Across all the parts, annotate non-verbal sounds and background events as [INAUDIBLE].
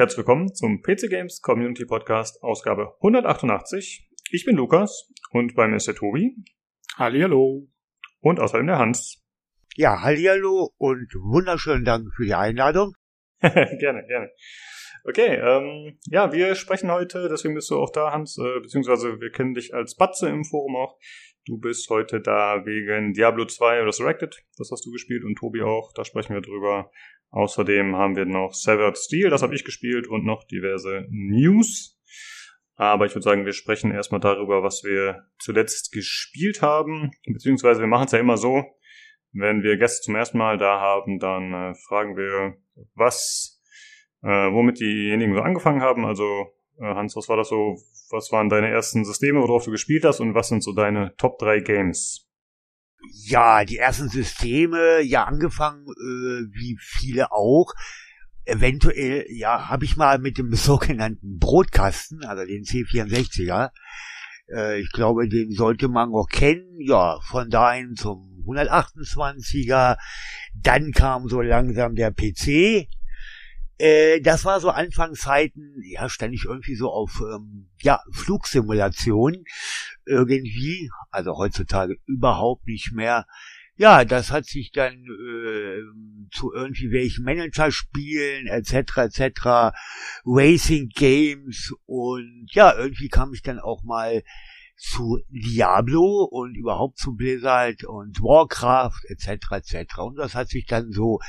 Herzlich willkommen zum PC Games Community Podcast Ausgabe 188. Ich bin Lukas und bei mir ist der Tobi. Hallihallo. Und außerdem der Hans. Ja, hallihallo und wunderschönen Dank für die Einladung. [LAUGHS] gerne, gerne. Okay, ähm, ja, wir sprechen heute, deswegen bist du auch da, Hans, äh, beziehungsweise wir kennen dich als Batze im Forum auch. Du bist heute da wegen Diablo 2 Resurrected, das hast du gespielt und Tobi auch, da sprechen wir drüber. Außerdem haben wir noch Severed Steel, das habe ich gespielt und noch diverse News. Aber ich würde sagen, wir sprechen erstmal darüber, was wir zuletzt gespielt haben. Beziehungsweise wir machen es ja immer so, wenn wir Gäste zum ersten Mal da haben, dann äh, fragen wir, was, äh, womit diejenigen so angefangen haben. Also Hans, was war das so? Was waren deine ersten Systeme, worauf du gespielt hast und was sind so deine Top 3 Games? Ja, die ersten Systeme, ja, angefangen, äh, wie viele auch. Eventuell, ja, habe ich mal mit dem [LAUGHS] sogenannten Brotkasten, also den C64er, äh, ich glaube, den sollte man auch kennen, ja, von dahin zum 128er, dann kam so langsam der PC, äh, das war so Anfangszeiten, ja, stand ich irgendwie so auf ähm, ja, Flugsimulation irgendwie, also heutzutage überhaupt nicht mehr. Ja, das hat sich dann äh, zu irgendwie welchen Managerspielen etc. etc. Racing Games und ja, irgendwie kam ich dann auch mal zu Diablo und überhaupt zu Blizzard und Warcraft etc. etc. Und das hat sich dann so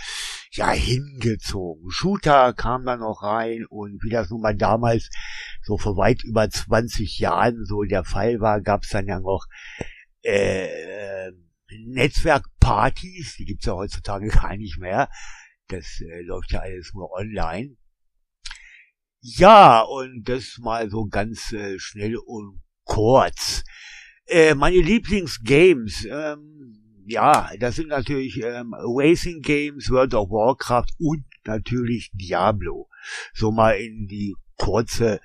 ja hingezogen. Shooter kam dann noch rein und wie das nun mal damals so vor weit über 20 Jahren so der Fall war, gab es dann ja noch äh, Netzwerkpartys, die gibt's ja heutzutage [LAUGHS] gar nicht mehr. Das äh, läuft ja alles nur online. Ja, und das mal so ganz äh, schnell und kurz. Äh, meine Lieblingsgames, ähm, ja, das sind natürlich ähm, Racing Games, World of Warcraft und natürlich Diablo. So mal in die kurze,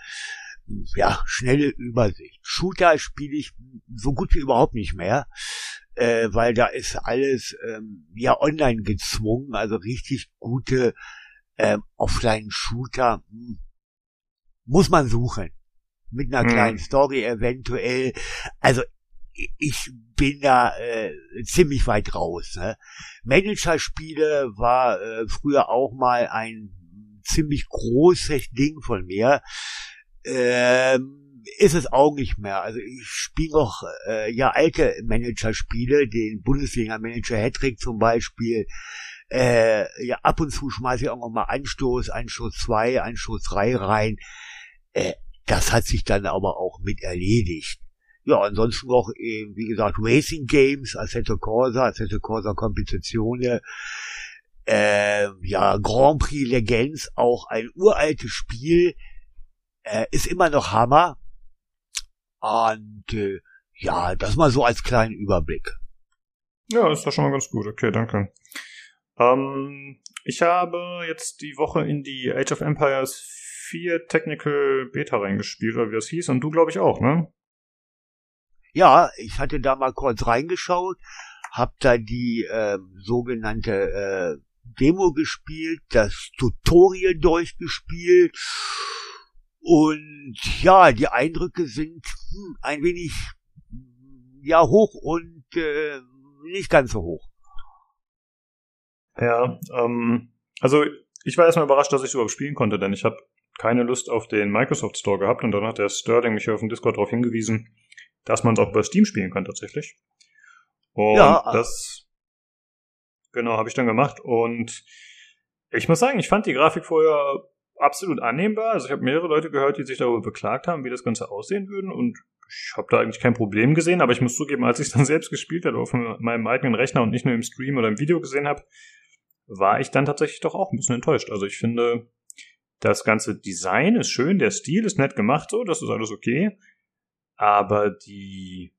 ja, schnelle Übersicht. Shooter spiele ich so gut wie überhaupt nicht mehr, äh, weil da ist alles ähm, ja online gezwungen, also richtig gute ähm, Offline-Shooter hm, muss man suchen mit einer mhm. kleinen Story eventuell. Also ich bin da äh, ziemlich weit raus. Ne? Managerspiele war äh, früher auch mal ein ziemlich großes Ding von mir. Ähm, ist es auch nicht mehr. Also ich spiele noch äh, ja alte Managerspiele, den Bundesliga-Manager Hattrick zum Beispiel. Äh, ja, ab und zu schmeiße ich auch noch mal Anstoß, Anstoß 2, Anstoß 3 rein. Äh, das hat sich dann aber auch mit erledigt. Ja, ansonsten noch, eben, wie gesagt, Racing Games, Assetto Corsa, Assetto Corsa Competizione, äh, ja, Grand Prix Legends, auch ein uraltes Spiel, äh, ist immer noch Hammer. Und äh, ja, das mal so als kleinen Überblick. Ja, ist doch schon mal ganz gut. Okay, danke. Ähm, ich habe jetzt die Woche in die Age of Empires 4 Technical Beta reingespielt, oder wie das hieß, und du glaube ich auch, ne? Ja, ich hatte da mal kurz reingeschaut, hab da die äh, sogenannte äh, Demo gespielt, das Tutorial durchgespielt und ja, die Eindrücke sind hm, ein wenig ja hoch und äh, nicht ganz so hoch. Ja, ähm, also ich war erstmal überrascht, dass ich überhaupt spielen konnte, denn ich habe keine Lust auf den Microsoft Store gehabt und dann hat der Sterling mich auf dem Discord darauf hingewiesen, dass man es auch über Steam spielen kann tatsächlich. Und ja. das genau habe ich dann gemacht und ich muss sagen, ich fand die Grafik vorher absolut annehmbar. Also ich habe mehrere Leute gehört, die sich darüber beklagt haben, wie das Ganze aussehen würden und ich habe da eigentlich kein Problem gesehen, aber ich muss zugeben, als ich es [LAUGHS] dann selbst gespielt habe auf meinem eigenen Rechner und nicht nur im Stream oder im Video gesehen habe, war ich dann tatsächlich doch auch ein bisschen enttäuscht. Also ich finde, das ganze Design ist schön, der Stil ist nett gemacht, so, das ist alles okay. Aber die,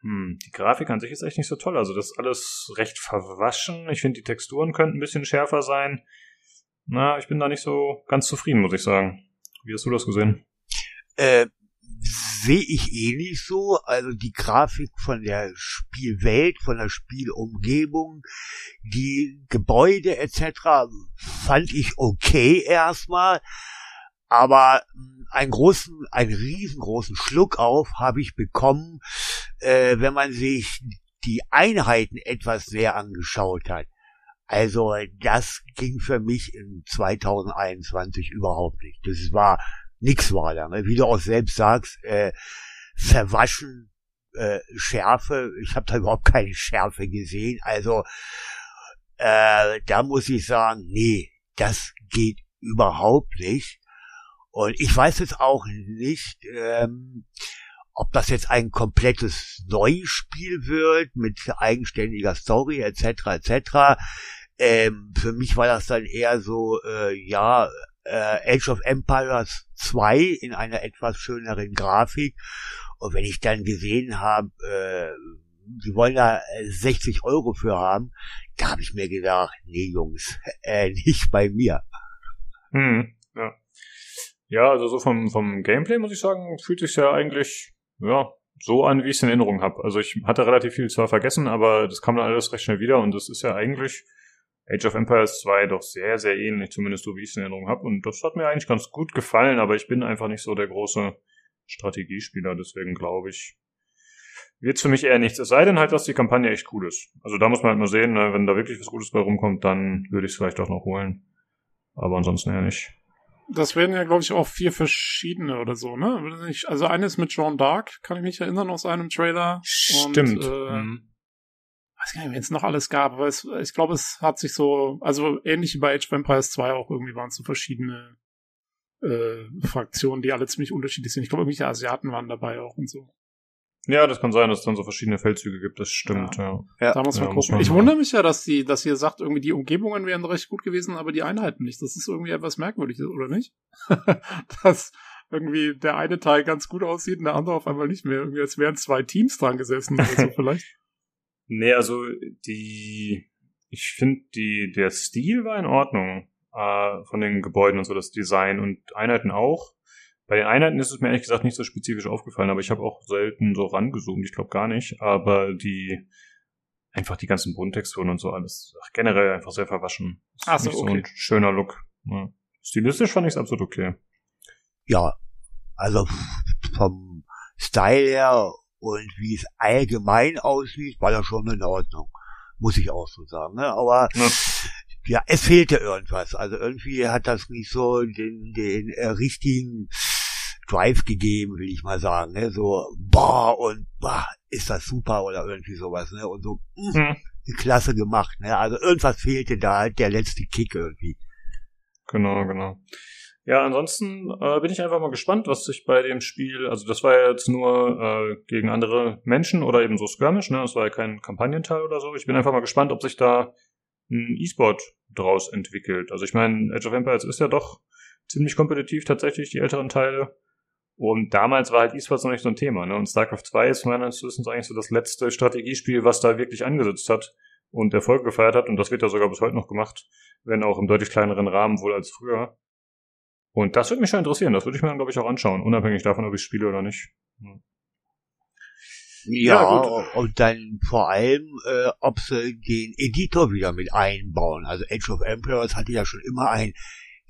hm, die Grafik an sich ist echt nicht so toll. Also das ist alles recht verwaschen. Ich finde, die Texturen könnten ein bisschen schärfer sein. Na, ich bin da nicht so ganz zufrieden, muss ich sagen. Wie hast du das gesehen? Äh, sehe ich ähnlich so. Also die Grafik von der Spielwelt, von der Spielumgebung, die Gebäude etc. fand ich okay erstmal, aber hm, einen großen, einen riesengroßen Schluck auf habe ich bekommen, äh, wenn man sich die Einheiten etwas sehr angeschaut hat. Also das ging für mich in 2021 überhaupt nicht. Das war nix war da. Ne? Wie du auch selbst sagst, äh, verwaschen, äh, Schärfe. Ich habe da überhaupt keine Schärfe gesehen. Also äh, da muss ich sagen, nee, das geht überhaupt nicht. Und ich weiß jetzt auch nicht, ähm, ob das jetzt ein komplettes neues Spiel wird mit eigenständiger Story etc. etc. Ähm, für mich war das dann eher so, äh, ja, äh, Age of Empires 2 in einer etwas schöneren Grafik. Und wenn ich dann gesehen habe, äh, die wollen da 60 Euro für haben, da habe ich mir gedacht, nee Jungs, [LAUGHS] äh, nicht bei mir. Hm, ja. Also so vom, vom Gameplay muss ich sagen, fühlt sich ja eigentlich, ja, so an, wie ich es in Erinnerung habe. Also ich hatte relativ viel zwar vergessen, aber das kam dann alles recht schnell wieder und das ist ja eigentlich Age of Empires 2 doch sehr, sehr ähnlich, zumindest so wie ich es in Erinnerung habe. Und das hat mir eigentlich ganz gut gefallen, aber ich bin einfach nicht so der große Strategiespieler, deswegen glaube ich, wird für mich eher nichts. Es sei denn halt, dass die Kampagne echt cool ist. Also da muss man halt mal sehen, ne, wenn da wirklich was Gutes bei rumkommt, dann würde ich es vielleicht auch noch holen. Aber ansonsten eher nicht. Das werden ja, glaube ich, auch vier verschiedene oder so, ne? Also eines mit John Dark, kann ich mich erinnern aus einem Trailer. Stimmt. Und, äh, hm weiß gar nicht, wenn es noch alles gab, aber es, ich glaube, es hat sich so, also ähnlich wie bei Age of Empires 2 auch irgendwie waren es so verschiedene äh, Fraktionen, die alle ziemlich unterschiedlich sind. Ich glaube, irgendwelche Asiaten waren dabei auch und so. Ja, das kann sein, dass es dann so verschiedene Feldzüge gibt, das stimmt, ja. ja. Da muss man ja, gucken. Muss man ich wundere mich ja, dass die, dass ihr sagt, irgendwie die Umgebungen wären recht gut gewesen, aber die Einheiten nicht. Das ist irgendwie etwas merkwürdig, oder nicht? [LAUGHS] dass irgendwie der eine Teil ganz gut aussieht und der andere auf einmal nicht mehr. Irgendwie als wären zwei Teams dran gesessen oder so [LAUGHS] vielleicht. Nee, also die, ich finde, die, der Stil war in Ordnung äh, von den Gebäuden und so, das Design und Einheiten auch. Bei den Einheiten ist es mir ehrlich gesagt nicht so spezifisch aufgefallen, aber ich habe auch selten so rangezoomt, ich glaube gar nicht. Aber die, einfach die ganzen Bodentexturen und so alles, ach, generell einfach sehr verwaschen. Ist ach so, okay. so ein schöner Look. Ja. Stilistisch fand ich es absolut okay. Ja, also vom Style her und wie es allgemein aussieht, war das schon in Ordnung. Muss ich auch so sagen. Ne? Aber ja. ja, es fehlte irgendwas. Also irgendwie hat das nicht so den, den äh, richtigen Drive gegeben, will ich mal sagen. Ne? So, boah, und boah, ist das super oder irgendwie sowas. Ne? Und so, mh, hm. klasse gemacht. Ne? Also irgendwas fehlte da, halt der letzte Kick irgendwie. Genau, genau. Ja, ansonsten äh, bin ich einfach mal gespannt, was sich bei dem Spiel, also das war ja jetzt nur äh, gegen andere Menschen oder eben so Skirmish, ne? Das war ja kein Kampagnenteil oder so. Ich bin einfach mal gespannt, ob sich da ein E-Sport draus entwickelt. Also ich meine, Age of Empires ist ja doch ziemlich kompetitiv tatsächlich, die älteren Teile. Und damals war halt E-Sports noch nicht so ein Thema, ne? Und StarCraft 2 ist meines Wissens eigentlich so das letzte Strategiespiel, was da wirklich angesetzt hat und Erfolg gefeiert hat. Und das wird ja sogar bis heute noch gemacht, wenn auch im deutlich kleineren Rahmen wohl als früher. Und das würde mich schon interessieren. Das würde ich mir dann, glaube ich, auch anschauen, unabhängig davon, ob ich spiele oder nicht. Hm. Ja, ja und dann vor allem, äh, ob sie den Editor wieder mit einbauen. Also Age of Empires hatte ja schon immer einen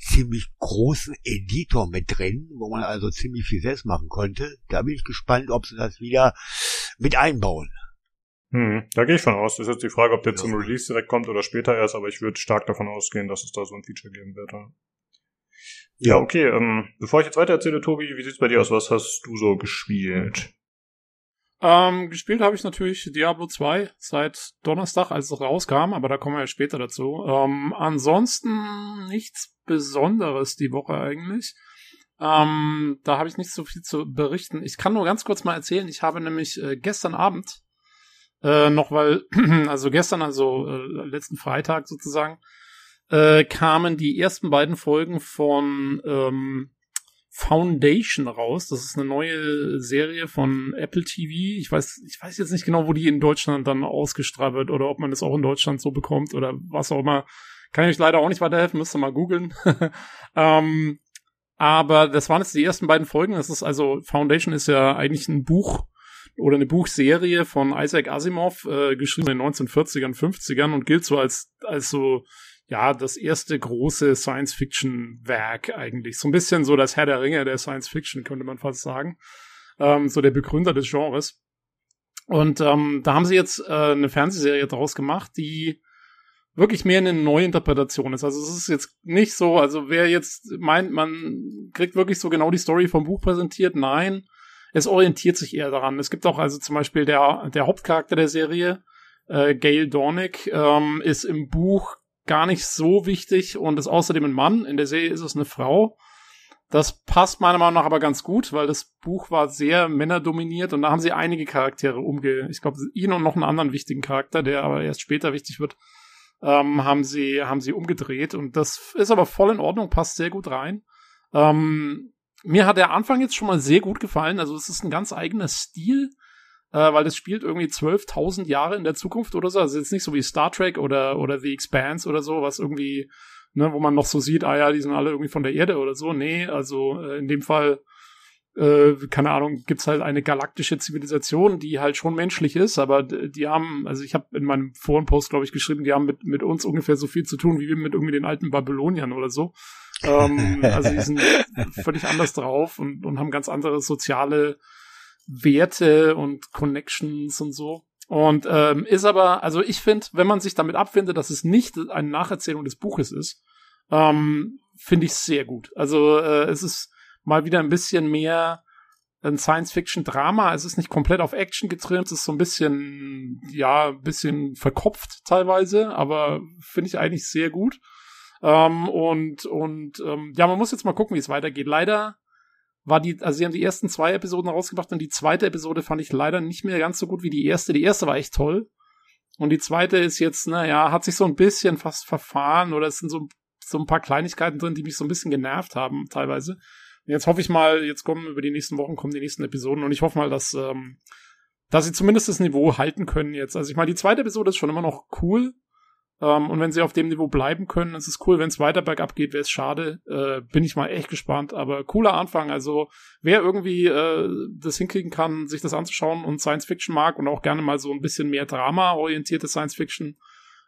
ziemlich großen Editor mit drin, wo man also ziemlich viel selbst machen konnte. Da bin ich gespannt, ob sie das wieder mit einbauen. Hm, da gehe ich von aus. Das ist jetzt die Frage, ob der ja. zum Release direkt kommt oder später erst, aber ich würde stark davon ausgehen, dass es da so ein Feature geben wird. Ja, okay. Ähm, bevor ich jetzt weiter erzähle, Tobi, wie sieht's bei dir aus? Was hast du so gespielt? Ähm, gespielt habe ich natürlich Diablo 2 seit Donnerstag, als es rauskam, aber da kommen wir ja später dazu. Ähm, ansonsten nichts Besonderes die Woche eigentlich. Ähm, da habe ich nicht so viel zu berichten. Ich kann nur ganz kurz mal erzählen, ich habe nämlich äh, gestern Abend äh, noch, weil, [CLEARS THROAT] also gestern, also äh, letzten Freitag sozusagen, äh, kamen die ersten beiden Folgen von ähm, Foundation raus. Das ist eine neue Serie von Apple TV. Ich weiß, ich weiß jetzt nicht genau, wo die in Deutschland dann ausgestrahlt wird oder ob man das auch in Deutschland so bekommt oder was auch immer. Kann ich euch leider auch nicht weiterhelfen, müsst ihr mal googeln. [LAUGHS] ähm, aber das waren jetzt die ersten beiden Folgen. Das ist also, Foundation ist ja eigentlich ein Buch oder eine Buchserie von Isaac Asimov, äh, geschrieben in den 1940ern, 50ern und gilt so als, als so ja, das erste große Science-Fiction-Werk eigentlich. So ein bisschen so das Herr der Ringe der Science-Fiction, könnte man fast sagen. Ähm, so der Begründer des Genres. Und ähm, da haben sie jetzt äh, eine Fernsehserie draus gemacht, die wirklich mehr eine Neuinterpretation ist. Also es ist jetzt nicht so, also wer jetzt meint, man kriegt wirklich so genau die Story vom Buch präsentiert, nein, es orientiert sich eher daran. Es gibt auch also zum Beispiel der, der Hauptcharakter der Serie, äh, Gail Dornick, ähm, ist im Buch gar nicht so wichtig und ist außerdem ein Mann. In der Serie ist es eine Frau. Das passt meiner Meinung nach aber ganz gut, weil das Buch war sehr männerdominiert und da haben sie einige Charaktere umge... Ich glaube, ihn und noch einen anderen wichtigen Charakter, der aber erst später wichtig wird, ähm, haben sie haben sie umgedreht und das ist aber voll in Ordnung, passt sehr gut rein. Ähm, mir hat der Anfang jetzt schon mal sehr gut gefallen. Also es ist ein ganz eigener Stil äh, weil das spielt irgendwie 12.000 Jahre in der Zukunft oder so. Also jetzt nicht so wie Star Trek oder, oder The Expanse oder so, was irgendwie, ne, wo man noch so sieht, ah ja, die sind alle irgendwie von der Erde oder so. Nee, also äh, in dem Fall, äh, keine Ahnung, gibt's halt eine galaktische Zivilisation, die halt schon menschlich ist, aber die haben, also ich habe in meinem Forenpost, glaube ich, geschrieben, die haben mit, mit uns ungefähr so viel zu tun, wie wir mit irgendwie den alten Babyloniern oder so. ähm, [LAUGHS] also die sind völlig anders drauf und, und haben ganz andere soziale Werte und Connections und so. Und ähm, ist aber, also ich finde, wenn man sich damit abfindet, dass es nicht eine Nacherzählung des Buches ist, ähm, finde ich sehr gut. Also äh, es ist mal wieder ein bisschen mehr ein Science-Fiction-Drama. Es ist nicht komplett auf Action getrimmt, es ist so ein bisschen, ja, ein bisschen verkopft teilweise, aber finde ich eigentlich sehr gut. Ähm, und und ähm, ja, man muss jetzt mal gucken, wie es weitergeht. Leider war die, also sie haben die ersten zwei Episoden rausgebracht und die zweite Episode fand ich leider nicht mehr ganz so gut wie die erste. Die erste war echt toll. Und die zweite ist jetzt, naja, hat sich so ein bisschen fast verfahren oder es sind so, so ein paar Kleinigkeiten drin, die mich so ein bisschen genervt haben teilweise. Und jetzt hoffe ich mal, jetzt kommen über die nächsten Wochen kommen die nächsten Episoden und ich hoffe mal, dass, ähm, dass sie zumindest das Niveau halten können jetzt. Also ich meine, die zweite Episode ist schon immer noch cool. Ähm, und wenn sie auf dem Niveau bleiben können, ist es cool. Wenn es weiter bergab geht, wäre es schade. Äh, bin ich mal echt gespannt. Aber cooler Anfang. Also wer irgendwie äh, das hinkriegen kann, sich das anzuschauen und Science Fiction mag und auch gerne mal so ein bisschen mehr Drama-orientierte Science Fiction,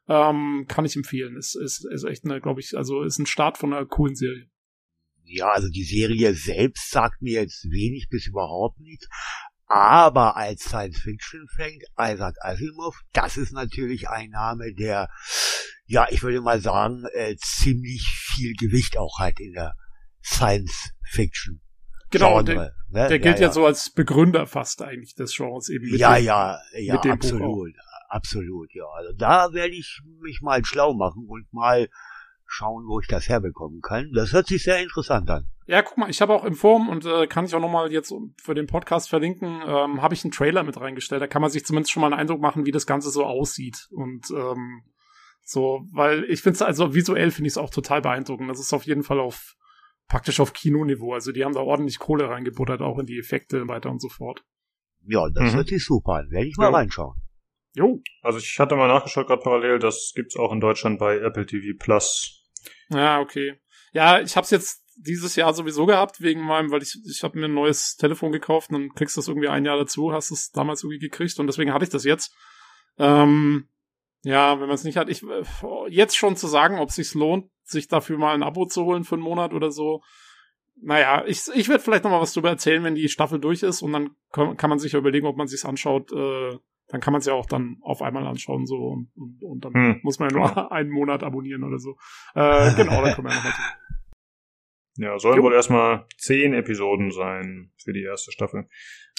ähm, kann ich empfehlen. Ist, ist, ist echt glaube ich, also ist ein Start von einer coolen Serie. Ja, also die Serie selbst sagt mir jetzt wenig bis überhaupt nichts. Aber als Science-Fiction-Fan, Isaac Asimov, das ist natürlich ein Name, der, ja, ich würde mal sagen, äh, ziemlich viel Gewicht auch hat in der Science-Fiction. Genau, der, ne? der gilt ja, ja, so als Begründer fast eigentlich des Genres eben. Mit ja, dem, ja, ja, absolut, absolut, ja. Also da werde ich mich mal schlau machen und mal schauen, wo ich das herbekommen kann. Das hört sich sehr interessant an. Ja, guck mal, ich habe auch im Forum und äh, kann ich auch nochmal jetzt für den Podcast verlinken, ähm, habe ich einen Trailer mit reingestellt. Da kann man sich zumindest schon mal einen Eindruck machen, wie das Ganze so aussieht. Und ähm, so, weil ich finde es, also visuell finde ich es auch total beeindruckend. Das ist auf jeden Fall auf praktisch auf Kinoniveau. Also die haben da ordentlich Kohle reingebuttert, auch in die Effekte und weiter und so fort. Ja, das mhm. hört sich super an. Werde ich mal ja. reinschauen. Jo. Also ich hatte mal nachgeschaut gerade parallel, das gibt's auch in Deutschland bei Apple TV Plus. Ja, okay. Ja, ich hab's jetzt dieses Jahr sowieso gehabt, wegen meinem, weil ich, ich habe mir ein neues Telefon gekauft und dann kriegst du das irgendwie ein Jahr dazu, hast es damals irgendwie gekriegt und deswegen hatte ich das jetzt. Ähm, ja, wenn man es nicht hat, ich jetzt schon zu sagen, ob es sich lohnt, sich dafür mal ein Abo zu holen für einen Monat oder so. Naja, ich, ich werde vielleicht noch mal was drüber erzählen, wenn die Staffel durch ist und dann kann, kann man sich ja überlegen, ob man sich's anschaut. Äh, dann kann man es ja auch dann auf einmal anschauen so und, und, und dann hm. muss man ja nur einen Monat abonnieren oder so. Äh, genau, dann können wir ja nochmal ja, sollen jo. wohl erstmal zehn Episoden sein für die erste Staffel.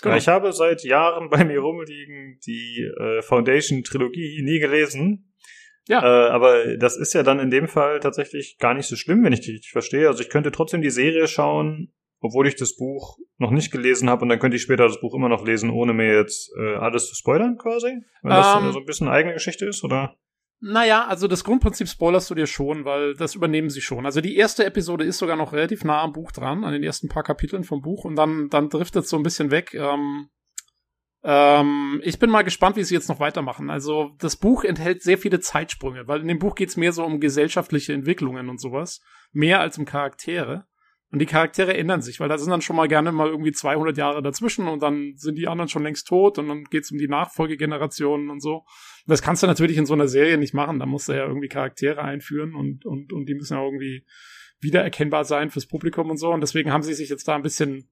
Genau. Ich habe seit Jahren [LAUGHS] bei mir rumliegen die äh, Foundation-Trilogie nie gelesen. Ja. Äh, aber das ist ja dann in dem Fall tatsächlich gar nicht so schlimm, wenn ich dich verstehe. Also ich könnte trotzdem die Serie schauen, obwohl ich das Buch noch nicht gelesen habe und dann könnte ich später das Buch immer noch lesen, ohne mir jetzt äh, alles zu spoilern quasi. Wenn das um, ähm. so ein bisschen eigene Geschichte ist, oder? Naja, also das Grundprinzip spoilerst du dir schon, weil das übernehmen sie schon. Also die erste Episode ist sogar noch relativ nah am Buch dran, an den ersten paar Kapiteln vom Buch und dann, dann driftet es so ein bisschen weg. Ähm, ähm, ich bin mal gespannt, wie sie jetzt noch weitermachen. Also das Buch enthält sehr viele Zeitsprünge, weil in dem Buch geht es mehr so um gesellschaftliche Entwicklungen und sowas, mehr als um Charaktere. Und die Charaktere ändern sich, weil da sind dann schon mal gerne mal irgendwie 200 Jahre dazwischen und dann sind die anderen schon längst tot und dann geht's um die Nachfolgegenerationen und so. Das kannst du natürlich in so einer Serie nicht machen. Da musst du ja irgendwie Charaktere einführen und, und, und die müssen ja irgendwie wiedererkennbar sein fürs Publikum und so. Und deswegen haben sie sich jetzt da ein bisschen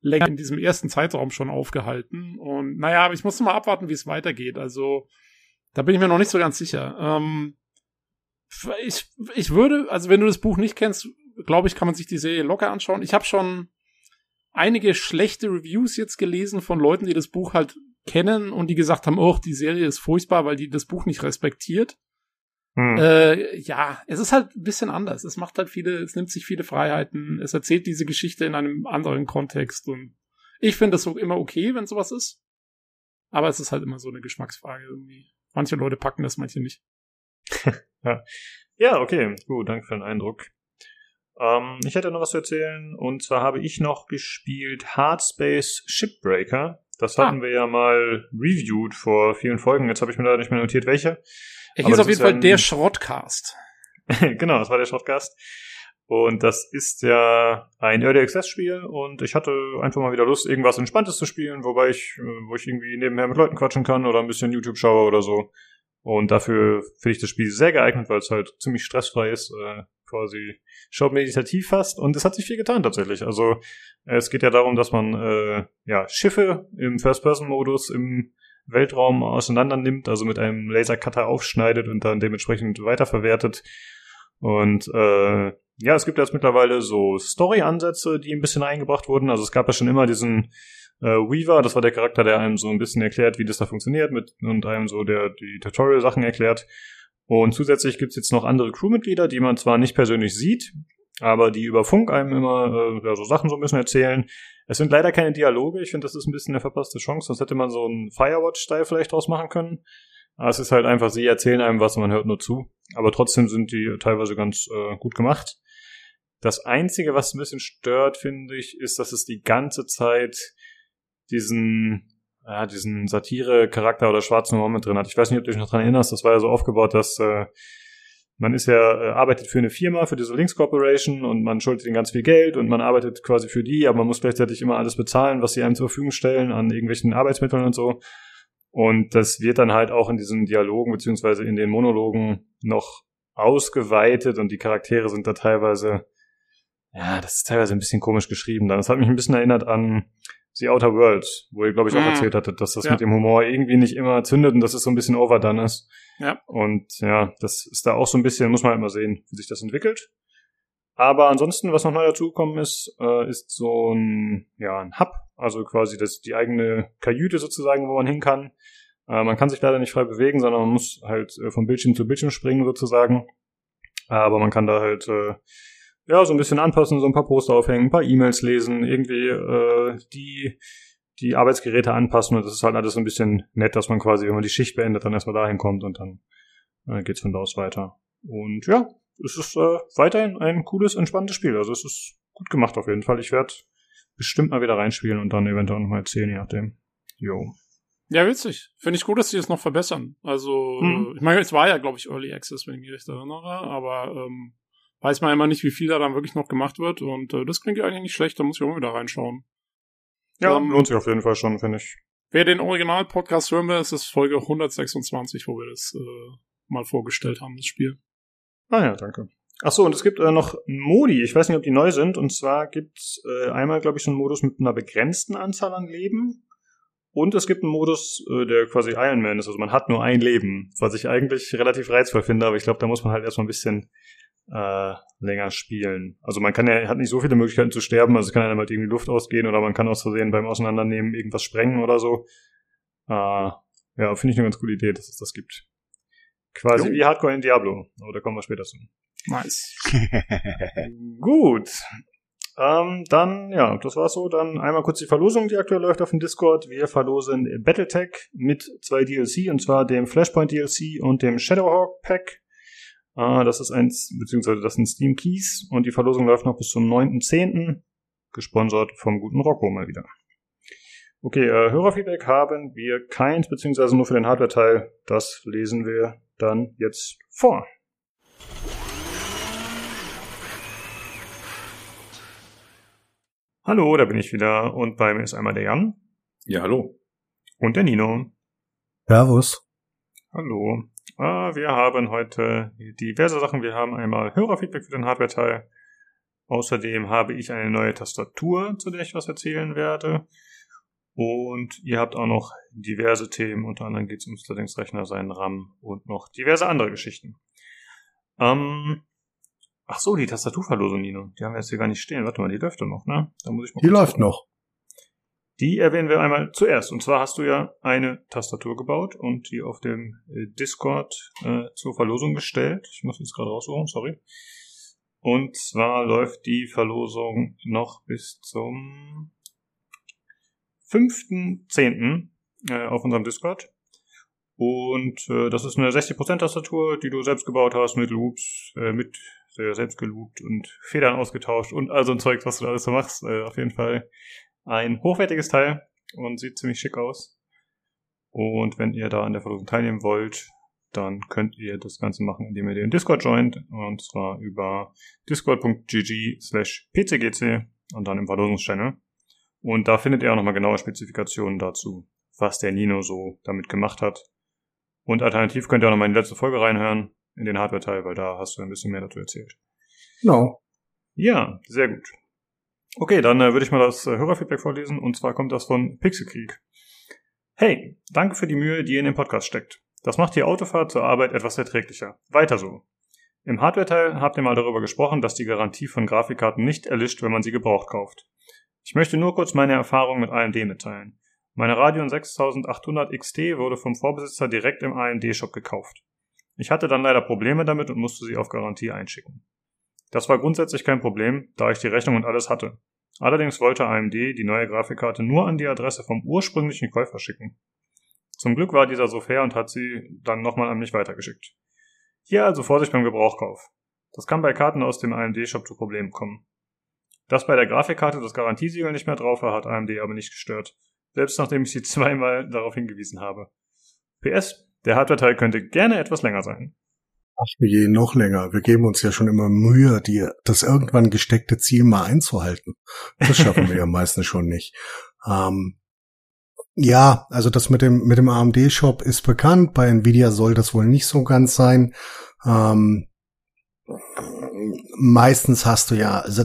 länger in diesem ersten Zeitraum schon aufgehalten. Und naja, ich muss mal abwarten, wie es weitergeht. Also, da bin ich mir noch nicht so ganz sicher. Ähm, ich, ich würde, also wenn du das Buch nicht kennst, glaube ich, kann man sich die Serie locker anschauen. Ich habe schon einige schlechte Reviews jetzt gelesen von Leuten, die das Buch halt kennen und die gesagt haben, oh, die Serie ist furchtbar, weil die das Buch nicht respektiert. Hm. Äh, ja, es ist halt ein bisschen anders. Es macht halt viele, es nimmt sich viele Freiheiten. Es erzählt diese Geschichte in einem anderen Kontext und ich finde das so immer okay, wenn sowas ist. Aber es ist halt immer so eine Geschmacksfrage irgendwie. Manche Leute packen das, manche nicht. [LAUGHS] ja. ja, okay, gut, danke für den Eindruck. Ähm, ich hätte noch was zu erzählen und zwar habe ich noch gespielt Hardspace Shipbreaker. Das hatten ah. wir ja mal reviewed vor vielen Folgen. Jetzt habe ich mir leider nicht mehr notiert, welche. Er hieß auf jeden Fall ein... der Schrottcast. [LAUGHS] genau, das war der Schrottcast. Und das ist ja ein Early Access Spiel und ich hatte einfach mal wieder Lust, irgendwas Entspanntes zu spielen, wobei ich, äh, wo ich irgendwie nebenher mit Leuten quatschen kann oder ein bisschen YouTube schaue oder so. Und dafür finde ich das Spiel sehr geeignet, weil es halt ziemlich stressfrei ist, äh, quasi schaut meditativ fast. Und es hat sich viel getan tatsächlich. Also es geht ja darum, dass man äh, ja Schiffe im First-Person-Modus im Weltraum auseinander nimmt, also mit einem Lasercutter aufschneidet und dann dementsprechend weiterverwertet. Und äh, ja, es gibt jetzt mittlerweile so Story-Ansätze, die ein bisschen eingebracht wurden. Also es gab ja schon immer diesen äh, Weaver, das war der Charakter, der einem so ein bisschen erklärt, wie das da funktioniert mit und einem so der die Tutorial-Sachen erklärt. Und zusätzlich gibt's jetzt noch andere Crewmitglieder, die man zwar nicht persönlich sieht, aber die über Funk einem immer äh, ja, so Sachen so ein bisschen erzählen. Es sind leider keine Dialoge. Ich finde, das ist ein bisschen eine verpasste Chance. Sonst hätte man so einen Firewatch-Style vielleicht draus machen können. Aber es ist halt einfach, sie erzählen einem was und man hört nur zu. Aber trotzdem sind die teilweise ganz äh, gut gemacht. Das Einzige, was ein bisschen stört, finde ich, ist, dass es die ganze Zeit diesen, ja, diesen Satire-Charakter oder schwarzen Humor mit drin hat. Ich weiß nicht, ob du dich noch dran erinnerst, das war ja so aufgebaut, dass äh, man ist ja, äh, arbeitet für eine Firma, für diese Links Corporation und man schuldet ihnen ganz viel Geld und man arbeitet quasi für die, aber man muss gleichzeitig immer alles bezahlen, was sie einem zur Verfügung stellen an irgendwelchen Arbeitsmitteln und so. Und das wird dann halt auch in diesen Dialogen beziehungsweise in den Monologen noch ausgeweitet und die Charaktere sind da teilweise, ja, das ist teilweise ein bisschen komisch geschrieben. Dann, das hat mich ein bisschen erinnert an The Outer Worlds, wo ihr, glaube ich, auch mhm. erzählt hattet, dass das ja. mit dem Humor irgendwie nicht immer zündet und dass es so ein bisschen overdone ist. Ja. Und ja, das ist da auch so ein bisschen, muss man halt mal sehen, wie sich das entwickelt. Aber ansonsten, was noch neu dazugekommen ist, äh, ist so ein, ja, ein Hub, also quasi das, die eigene Kajüte sozusagen, wo man hin kann. Äh, man kann sich leider nicht frei bewegen, sondern man muss halt äh, von Bildschirm zu Bildschirm springen sozusagen. Aber man kann da halt äh, ja, so ein bisschen anpassen, so ein paar Poster aufhängen, ein paar E-Mails lesen, irgendwie äh, die, die Arbeitsgeräte anpassen und das ist halt alles so ein bisschen nett, dass man quasi, wenn man die Schicht beendet, dann erstmal dahin kommt und dann äh, geht's von da aus weiter. Und ja, es ist äh, weiterhin ein cooles, entspanntes Spiel. Also es ist gut gemacht auf jeden Fall. Ich werde bestimmt mal wieder reinspielen und dann eventuell nochmal erzählen, je nachdem. Jo. Ja, witzig. Finde ich gut, dass sie es noch verbessern. Also, hm. ich meine, es war ja, glaube ich, Early Access, wenn ich mich recht erinnere, aber ähm, weiß man immer nicht, wie viel da dann wirklich noch gemacht wird. Und äh, das klingt ja eigentlich nicht schlecht, da muss ich auch wieder reinschauen. Ja, ähm, lohnt sich auf jeden Fall schon, finde ich. Wer den Original-Podcast hören will, ist es Folge 126, wo wir das äh, mal vorgestellt haben, das Spiel. Ah ja, danke. Ach so, und es gibt äh, noch Modi. Ich weiß nicht, ob die neu sind. Und zwar gibt's äh, einmal, glaube ich, so einen Modus mit einer begrenzten Anzahl an Leben. Und es gibt einen Modus, äh, der quasi Iron Man ist. Also man hat nur ein Leben, was ich eigentlich relativ reizvoll finde. Aber ich glaube, da muss man halt erstmal ein bisschen äh, länger spielen. Also man kann ja, hat nicht so viele Möglichkeiten zu sterben, also kann einem halt irgendwie Luft ausgehen oder man kann aus Versehen beim Auseinandernehmen irgendwas sprengen oder so. Äh, ja, finde ich eine ganz coole Idee, dass es das gibt. Quasi jo. wie Hardcore in Diablo, aber da kommen wir später zu. Nice. [LAUGHS] Gut. Ähm, dann, ja, das war's so. Dann einmal kurz die Verlosung, die aktuell läuft auf dem Discord. Wir verlosen Battletech mit zwei DLC, und zwar dem Flashpoint DLC und dem Shadowhawk Pack. Ah, das ist eins, beziehungsweise das sind Steam Keys und die Verlosung läuft noch bis zum 9.10. Gesponsert vom guten Rocco mal wieder. Okay, äh, Hörerfeedback haben wir keins, beziehungsweise nur für den Hardware-Teil. Das lesen wir dann jetzt vor. Hallo, da bin ich wieder und bei mir ist einmal der Jan. Ja, hallo. Und der Nino. Servus. Hallo. Ah, wir haben heute diverse Sachen. Wir haben einmal Hörerfeedback für den Hardware-Teil. Außerdem habe ich eine neue Tastatur, zu der ich was erzählen werde. Und ihr habt auch noch diverse Themen. Unter anderem geht es ums Linux-Rechner, seinen RAM und noch diverse andere Geschichten. Ähm, ach so, die Tastaturverlosung, Nino. Die haben wir jetzt hier gar nicht stehen. Warte mal, die läuft doch noch, ne? Da muss ich mal die läuft noch. Die erwähnen wir einmal zuerst. Und zwar hast du ja eine Tastatur gebaut und die auf dem äh, Discord äh, zur Verlosung gestellt. Ich muss jetzt gerade raussuchen, sorry. Und zwar läuft die Verlosung noch bis zum 5.10. Äh, auf unserem Discord. Und äh, das ist eine 60% Tastatur, die du selbst gebaut hast, mit Loops, äh, mit selbst geloopt und Federn ausgetauscht und all so ein Zeug, was du da alles so machst. Äh, auf jeden Fall ein hochwertiges Teil und sieht ziemlich schick aus. Und wenn ihr da an der Verlosung teilnehmen wollt, dann könnt ihr das Ganze machen, indem ihr den Discord joint. Und zwar über discord.gg slash pcgc und dann im Verlosungschannel. Und da findet ihr auch nochmal genaue Spezifikationen dazu, was der Nino so damit gemacht hat. Und alternativ könnt ihr auch nochmal in die letzte Folge reinhören, in den Hardware-Teil, weil da hast du ein bisschen mehr dazu erzählt. Genau. Ja, sehr gut. Okay, dann äh, würde ich mal das äh, Hörerfeedback vorlesen und zwar kommt das von Pixelkrieg. Hey, danke für die Mühe, die ihr in den Podcast steckt. Das macht die Autofahrt zur Arbeit etwas erträglicher. Weiter so. Im Hardware-Teil habt ihr mal darüber gesprochen, dass die Garantie von Grafikkarten nicht erlischt, wenn man sie gebraucht kauft. Ich möchte nur kurz meine Erfahrung mit AMD mitteilen. Meine Radeon 6800 XT wurde vom Vorbesitzer direkt im AMD-Shop gekauft. Ich hatte dann leider Probleme damit und musste sie auf Garantie einschicken. Das war grundsätzlich kein Problem, da ich die Rechnung und alles hatte. Allerdings wollte AMD die neue Grafikkarte nur an die Adresse vom ursprünglichen Käufer schicken. Zum Glück war dieser so fair und hat sie dann nochmal an mich weitergeschickt. Hier also Vorsicht beim Gebrauchkauf. Das kann bei Karten aus dem AMD-Shop zu Problemen kommen. Dass bei der Grafikkarte das Garantiesiegel nicht mehr drauf war, hat AMD aber nicht gestört. Selbst nachdem ich sie [LAUGHS] zweimal darauf hingewiesen habe. PS, der Hardware-Teil könnte gerne etwas länger sein. Ach je, noch länger. Wir geben uns ja schon immer Mühe, die, das irgendwann gesteckte Ziel mal einzuhalten. Das schaffen wir ja [LAUGHS] meistens schon nicht. Ähm, ja, also das mit dem, mit dem AMD-Shop ist bekannt. Bei Nvidia soll das wohl nicht so ganz sein. Ähm, meistens hast du ja, also,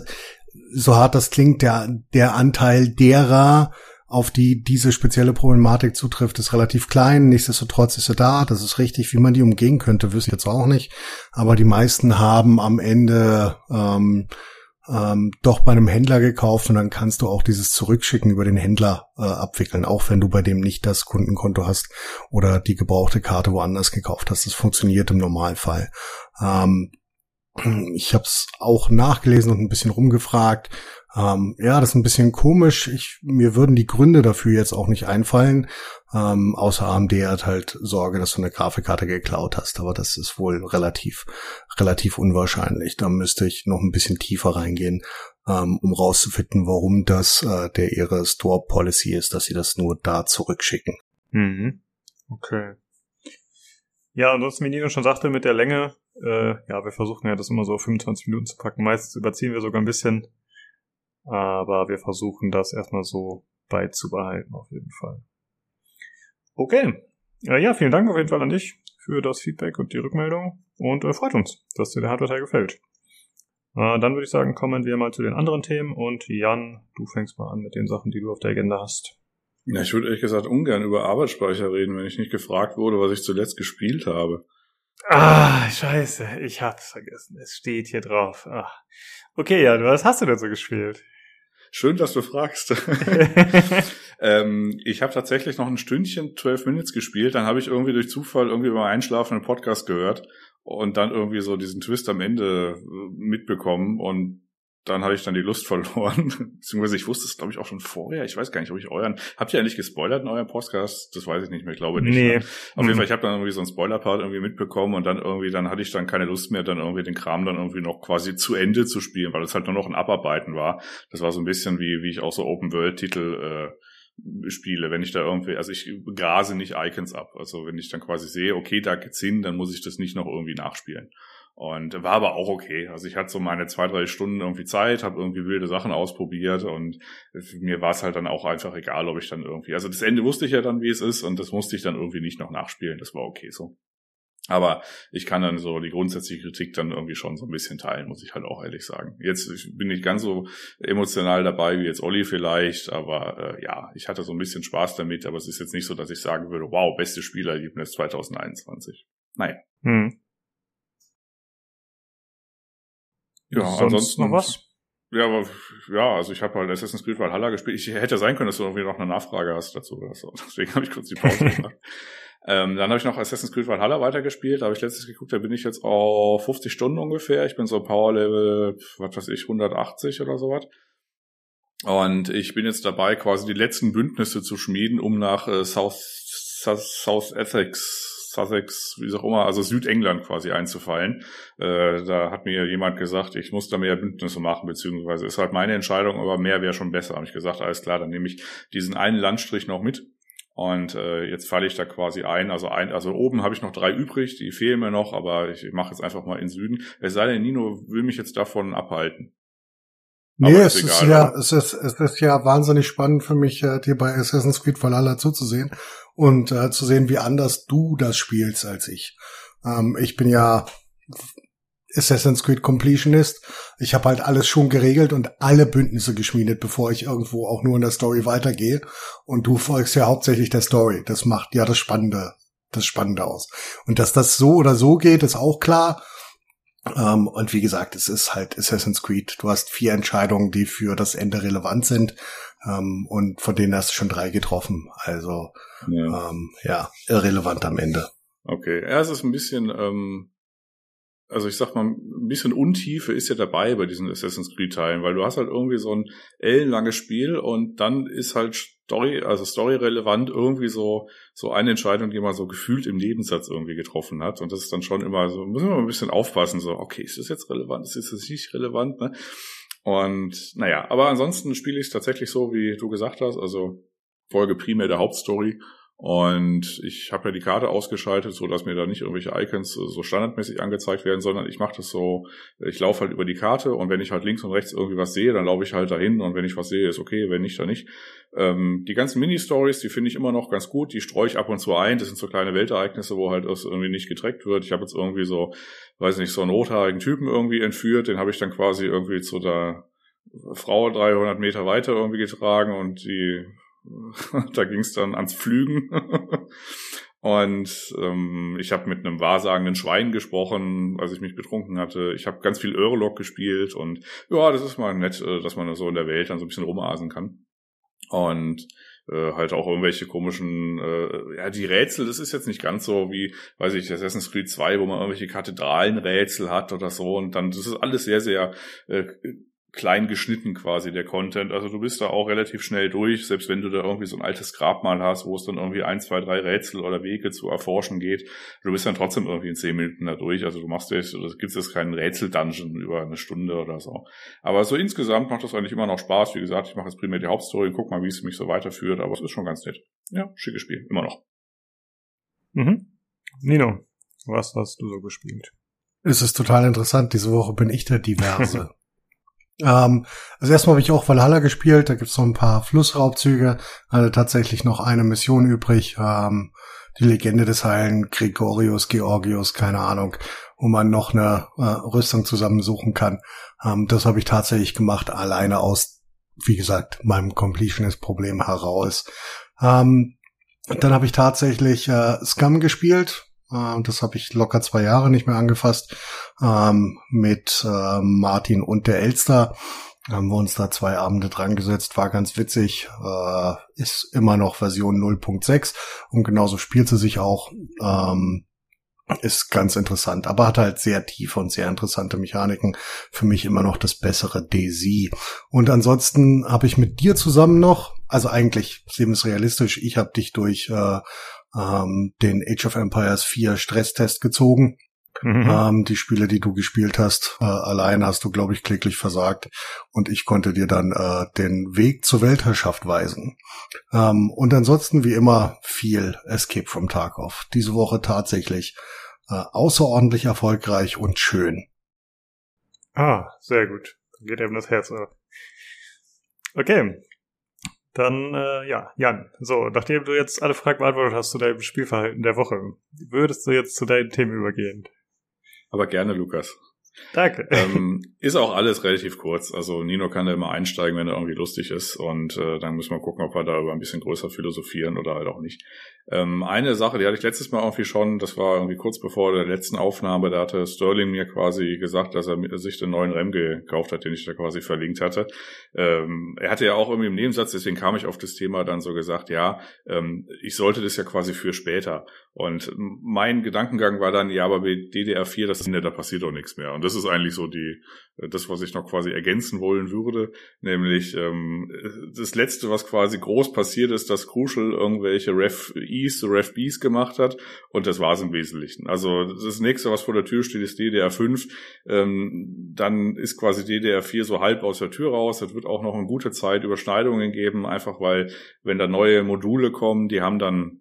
so hart das klingt, der, der Anteil derer, auf die diese spezielle Problematik zutrifft, ist relativ klein. Nichtsdestotrotz ist sie da. Das ist richtig. Wie man die umgehen könnte, wüsste ich jetzt auch nicht. Aber die meisten haben am Ende ähm, ähm, doch bei einem Händler gekauft und dann kannst du auch dieses Zurückschicken über den Händler äh, abwickeln, auch wenn du bei dem nicht das Kundenkonto hast oder die gebrauchte Karte woanders gekauft hast. Das funktioniert im Normalfall. Ähm, ich habe es auch nachgelesen und ein bisschen rumgefragt. Ähm, ja, das ist ein bisschen komisch. Ich, mir würden die Gründe dafür jetzt auch nicht einfallen. Ähm, außer AMD hat halt Sorge, dass du eine Grafikkarte geklaut hast. Aber das ist wohl relativ, relativ unwahrscheinlich. Da müsste ich noch ein bisschen tiefer reingehen, ähm, um rauszufinden, warum das äh, der ihre Store Policy ist, dass sie das nur da zurückschicken. Mhm. Okay. Ja, ansonsten, wie Nino schon sagte, mit der Länge, äh, ja, wir versuchen ja das immer so 25 Minuten zu packen. Meistens überziehen wir sogar ein bisschen. Aber wir versuchen das erstmal so beizubehalten, auf jeden Fall. Okay. Äh, ja, vielen Dank auf jeden Fall an dich für das Feedback und die Rückmeldung und äh, freut uns, dass dir der Hardware-Teil gefällt. Äh, dann würde ich sagen, kommen wir mal zu den anderen Themen und Jan, du fängst mal an mit den Sachen, die du auf der Agenda hast. Ja, ich würde ehrlich gesagt ungern über Arbeitsspeicher reden, wenn ich nicht gefragt wurde, was ich zuletzt gespielt habe. Ah, scheiße, ich hab's vergessen. Es steht hier drauf. Ach. Okay, ja, was hast du denn so gespielt? Schön, dass du fragst. [LAUGHS] ähm, ich habe tatsächlich noch ein Stündchen 12 Minutes gespielt, dann habe ich irgendwie durch Zufall irgendwie beim Einschlafen einen Podcast gehört und dann irgendwie so diesen Twist am Ende äh, mitbekommen und dann hatte ich dann die Lust [LAUGHS] verloren. Beziehungsweise ich wusste es, glaube ich, auch schon vorher. Ich weiß gar nicht, ob ich euren. Habt ihr eigentlich gespoilert in eurem Podcast? Das weiß ich nicht mehr, ich glaube nicht. Nee. Ne? Auf jeden Fall, ich habe dann irgendwie so einen Spoiler-Part irgendwie mitbekommen und dann irgendwie, dann hatte ich dann keine Lust mehr, dann irgendwie den Kram dann irgendwie noch quasi zu Ende zu spielen, weil es halt nur noch ein Abarbeiten war. Das war so ein bisschen wie, wie ich auch so Open-World-Titel äh, spiele, wenn ich da irgendwie, also ich grase nicht Icons ab. Also wenn ich dann quasi sehe, okay, da geht's hin, dann muss ich das nicht noch irgendwie nachspielen. Und war aber auch okay. Also ich hatte so meine zwei, drei Stunden irgendwie Zeit, habe irgendwie wilde Sachen ausprobiert und mir war es halt dann auch einfach egal, ob ich dann irgendwie. Also das Ende wusste ich ja dann, wie es ist, und das musste ich dann irgendwie nicht noch nachspielen. Das war okay so. Aber ich kann dann so die grundsätzliche Kritik dann irgendwie schon so ein bisschen teilen, muss ich halt auch ehrlich sagen. Jetzt bin ich ganz so emotional dabei wie jetzt Olli vielleicht, aber äh, ja, ich hatte so ein bisschen Spaß damit, aber es ist jetzt nicht so, dass ich sagen würde, wow, beste Spielerlebnis 2021. Nein. Hm. Ja, Sonst ansonsten noch was? Ja, aber ja, also ich habe halt Assassin's Creed Valhalla gespielt. Ich hätte sein können, dass du irgendwie noch eine Nachfrage hast dazu oder so. [LAUGHS] Deswegen habe ich kurz die Pause [LAUGHS] gemacht. ähm, dann habe ich noch Assassin's Creed Valhalla weitergespielt. Da habe ich letztes geguckt, da bin ich jetzt auf 50 Stunden ungefähr. Ich bin so Power Level, was weiß ich, 180 oder sowas. Und ich bin jetzt dabei, quasi die letzten Bündnisse zu schmieden, um nach äh, South, South, South Essex Sussex, wie auch immer, also Südengland quasi einzufallen. Äh, da hat mir jemand gesagt, ich muss da mehr Bündnisse machen, beziehungsweise ist halt meine Entscheidung, aber mehr wäre schon besser. Habe ich gesagt, alles klar, dann nehme ich diesen einen Landstrich noch mit. Und äh, jetzt falle ich da quasi ein. Also ein, also oben habe ich noch drei übrig, die fehlen mir noch, aber ich, ich mache jetzt einfach mal in Süden. Es sei denn, Nino will mich jetzt davon abhalten. Nee, es ist, egal, ja, es ist, es ist ja wahnsinnig spannend für mich, äh, dir bei Assassin's Creed Valhalla zuzusehen und äh, zu sehen, wie anders du das spielst als ich. Ähm, ich bin ja Assassin's Creed Completionist. Ich habe halt alles schon geregelt und alle Bündnisse geschmiedet, bevor ich irgendwo auch nur in der Story weitergehe. Und du folgst ja hauptsächlich der Story. Das macht ja das Spannende, das Spannende aus. Und dass das so oder so geht, ist auch klar. Ähm, und wie gesagt, es ist halt Assassin's Creed. Du hast vier Entscheidungen, die für das Ende relevant sind. Ähm, und von denen hast du schon drei getroffen. Also ja, ähm, ja irrelevant am Ende. Okay, ja, es ist ein bisschen, ähm, also ich sag mal, ein bisschen Untiefe ist ja dabei bei diesen Assassin's Creed-Teilen, weil du hast halt irgendwie so ein ellenlanges Spiel und dann ist halt Story, also Story-relevant irgendwie so, so eine Entscheidung, die man so gefühlt im Nebensatz irgendwie getroffen hat. Und das ist dann schon immer so, müssen wir mal ein bisschen aufpassen, so, okay, ist das jetzt relevant, ist das nicht relevant, ne? Und naja, aber ansonsten spiele ich es tatsächlich so, wie du gesagt hast, also folge primär der Hauptstory und ich habe ja die Karte ausgeschaltet, so dass mir da nicht irgendwelche Icons so standardmäßig angezeigt werden, sondern ich mache das so, ich laufe halt über die Karte und wenn ich halt links und rechts irgendwie was sehe, dann laufe ich halt dahin und wenn ich was sehe, ist okay, wenn nicht, dann nicht. Ähm, die ganzen Mini-Stories, die finde ich immer noch ganz gut, die streue ich ab und zu ein. Das sind so kleine Weltereignisse, wo halt das irgendwie nicht getrackt wird. Ich habe jetzt irgendwie so, weiß nicht, so einen rothaarigen Typen irgendwie entführt, den habe ich dann quasi irgendwie zu der Frau 300 Meter weiter irgendwie getragen und die [LAUGHS] da ging es dann ans Pflügen. [LAUGHS] Und ähm, ich habe mit einem wahrsagenden Schwein gesprochen, als ich mich betrunken hatte. Ich habe ganz viel Eurolog gespielt und ja, das ist mal nett, äh, dass man so in der Welt dann so ein bisschen rumasen kann. Und äh, halt auch irgendwelche komischen, äh, ja, die Rätsel, das ist jetzt nicht ganz so wie, weiß ich, Assassin's Creed 2, wo man irgendwelche Kathedralenrätsel hat oder so und dann, das ist alles sehr, sehr äh, klein geschnitten quasi der Content. Also du bist da auch relativ schnell durch, selbst wenn du da irgendwie so ein altes Grabmal hast, wo es dann irgendwie ein, zwei, drei Rätsel oder Wege zu erforschen geht. Du bist dann trotzdem irgendwie in zehn Minuten da durch. Also du machst jetzt, es gibt jetzt keinen Rätsel-Dungeon über eine Stunde oder so. Aber so insgesamt macht das eigentlich immer noch Spaß. Wie gesagt, ich mache jetzt primär die Hauptstory, guck mal, wie es mich so weiterführt, aber es ist schon ganz nett. Ja, schickes Spiel, immer noch. Mhm. Nino, was hast du so gespielt? Es ist total interessant. Diese Woche bin ich der Diverse. [LAUGHS] Ähm, also erstmal habe ich auch Valhalla gespielt, da gibt's noch ein paar Flussraubzüge, also tatsächlich noch eine Mission übrig, ähm, die Legende des Heilen Gregorius, Georgius, keine Ahnung, wo man noch eine äh, Rüstung zusammensuchen kann. Ähm, das habe ich tatsächlich gemacht, alleine aus, wie gesagt, meinem Completionist-Problem heraus. Ähm, dann habe ich tatsächlich äh, Scum gespielt, äh, das habe ich locker zwei Jahre nicht mehr angefasst. Ähm, mit äh, Martin und der Elster haben wir uns da zwei Abende dran gesetzt, war ganz witzig, äh, ist immer noch Version 0.6 und genauso spielt sie sich auch, ähm, ist ganz interessant, aber hat halt sehr tiefe und sehr interessante Mechaniken. Für mich immer noch das bessere DZ. Und ansonsten habe ich mit dir zusammen noch, also eigentlich sehen wir es realistisch, ich habe dich durch äh, ähm, den Age of Empires 4 Stresstest gezogen. Mhm. Ähm, die Spiele, die du gespielt hast, äh, allein hast du, glaube ich, kläglich versagt. Und ich konnte dir dann äh, den Weg zur Weltherrschaft weisen. Ähm, und ansonsten, wie immer, viel Escape from Tarkov. Diese Woche tatsächlich äh, außerordentlich erfolgreich und schön. Ah, sehr gut. Dann geht eben das Herz. Okay. Dann, äh, ja, Jan, so, nachdem du jetzt alle Fragen beantwortet hast zu deinem Spielverhalten der Woche, würdest du jetzt zu deinen Themen übergehen? Aber gerne, Lukas. Danke. ähm, [LAUGHS] ist auch alles relativ kurz. Also Nino kann da immer einsteigen, wenn er irgendwie lustig ist. Und äh, dann müssen wir gucken, ob wir da über ein bisschen größer philosophieren oder halt auch nicht. Ähm, eine Sache, die hatte ich letztes Mal irgendwie schon, das war irgendwie kurz bevor der letzten Aufnahme, da hatte Sterling mir quasi gesagt, dass er sich den neuen Rem gekauft hat, den ich da quasi verlinkt hatte. Ähm, er hatte ja auch irgendwie im Nebensatz, deswegen kam ich auf das Thema dann so gesagt, ja, ähm, ich sollte das ja quasi für später. Und mein Gedankengang war dann, ja, aber bei DDR4, das da passiert doch nichts mehr. Und das ist eigentlich so die, das, was ich noch quasi ergänzen wollen würde, nämlich ähm, das letzte, was quasi groß passiert ist, dass Crucial irgendwelche Ref E's, Ref B's gemacht hat und das war es im Wesentlichen. Also das nächste, was vor der Tür steht, ist DDR5. Ähm, dann ist quasi DDR4 so halb aus der Tür raus. Das wird auch noch eine gute Zeit Überschneidungen geben, einfach weil, wenn da neue Module kommen, die haben dann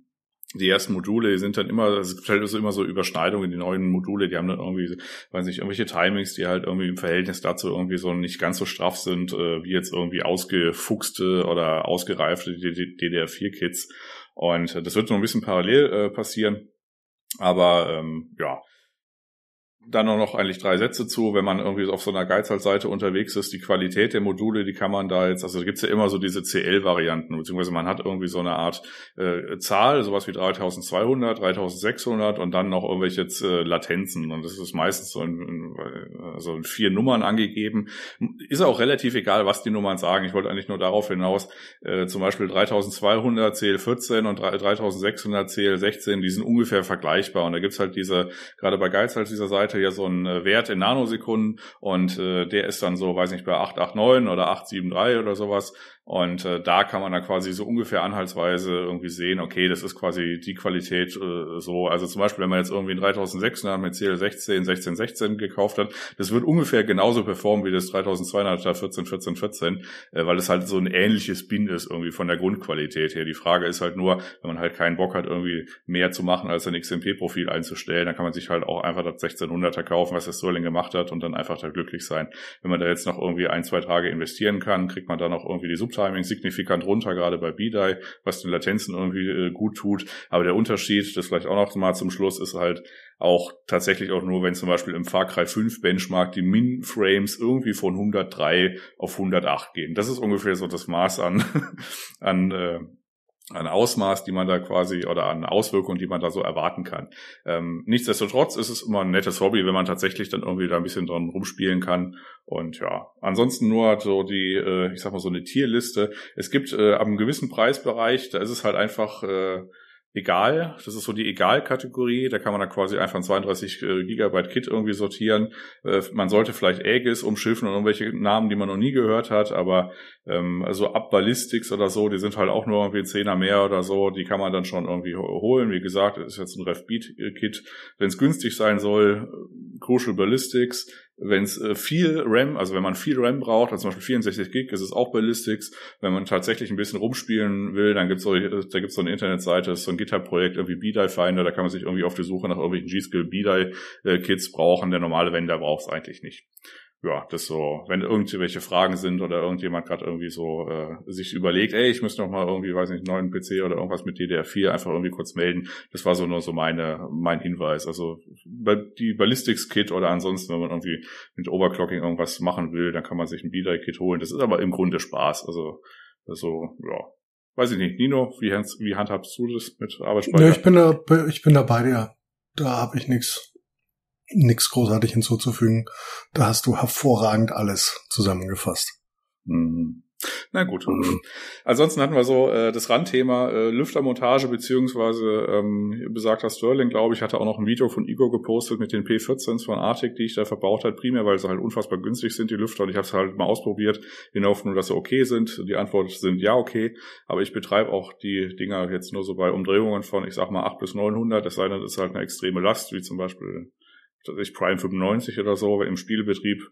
die ersten Module, sind dann immer, es gibt halt also immer so Überschneidungen, die neuen Module, die haben dann irgendwie, weiß nicht, irgendwelche Timings, die halt irgendwie im Verhältnis dazu irgendwie so nicht ganz so straff sind, äh, wie jetzt irgendwie ausgefuchste oder ausgereifte DDR4-Kits. Und das wird so ein bisschen parallel äh, passieren. Aber ähm, ja, dann nur noch eigentlich drei Sätze zu, wenn man irgendwie auf so einer Geizhals-Seite unterwegs ist, die Qualität der Module, die kann man da jetzt, also da gibt's ja immer so diese CL-Varianten, beziehungsweise man hat irgendwie so eine Art äh, Zahl, sowas wie 3200, 3600 und dann noch irgendwelche äh, Latenzen und das ist meistens so in, in, also in vier Nummern angegeben. Ist auch relativ egal, was die Nummern sagen. Ich wollte eigentlich nur darauf hinaus, äh, zum Beispiel 3200 CL14 und 3600 CL16, die sind ungefähr vergleichbar und da gibt's halt diese, gerade bei Geizhals dieser Seite, Ja so einen äh, Wert in Nanosekunden und äh, der ist dann so, weiß nicht, bei 889 oder 873 oder sowas. Und äh, da kann man dann quasi so ungefähr anhaltsweise irgendwie sehen, okay, das ist quasi die Qualität äh, so. Also zum Beispiel, wenn man jetzt irgendwie ein 3600 mit CL16, 1616 gekauft hat, das wird ungefähr genauso performen wie das 3200er 14, 14, 14, äh, weil es halt so ein ähnliches Bin ist irgendwie von der Grundqualität her. Die Frage ist halt nur, wenn man halt keinen Bock hat, irgendwie mehr zu machen, als ein XMP-Profil einzustellen, dann kann man sich halt auch einfach das 1600er kaufen, was der Sterling gemacht hat und dann einfach da glücklich sein. Wenn man da jetzt noch irgendwie ein, zwei Tage investieren kann, kriegt man dann auch irgendwie die Subteile Timing signifikant runter, gerade bei BDI, was den Latenzen irgendwie äh, gut tut. Aber der Unterschied, das vielleicht auch noch mal zum Schluss, ist halt auch tatsächlich auch nur, wenn zum Beispiel im Far Cry 5 Benchmark die Min-Frames irgendwie von 103 auf 108 gehen. Das ist ungefähr so das Maß an, [LAUGHS] an äh, an Ausmaß, die man da quasi oder an Auswirkungen, die man da so erwarten kann. Ähm, nichtsdestotrotz ist es immer ein nettes Hobby, wenn man tatsächlich dann irgendwie da ein bisschen dran rumspielen kann. Und ja, ansonsten nur so die, äh, ich sag mal so eine Tierliste. Es gibt äh, ab einem gewissen Preisbereich, da ist es halt einfach äh, egal. Das ist so die Egal-Kategorie. Da kann man dann quasi einfach ein 32 äh, Gigabyte Kit irgendwie sortieren. Äh, man sollte vielleicht Aegis umschiffen und irgendwelche Namen, die man noch nie gehört hat, aber ähm, also ab Ballistics oder so, die sind halt auch nur irgendwie Zehner mehr oder so. Die kann man dann schon irgendwie holen. Wie gesagt, ist jetzt ein Ref-Beat-Kit. Wenn es günstig sein soll, Crucial Ballistics wenn es äh, viel RAM, also wenn man viel RAM braucht, also zum Beispiel 64 Gig, ist es auch Ballistics. Wenn man tatsächlich ein bisschen rumspielen will, dann gibt's so, da gibt's so eine Internetseite, das ist so ein GitHub-Projekt, irgendwie B-Die Finder, da kann man sich irgendwie auf die Suche nach irgendwelchen G-Skill B-Die-Kits äh, brauchen. Der normale Wender braucht es eigentlich nicht ja, das so, wenn irgendwelche Fragen sind oder irgendjemand gerade irgendwie so äh, sich überlegt, ey, ich müsste noch mal irgendwie, weiß nicht, neuen PC oder irgendwas mit DDR4 einfach irgendwie kurz melden. Das war so nur so meine mein Hinweis. Also die Ballistics Kit oder ansonsten, wenn man irgendwie mit Overclocking irgendwas machen will, dann kann man sich ein B-Die Kit holen. Das ist aber im Grunde Spaß. Also so, ja, weiß ich nicht. Nino, wie, wie handhabst du das mit Arbeitsspeicher? Ja, ich bin da, ich bin da bei dir. Da habe ich nichts nichts großartig hinzuzufügen. Da hast du hervorragend alles zusammengefasst. Mhm. Na gut. Mhm. Ansonsten hatten wir so äh, das Randthema äh, Lüftermontage beziehungsweise ähm, besagter Sterling, glaube ich, hatte auch noch ein Video von Igor gepostet mit den P14s von Arctic, die ich da verbaut hat, primär, weil sie halt unfassbar günstig sind, die Lüfter. Und ich habe es halt mal ausprobiert, in der Hoffnung, dass sie okay sind. Die Antwort sind ja okay, aber ich betreibe auch die Dinger jetzt nur so bei Umdrehungen von, ich sag mal, 8 bis 900, es sei denn, das ist halt eine extreme Last, wie zum Beispiel ich Prime 95 oder so, im Spielbetrieb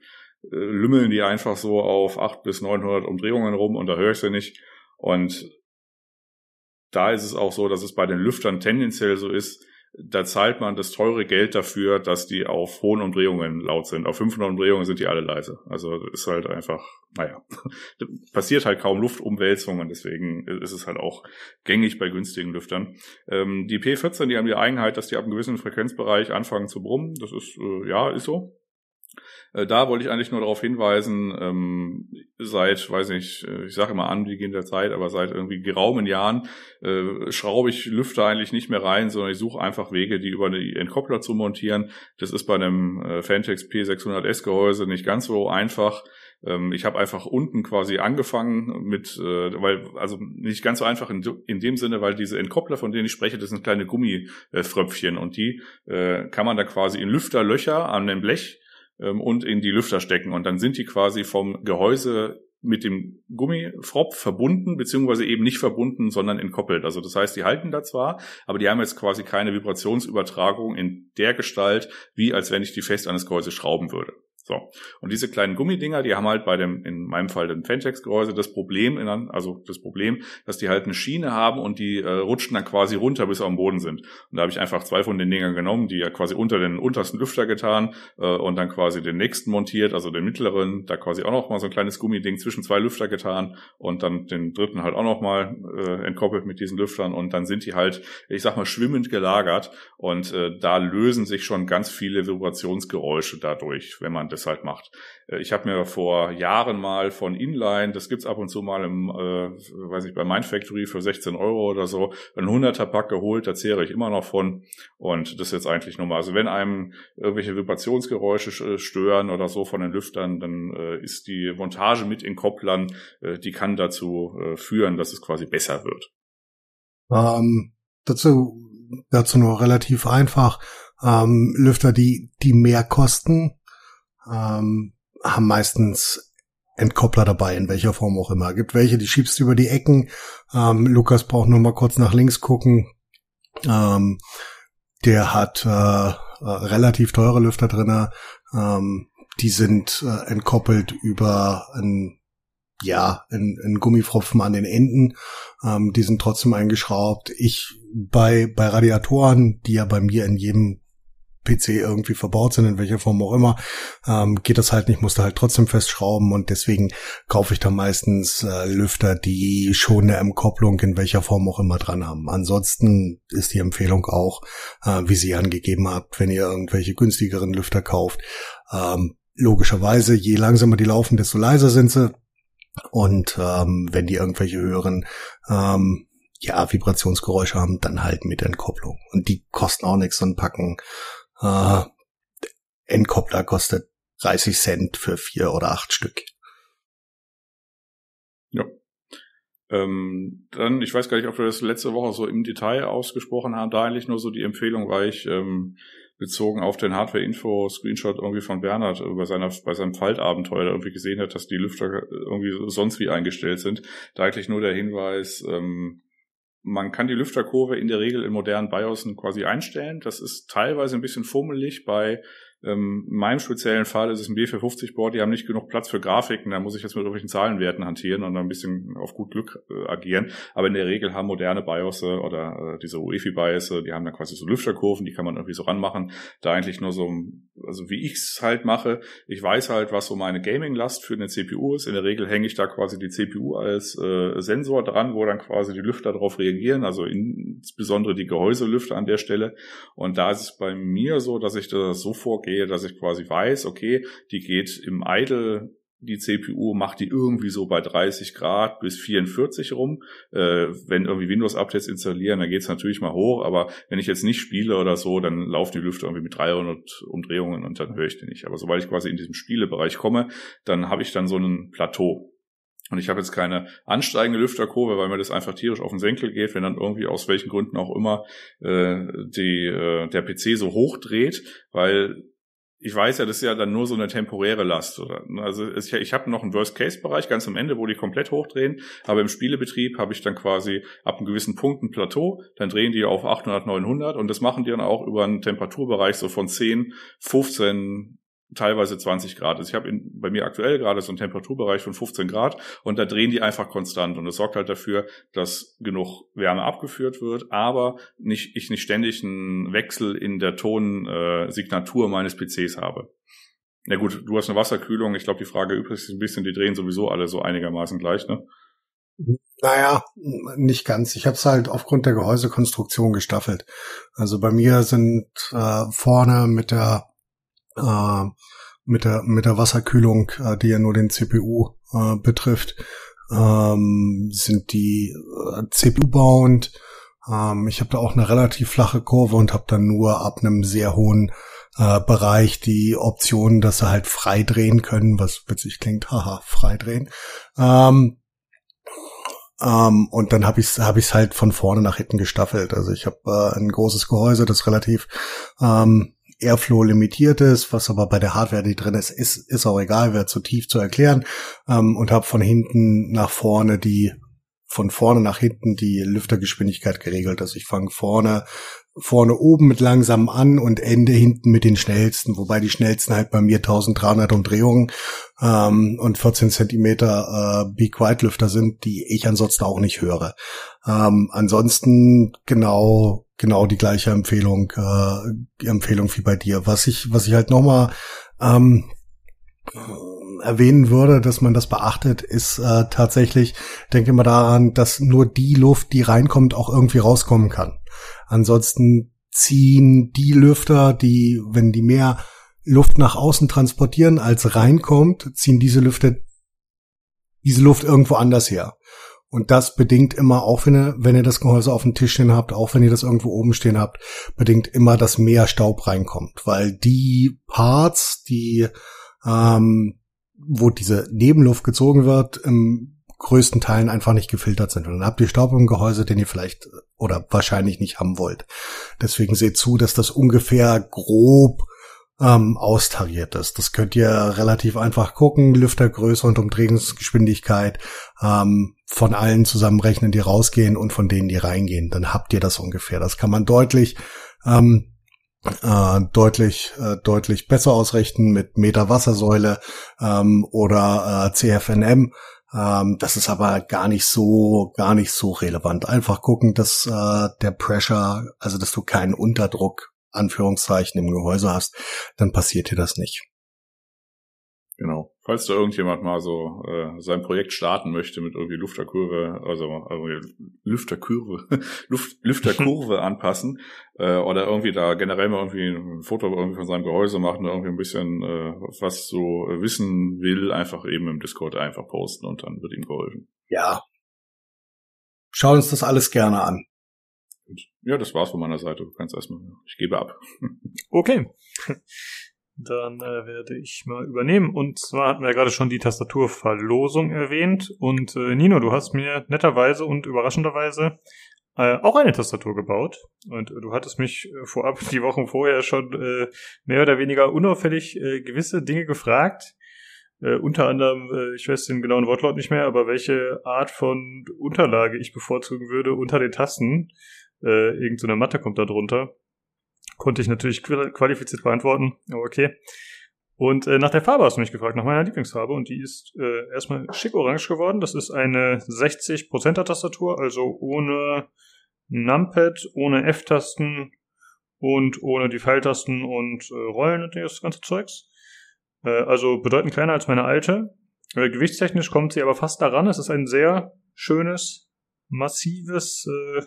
äh, lümmeln die einfach so auf 8 bis 900 Umdrehungen rum und da höre ich sie nicht. Und da ist es auch so, dass es bei den Lüftern tendenziell so ist, da zahlt man das teure Geld dafür, dass die auf hohen Umdrehungen laut sind. Auf 500 Umdrehungen sind die alle leise. Also ist halt einfach, naja, [LAUGHS] passiert halt kaum Luftumwälzung und deswegen ist es halt auch gängig bei günstigen Lüftern. Ähm, die P14, die haben die Eigenheit, dass die ab einem gewissen Frequenzbereich anfangen zu brummen. Das ist, äh, ja, ist so. Äh, da wollte ich eigentlich nur darauf hinweisen, ähm, seit, weiß nicht, äh, ich sage immer Anbeginn der Zeit, aber seit irgendwie geraumen Jahren äh, schraube ich Lüfter eigentlich nicht mehr rein, sondern ich suche einfach Wege, die über die Entkoppler zu montieren. Das ist bei einem äh, Fantex P600S Gehäuse nicht ganz so einfach ähm, ich habe einfach unten quasi angefangen mit, äh, weil, also nicht ganz so einfach in, in dem Sinne, weil diese Entkoppler, von denen ich spreche, das sind kleine Gummifröpfchen und die äh, kann man da quasi in Lüfterlöcher an dem Blech und in die Lüfter stecken. Und dann sind die quasi vom Gehäuse mit dem Gummifropf verbunden, beziehungsweise eben nicht verbunden, sondern entkoppelt. Also das heißt, die halten da zwar, aber die haben jetzt quasi keine Vibrationsübertragung in der Gestalt, wie als wenn ich die fest an das Gehäuse schrauben würde. So. Und diese kleinen Gummidinger, die haben halt bei dem, in meinem Fall dem Fentex-Gehäuse das Problem, also das Problem, dass die halt eine Schiene haben und die äh, rutschen dann quasi runter, bis sie am Boden sind. Und da habe ich einfach zwei von den Dingern genommen, die ja quasi unter den untersten Lüfter getan äh, und dann quasi den nächsten montiert, also den mittleren, da quasi auch noch mal so ein kleines Gummiding zwischen zwei Lüfter getan und dann den dritten halt auch noch mal äh, entkoppelt mit diesen Lüftern und dann sind die halt, ich sag mal, schwimmend gelagert und äh, da lösen sich schon ganz viele Vibrationsgeräusche dadurch, wenn man das halt macht. Äh, ich habe mir vor Jahren mal von Inline, das gibt's ab und zu mal im, äh, weiß ich, bei Mindfactory für 16 Euro oder so, ein 100er Pack geholt, da zehre ich immer noch von und das ist jetzt eigentlich nochmal, also wenn einem irgendwelche Vibrationsgeräusche stören oder so von den Lüftern, dann äh, ist die Montage mit in Kopplern, äh, die kann dazu äh, führen, dass es quasi besser wird. Ähm, dazu, dazu nur relativ einfach. Ähm, Lüfter, die, die mehr kosten, ähm, haben meistens Entkoppler dabei, in welcher Form auch immer. Gibt welche, die schiebst du über die Ecken. Ähm, Lukas braucht nur mal kurz nach links gucken. Ähm, der hat äh, äh, relativ teure Lüfter drinne. Ähm, die sind äh, entkoppelt über ein ja, ein, ein Gummifropfen an den Enden. Ähm, die sind trotzdem eingeschraubt. Ich bei bei Radiatoren, die ja bei mir in jedem PC irgendwie verbaut sind, in welcher Form auch immer, ähm, geht das halt nicht, musste halt trotzdem festschrauben und deswegen kaufe ich da meistens äh, Lüfter, die schon eine M-Kopplung in welcher Form auch immer dran haben. Ansonsten ist die Empfehlung auch, äh, wie sie angegeben habt, wenn ihr irgendwelche günstigeren Lüfter kauft, ähm, logischerweise, je langsamer die laufen, desto leiser sind sie. Und ähm, wenn die irgendwelche höheren ähm, ja, Vibrationsgeräusche haben, dann halt mit Entkopplung. Und die kosten auch nichts, ein Packen äh, Endkoppler kostet 30 Cent für vier oder acht Stück. Ja. Ähm, dann, ich weiß gar nicht, ob wir das letzte Woche so im Detail ausgesprochen haben, da eigentlich nur so die Empfehlung, weil ich ähm, bezogen auf den Hardware-Info-Screenshot irgendwie von Bernhard über seiner, bei seinem Faltabenteuer irgendwie gesehen hat, dass die Lüfter irgendwie sonst wie eingestellt sind. Da eigentlich nur der Hinweis, ähm, man kann die Lüfterkurve in der Regel in modernen BIOSen quasi einstellen. Das ist teilweise ein bisschen fummelig bei in meinem speziellen Fall ist es ein B450-Board, die haben nicht genug Platz für Grafiken, da muss ich jetzt mit irgendwelchen Zahlenwerten hantieren und dann ein bisschen auf gut Glück äh, agieren. Aber in der Regel haben moderne BIOS oder äh, diese UEFI-BIOS, die haben dann quasi so Lüfterkurven, die kann man irgendwie so ranmachen. Da eigentlich nur so, also wie ich es halt mache, ich weiß halt, was so meine Gaming-Last für eine CPU ist. In der Regel hänge ich da quasi die CPU als äh, Sensor dran, wo dann quasi die Lüfter darauf reagieren, also insbesondere die Gehäuselüfter an der Stelle. Und da ist es bei mir so, dass ich das so vorgehe, vorgehe, dass ich quasi weiß, okay, die geht im Idle die CPU macht die irgendwie so bei 30 Grad bis 44 rum. Äh, wenn irgendwie Windows-Updates installieren, dann geht's natürlich mal hoch, aber wenn ich jetzt nicht spiele oder so, dann laufen die Lüfter irgendwie mit 300 Umdrehungen und dann höre ich die nicht. Aber sobald ich quasi in diesem Spielebereich komme, dann habe ich dann so ein Plateau. Und ich habe jetzt keine ansteigende Lüfterkurve, weil mir das einfach tierisch auf den Senkel geht, wenn dann irgendwie aus welchen Gründen auch immer äh, die, äh, der PC so hoch dreht, weil ich weiß ja, das ist ja dann nur so eine temporäre Last. Oder, also ich, ich habe noch einen Worst-Case-Bereich ganz am Ende, wo die komplett hochdrehen, aber im Spielebetrieb habe ich dann quasi ab einem gewissen Punkt ein Plateau, dann drehen die auf 800, 900 und das machen die dann auch über einen Temperaturbereich so von 10, 15 teilweise 20 Grad ist. Ich habe bei mir aktuell gerade so einen Temperaturbereich von 15 Grad und da drehen die einfach konstant und es sorgt halt dafür, dass genug Wärme abgeführt wird, aber nicht, ich nicht ständig einen Wechsel in der Tonsignatur äh, meines PCs habe. Ja gut, du hast eine Wasserkühlung. Ich glaube, die Frage übrig ist ein bisschen, die drehen sowieso alle so einigermaßen gleich, ne? Naja, nicht ganz. Ich habe es halt aufgrund der Gehäusekonstruktion gestaffelt. Also bei mir sind äh, vorne mit der äh, mit der mit der Wasserkühlung, äh, die ja nur den CPU äh, betrifft, ähm, sind die äh, CPU-bound. Ähm, ich habe da auch eine relativ flache Kurve und habe dann nur ab einem sehr hohen äh, Bereich die Option, dass sie halt frei drehen können, was witzig klingt, haha, frei drehen. Ähm, ähm, und dann habe ich es hab ich's halt von vorne nach hinten gestaffelt. Also ich habe äh, ein großes Gehäuse, das relativ ähm, Airflow limitiert ist, was aber bei der Hardware, die drin ist, ist, ist auch egal, wäre zu tief zu erklären. Ähm, und habe von hinten nach vorne die von vorne nach hinten die Lüftergeschwindigkeit geregelt. Also ich fange vorne vorne oben mit langsam an und Ende hinten mit den schnellsten, wobei die schnellsten halt bei mir 1300 Umdrehungen ähm, und 14 Zentimeter äh, Be Quiet Lüfter sind, die ich ansonsten auch nicht höre. Ähm, ansonsten genau genau die gleiche Empfehlung äh, Empfehlung wie bei dir. Was ich was ich halt nochmal ähm, erwähnen würde, dass man das beachtet, ist äh, tatsächlich, denke mal daran, dass nur die Luft, die reinkommt, auch irgendwie rauskommen kann. Ansonsten ziehen die Lüfter, die, wenn die mehr Luft nach außen transportieren, als reinkommt, ziehen diese Lüfte diese Luft irgendwo anders her. Und das bedingt immer, auch wenn ihr, wenn ihr das Gehäuse auf dem Tisch stehen habt, auch wenn ihr das irgendwo oben stehen habt, bedingt immer, dass mehr Staub reinkommt. Weil die Parts, die, ähm, wo diese Nebenluft gezogen wird, im größten Teilen einfach nicht gefiltert sind. Und dann habt ihr Staub im Gehäuse, den ihr vielleicht oder wahrscheinlich nicht haben wollt. Deswegen seht zu, dass das ungefähr grob ähm, austariert ist. Das könnt ihr relativ einfach gucken, Lüftergröße und Umdrehungsgeschwindigkeit ähm, von allen zusammenrechnen, die rausgehen und von denen, die reingehen. Dann habt ihr das ungefähr. Das kann man deutlich ähm, äh, deutlich äh, deutlich besser ausrechnen mit Meter Wassersäule ähm, oder äh, CFNM das ist aber gar nicht so, gar nicht so relevant. Einfach gucken, dass äh, der Pressure, also dass du keinen Unterdruck, Anführungszeichen, im Gehäuse hast, dann passiert dir das nicht. Genau. Falls da irgendjemand mal so äh, sein Projekt starten möchte mit irgendwie Lufterkurve, also, also Lüfterkurve, [LAUGHS] Luft, Lüfterkurve [LAUGHS] anpassen äh, oder irgendwie da generell mal irgendwie ein Foto irgendwie von seinem Gehäuse machen oder irgendwie ein bisschen äh, was so wissen will, einfach eben im Discord einfach posten und dann wird ihm geholfen. Ja. Schauen uns das alles gerne an. Ja, das war's von meiner Seite. Du kannst erstmal, ich gebe ab. [LAUGHS] okay. Dann äh, werde ich mal übernehmen. Und zwar hatten wir ja gerade schon die Tastaturverlosung erwähnt. Und äh, Nino, du hast mir netterweise und überraschenderweise äh, auch eine Tastatur gebaut. Und äh, du hattest mich äh, vorab [LAUGHS] die Wochen vorher schon äh, mehr oder weniger unauffällig gewisse Dinge gefragt. Unter anderem, ich weiß den genauen Wortlaut nicht mehr, aber welche Art von Unterlage ich bevorzugen würde unter den Tasten. Äh, irgend so eine Matte kommt da drunter. Konnte ich natürlich qualifiziert beantworten, aber okay. Und äh, nach der Farbe hast du mich gefragt, nach meiner Lieblingsfarbe. Und die ist äh, erstmal schick orange geworden. Das ist eine 60%er Tastatur, also ohne Numpad, ohne F-Tasten und ohne die Pfeiltasten und äh, Rollen und das ganze Zeugs. Äh, also bedeutend kleiner als meine alte. Äh, gewichtstechnisch kommt sie aber fast daran. Es ist ein sehr schönes, massives äh,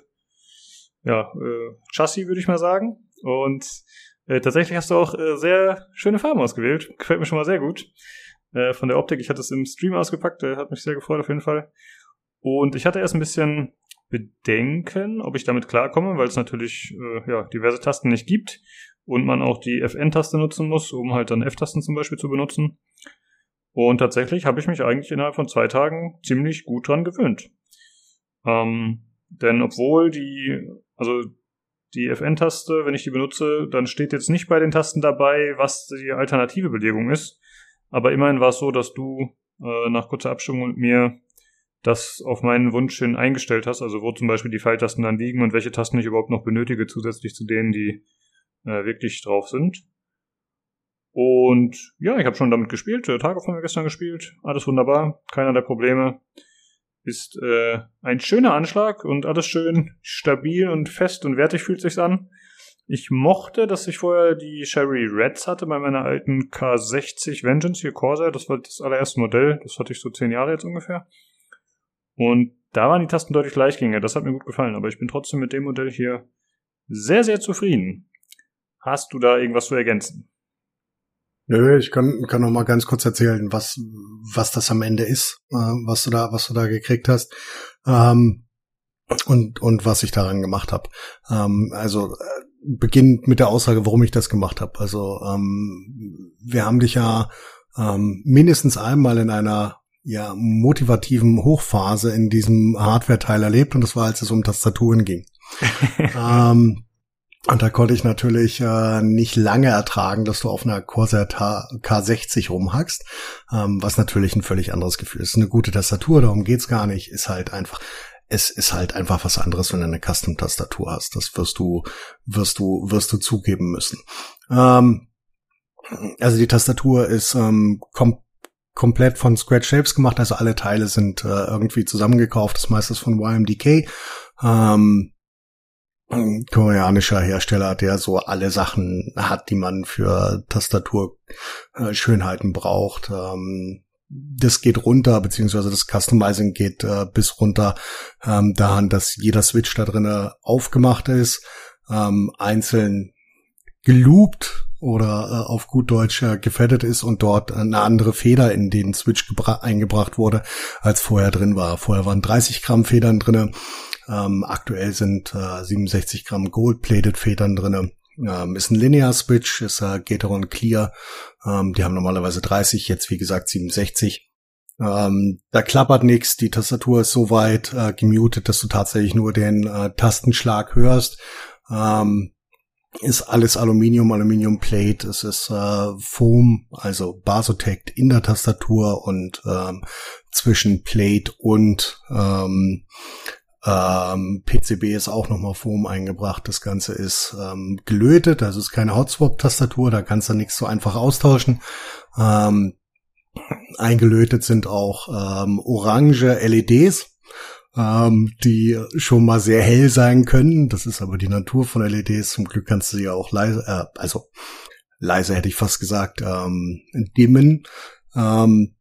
ja, äh, Chassis, würde ich mal sagen. Und äh, tatsächlich hast du auch äh, sehr schöne Farben ausgewählt. Gefällt mir schon mal sehr gut. Äh, von der Optik, ich hatte es im Stream ausgepackt, der hat mich sehr gefreut auf jeden Fall. Und ich hatte erst ein bisschen Bedenken, ob ich damit klarkomme, weil es natürlich äh, ja, diverse Tasten nicht gibt und man auch die FN-Taste nutzen muss, um halt dann F-Tasten zum Beispiel zu benutzen. Und tatsächlich habe ich mich eigentlich innerhalb von zwei Tagen ziemlich gut dran gewöhnt. Ähm, denn obwohl die, also die FN-Taste, wenn ich die benutze, dann steht jetzt nicht bei den Tasten dabei, was die alternative Belegung ist. Aber immerhin war es so, dass du äh, nach kurzer Abstimmung mit mir das auf meinen Wunsch hin eingestellt hast, also wo zum Beispiel die Pfeiltasten dann liegen und welche Tasten ich überhaupt noch benötige, zusätzlich zu denen, die äh, wirklich drauf sind. Und ja, ich habe schon damit gespielt. Tage von mir gestern gespielt. Alles wunderbar. Keiner der Probleme. Ist äh, ein schöner Anschlag und alles schön stabil und fest und wertig fühlt sich's an. Ich mochte, dass ich vorher die Sherry Reds hatte bei meiner alten K60 Vengeance hier Corsair. Das war das allererste Modell. Das hatte ich so zehn Jahre jetzt ungefähr. Und da waren die Tasten deutlich leichtgängiger. Das hat mir gut gefallen. Aber ich bin trotzdem mit dem Modell hier sehr, sehr zufrieden. Hast du da irgendwas zu ergänzen? Nö, ich kann, kann noch mal ganz kurz erzählen, was, was das am Ende ist, äh, was du da, was du da gekriegt hast. Ähm, und, und was ich daran gemacht habe. Ähm, also äh, beginnt mit der Aussage, warum ich das gemacht habe. Also ähm, wir haben dich ja ähm, mindestens einmal in einer ja motivativen Hochphase in diesem Hardware-Teil erlebt und das war, als es um Tastaturen ging. [LAUGHS] ähm, und da konnte ich natürlich äh, nicht lange ertragen, dass du auf einer Corsair K60 rumhackst, ähm, was natürlich ein völlig anderes Gefühl ist. Eine gute Tastatur, darum geht's gar nicht, ist halt einfach, es ist halt einfach was anderes, wenn du eine Custom-Tastatur hast. Das wirst du, wirst du, wirst du zugeben müssen. Ähm, also die Tastatur ist ähm, kom komplett von Scratch Shapes gemacht, also alle Teile sind äh, irgendwie zusammengekauft, das meiste ist von YMDK. Ähm, koreanischer Hersteller, der so alle Sachen hat, die man für Tastaturschönheiten äh, braucht. Ähm, das geht runter, beziehungsweise das Customizing geht äh, bis runter ähm, daran, dass jeder Switch da drinnen aufgemacht ist, ähm, einzeln geloopt oder äh, auf gut Deutsch äh, gefettet ist und dort eine andere Feder in den Switch eingebracht wurde, als vorher drin war. Vorher waren 30 Gramm Federn drinne ähm, aktuell sind äh, 67 Gramm Gold-Plated Federn drinne. Ähm, ist ein Linear Switch, ist äh, Gateron Clear. Ähm, die haben normalerweise 30, jetzt wie gesagt 67. Ähm, da klappert nichts, die Tastatur ist so weit äh, gemutet, dass du tatsächlich nur den äh, Tastenschlag hörst. Ähm, ist alles Aluminium, Aluminium Plate, es ist äh, Foam, also Basotect in der Tastatur und ähm, zwischen Plate und ähm, ähm, PCB ist auch nochmal Foam eingebracht. Das Ganze ist ähm, gelötet, also ist keine Hotswap-Tastatur, da kannst du nichts so einfach austauschen. Ähm, eingelötet sind auch ähm, orange LEDs, ähm, die schon mal sehr hell sein können. Das ist aber die Natur von LEDs. Zum Glück kannst du sie auch leise, äh, also leise hätte ich fast gesagt, ähm, dimmen. Ähm,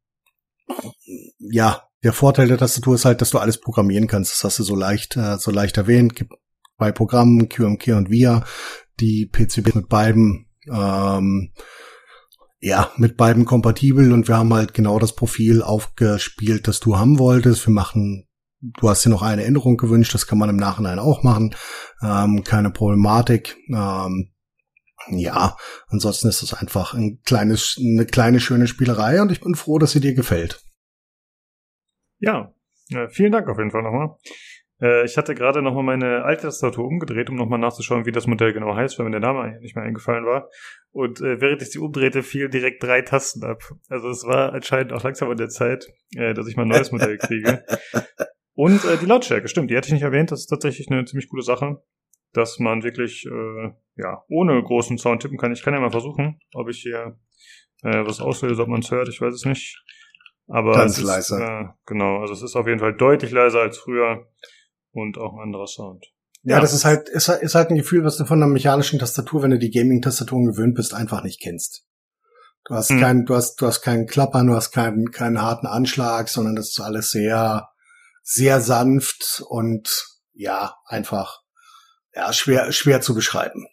ja, der Vorteil der Tastatur ist halt, dass du alles programmieren kannst. Das hast du so leicht, äh, so leicht erwähnt. Gibt bei Programmen QMK und VIA, die PCB mit beiden, ähm, ja, mit beiden kompatibel und wir haben halt genau das Profil aufgespielt, das du haben wolltest. Wir machen, du hast dir noch eine Änderung gewünscht, das kann man im Nachhinein auch machen. Ähm, keine Problematik. Ähm, ja, ansonsten ist es einfach ein kleines, eine kleine schöne Spielerei und ich bin froh, dass sie dir gefällt. Ja, äh, vielen Dank auf jeden Fall nochmal. Äh, ich hatte gerade nochmal meine alte Tastatur umgedreht, um nochmal nachzuschauen, wie das Modell genau heißt, weil mir der Name nicht mehr eingefallen war. Und äh, während ich sie umdrehte, fielen direkt drei Tasten ab. Also es war anscheinend auch langsam an der Zeit, äh, dass ich mal ein neues Modell [LAUGHS] kriege. Und äh, die Lautstärke, stimmt, die hatte ich nicht erwähnt. Das ist tatsächlich eine ziemlich gute Sache, dass man wirklich äh, ja ohne großen Sound tippen kann. Ich kann ja mal versuchen, ob ich hier äh, was auslöse, ob man es hört. Ich weiß es nicht. Aber Ganz ist, leise. Äh, genau, also es ist auf jeden Fall deutlich leiser als früher und auch ein anderer Sound. Ja, ja, das ist halt, ist, ist halt ein Gefühl, was du von einer mechanischen Tastatur, wenn du die Gaming-Tastaturen gewöhnt bist, einfach nicht kennst. Du hast hm. keinen, du hast, du hast keinen Klappern, du hast keinen, keinen harten Anschlag, sondern das ist alles sehr, sehr sanft und ja, einfach, ja, schwer, schwer zu beschreiben.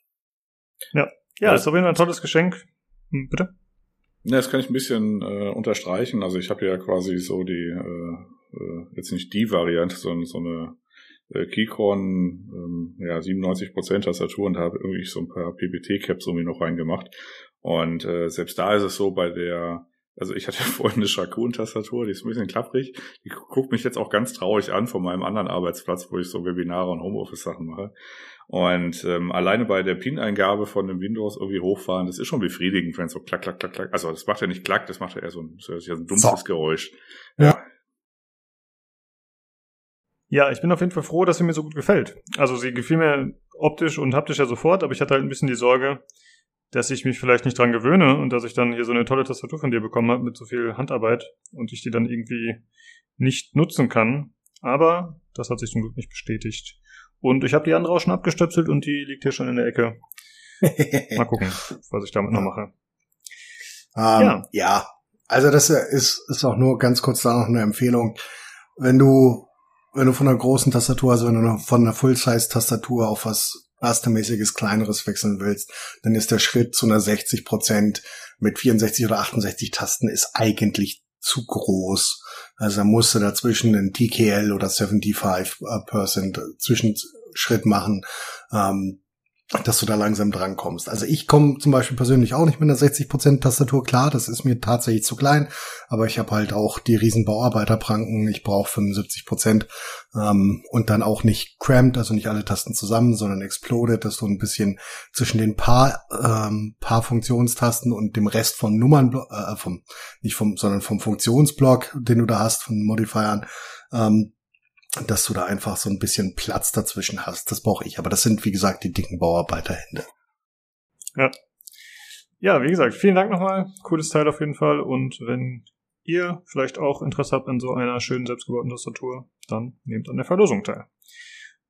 Ja, ja, ist auf jeden Fall ein tolles Geschenk. Hm, bitte? Ja, das kann ich ein bisschen äh, unterstreichen. Also ich habe ja quasi so die, äh, äh, jetzt nicht die Variante, sondern so eine äh, Keychron ähm, ja, 97% Tastatur und habe irgendwie so ein paar PBT-Caps irgendwie noch reingemacht. Und äh, selbst da ist es so bei der, also ich hatte [LAUGHS] ja vorhin eine Shakun-Tastatur, die ist ein bisschen klapprig. Die guckt mich jetzt auch ganz traurig an von meinem anderen Arbeitsplatz, wo ich so Webinare und Homeoffice-Sachen mache. Und ähm, alleine bei der PIN-Eingabe von dem Windows irgendwie hochfahren, das ist schon befriedigend, wenn es so klack, klack, klack, klack. Also das macht ja nicht klack, das macht ja eher so ein, so ein dumpfes so. Geräusch. Ja. Ja, ich bin auf jeden Fall froh, dass sie mir so gut gefällt. Also sie gefiel mir optisch und haptisch ja sofort, aber ich hatte halt ein bisschen die Sorge, dass ich mich vielleicht nicht dran gewöhne und dass ich dann hier so eine tolle Tastatur von dir bekommen habe mit so viel Handarbeit und ich die dann irgendwie nicht nutzen kann. Aber das hat sich zum Glück nicht bestätigt. Und ich habe die andere auch schon abgestöpselt und die liegt hier schon in der Ecke. [LAUGHS] Mal gucken, was ich damit noch mache. Ähm, ja. ja, also das ist, ist auch nur ganz kurz da noch eine Empfehlung. Wenn du, wenn du von einer großen Tastatur, also wenn du von einer Full-Size-Tastatur auf was rastermäßiges kleineres wechseln willst, dann ist der Schritt zu einer 60 Prozent mit 64 oder 68 Tasten ist eigentlich zu groß. Also er musste dazwischen einen TKL oder 75 Percent Zwischenschritt machen. Ähm, dass du da langsam drankommst. Also ich komme zum Beispiel persönlich auch nicht mit einer 60% Tastatur klar, das ist mir tatsächlich zu klein, aber ich habe halt auch die riesen Bauarbeiterpranken, ich brauche 75% ähm, und dann auch nicht cramped, also nicht alle Tasten zusammen, sondern exploded, dass du ein bisschen zwischen den paar, ähm, paar Funktionstasten und dem Rest von Nummern, äh, vom, nicht vom, sondern vom Funktionsblock, den du da hast, von Modifiern, ähm, dass du da einfach so ein bisschen Platz dazwischen hast. Das brauche ich. Aber das sind, wie gesagt, die dicken Bauarbeiterhände. Ja. Ja, wie gesagt, vielen Dank nochmal. Cooles Teil auf jeden Fall. Und wenn ihr vielleicht auch Interesse habt an so einer schönen selbstgebauten Tastatur, dann nehmt an der Verlosung teil.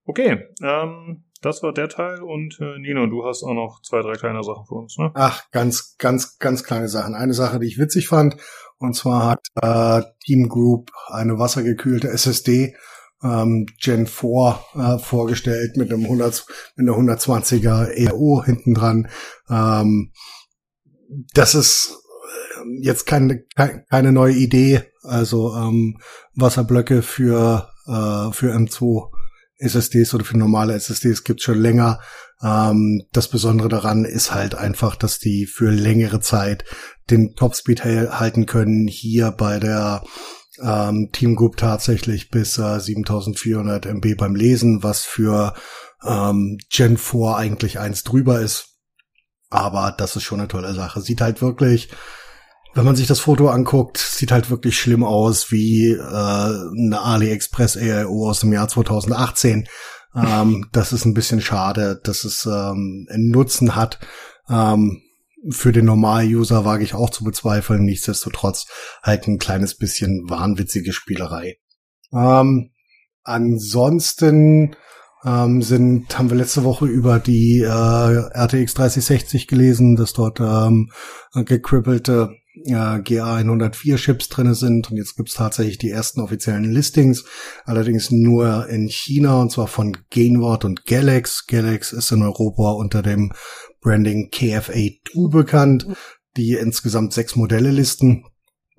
Okay, ähm, das war der Teil und äh, Nino, du hast auch noch zwei, drei kleine Sachen für uns, ne? Ach, ganz, ganz, ganz kleine Sachen. Eine Sache, die ich witzig fand, und zwar hat äh, Team Group eine wassergekühlte SSD ähm, Gen 4 äh, vorgestellt mit einem 100, mit einer 120er ERO hinten dran. Ähm, das ist äh, jetzt keine, keine neue Idee. Also ähm, Wasserblöcke für, äh, für M2 SSDs oder für normale SSDs gibt's schon länger. Ähm, das Besondere daran ist halt einfach, dass die für längere Zeit den Topspeed halten können. Hier bei der ähm, Team Group tatsächlich bis äh, 7400 MB beim Lesen, was für ähm, Gen 4 eigentlich eins drüber ist. Aber das ist schon eine tolle Sache. Sieht halt wirklich, wenn man sich das Foto anguckt, sieht halt wirklich schlimm aus wie äh, eine AliExpress AIO aus dem Jahr 2018. ähm, das ist ein bisschen schade, dass es ähm, einen Nutzen hat. Ähm, für den Normal-User wage ich auch zu bezweifeln. Nichtsdestotrotz halt ein kleines bisschen wahnwitzige Spielerei. Ähm, ansonsten ähm, sind, haben wir letzte Woche über die äh, RTX 3060 gelesen, dass dort ähm, gekribbelte äh, GA104 Chips drinne sind und jetzt gibt's tatsächlich die ersten offiziellen Listings, allerdings nur in China und zwar von Gainward und Galax. Galax ist in Europa unter dem Branding KFA2 bekannt, die insgesamt sechs Modelle listen.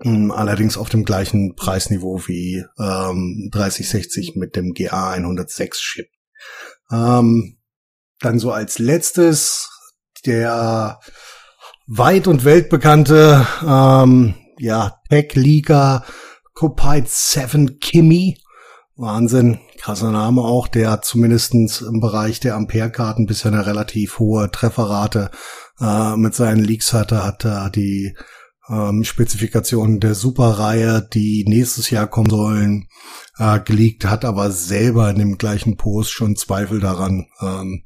Hm, allerdings auf dem gleichen Preisniveau wie ähm, 3060 mit dem GA106 Chip. Ähm, dann so als letztes der weit und weltbekannte ähm, ja, Tech-Liga Copite 7 Kimi Wahnsinn, krasser Name auch, der zumindestens im Bereich der Ampere-Karten bisher eine relativ hohe Trefferrate äh, mit seinen Leaks hatte, hat er die ähm, Spezifikationen der Superreihe, die nächstes Jahr kommen sollen, äh, geleakt, hat aber selber in dem gleichen Post schon Zweifel daran ähm,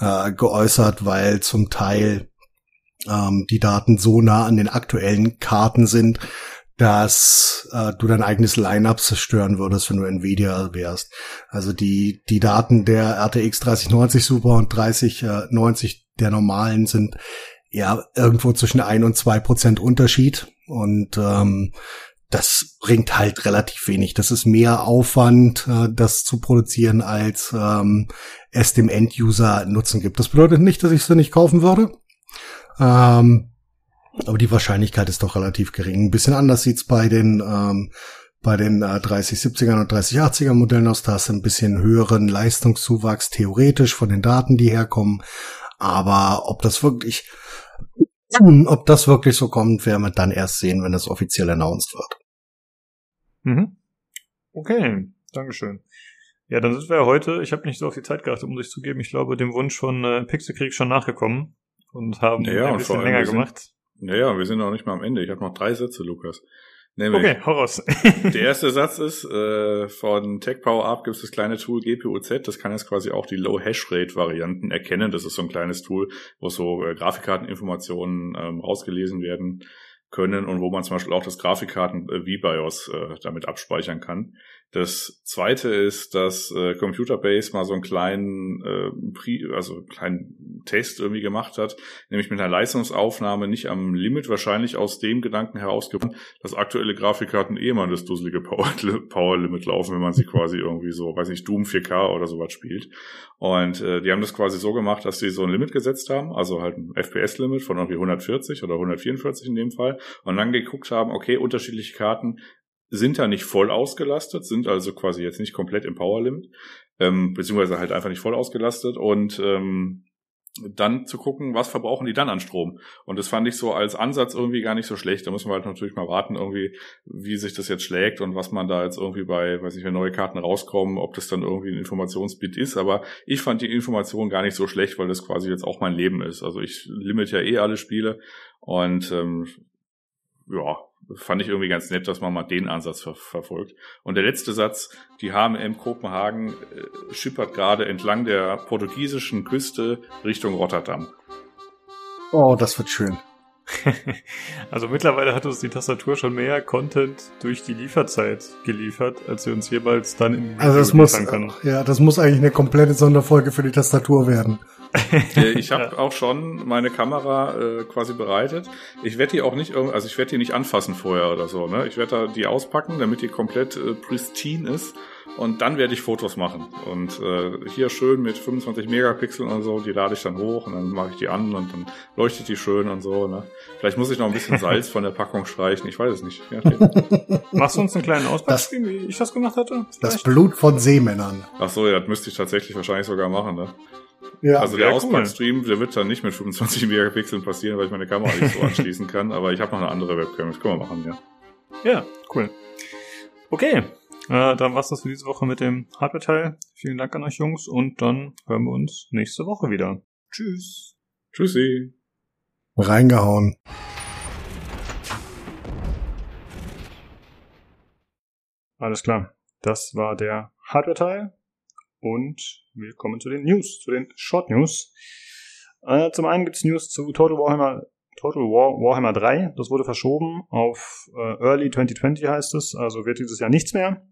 äh, geäußert, weil zum Teil ähm, die Daten so nah an den aktuellen Karten sind, dass äh, du dein eigenes Line-up zerstören würdest, wenn du Nvidia wärst. Also die die Daten der RTX 3090 Super und 3090 der normalen sind ja irgendwo zwischen ein und zwei Prozent Unterschied und ähm, das bringt halt relativ wenig. Das ist mehr Aufwand, äh, das zu produzieren, als ähm, es dem End-User Nutzen gibt. Das bedeutet nicht, dass ich es nicht kaufen würde. Ähm, aber die Wahrscheinlichkeit ist doch relativ gering. Ein bisschen anders sieht's bei den ähm, bei den äh, 3070er und 3080er Modellen aus. Da hast du ein bisschen höheren Leistungszuwachs theoretisch von den Daten, die herkommen. Aber ob das wirklich ob das wirklich so kommt, werden wir dann erst sehen, wenn das offiziell announced wird. Mhm. Okay, Dankeschön. Ja, dann sind wir heute, ich habe nicht so auf die Zeit geachtet, um sich zu geben, ich glaube, dem Wunsch von äh, Pixelkrieg schon nachgekommen und haben ja, ein bisschen länger sind, gemacht. Naja, wir sind noch nicht mal am Ende. Ich habe noch drei Sätze, Lukas. Nämlich, Okay, hau raus. [LAUGHS] Der erste Satz ist, äh, von TechPower gibt es das kleine Tool GPUZ, das kann jetzt quasi auch die Low-Hash-Rate-Varianten erkennen. Das ist so ein kleines Tool, wo so äh, Grafikkarteninformationen ähm, rausgelesen werden können und wo man zum Beispiel auch das Grafikkarten äh, VBIOS äh, damit abspeichern kann. Das zweite ist, dass äh, Computerbase mal so einen kleinen, äh, Pri also einen kleinen Test irgendwie gemacht hat, nämlich mit einer Leistungsaufnahme nicht am Limit, wahrscheinlich aus dem Gedanken herausgefunden, dass aktuelle Grafikkarten eh mal das dusselige Power, [LAUGHS] Power Limit laufen, wenn man sie quasi irgendwie so, weiß nicht, Doom 4K oder sowas spielt. Und äh, die haben das quasi so gemacht, dass sie so ein Limit gesetzt haben, also halt ein FPS-Limit von irgendwie 140 oder 144 in dem Fall, und dann geguckt haben, okay, unterschiedliche Karten sind da nicht voll ausgelastet, sind also quasi jetzt nicht komplett im Power Limit, ähm, beziehungsweise halt einfach nicht voll ausgelastet und ähm, dann zu gucken, was verbrauchen die dann an Strom. Und das fand ich so als Ansatz irgendwie gar nicht so schlecht. Da muss man halt natürlich mal warten, irgendwie, wie sich das jetzt schlägt und was man da jetzt irgendwie bei, weiß nicht, wenn neue Karten rauskommen, ob das dann irgendwie ein Informationsbit ist. Aber ich fand die Information gar nicht so schlecht, weil das quasi jetzt auch mein Leben ist. Also ich limit ja eh alle Spiele und ähm, ja, fand ich irgendwie ganz nett, dass man mal den Ansatz ver verfolgt. Und der letzte Satz, die HM Kopenhagen äh, schippert gerade entlang der portugiesischen Küste Richtung Rotterdam. Oh, das wird schön. [LAUGHS] also mittlerweile hat uns die Tastatur schon mehr Content durch die Lieferzeit geliefert, als sie uns jemals dann in die Also das muss, kann. ja, das muss eigentlich eine komplette Sonderfolge für die Tastatur werden. [LAUGHS] Äh, ich habe ja. auch schon meine Kamera äh, quasi bereitet. Ich werde die auch nicht, also ich werde die nicht anfassen vorher oder so. Ne? Ich werde die auspacken, damit die komplett äh, pristine ist und dann werde ich Fotos machen. Und äh, hier schön mit 25 Megapixeln und so, die lade ich dann hoch und dann mache ich die an und dann leuchtet die schön und so. Ne? Vielleicht muss ich noch ein bisschen Salz von der Packung streichen, ich weiß es nicht. Ja, [LAUGHS] Machst du uns einen kleinen Auspackstream, wie ich das gemacht hatte? Vielleicht? Das Blut von Seemännern. Ach so, ja, das müsste ich tatsächlich wahrscheinlich sogar machen. Ne? Ja, also der Auspackstream, der wird dann nicht mit 25 Megapixeln passieren, weil ich meine Kamera nicht so [LAUGHS] anschließen kann, aber ich habe noch eine andere Webcam, das können wir machen, ja. Ja, cool. Okay, äh, dann war's das für diese Woche mit dem Hardware-Teil. Vielen Dank an euch Jungs und dann hören wir uns nächste Woche wieder. Tschüss. Tschüssi. Reingehauen. Alles klar. Das war der Hardware-Teil. Und wir kommen zu den News, zu den Short News. Äh, zum einen gibt's News zu Total Warhammer Total War, Warhammer 3. Das wurde verschoben auf äh, Early 2020 heißt es, also wird dieses Jahr nichts mehr.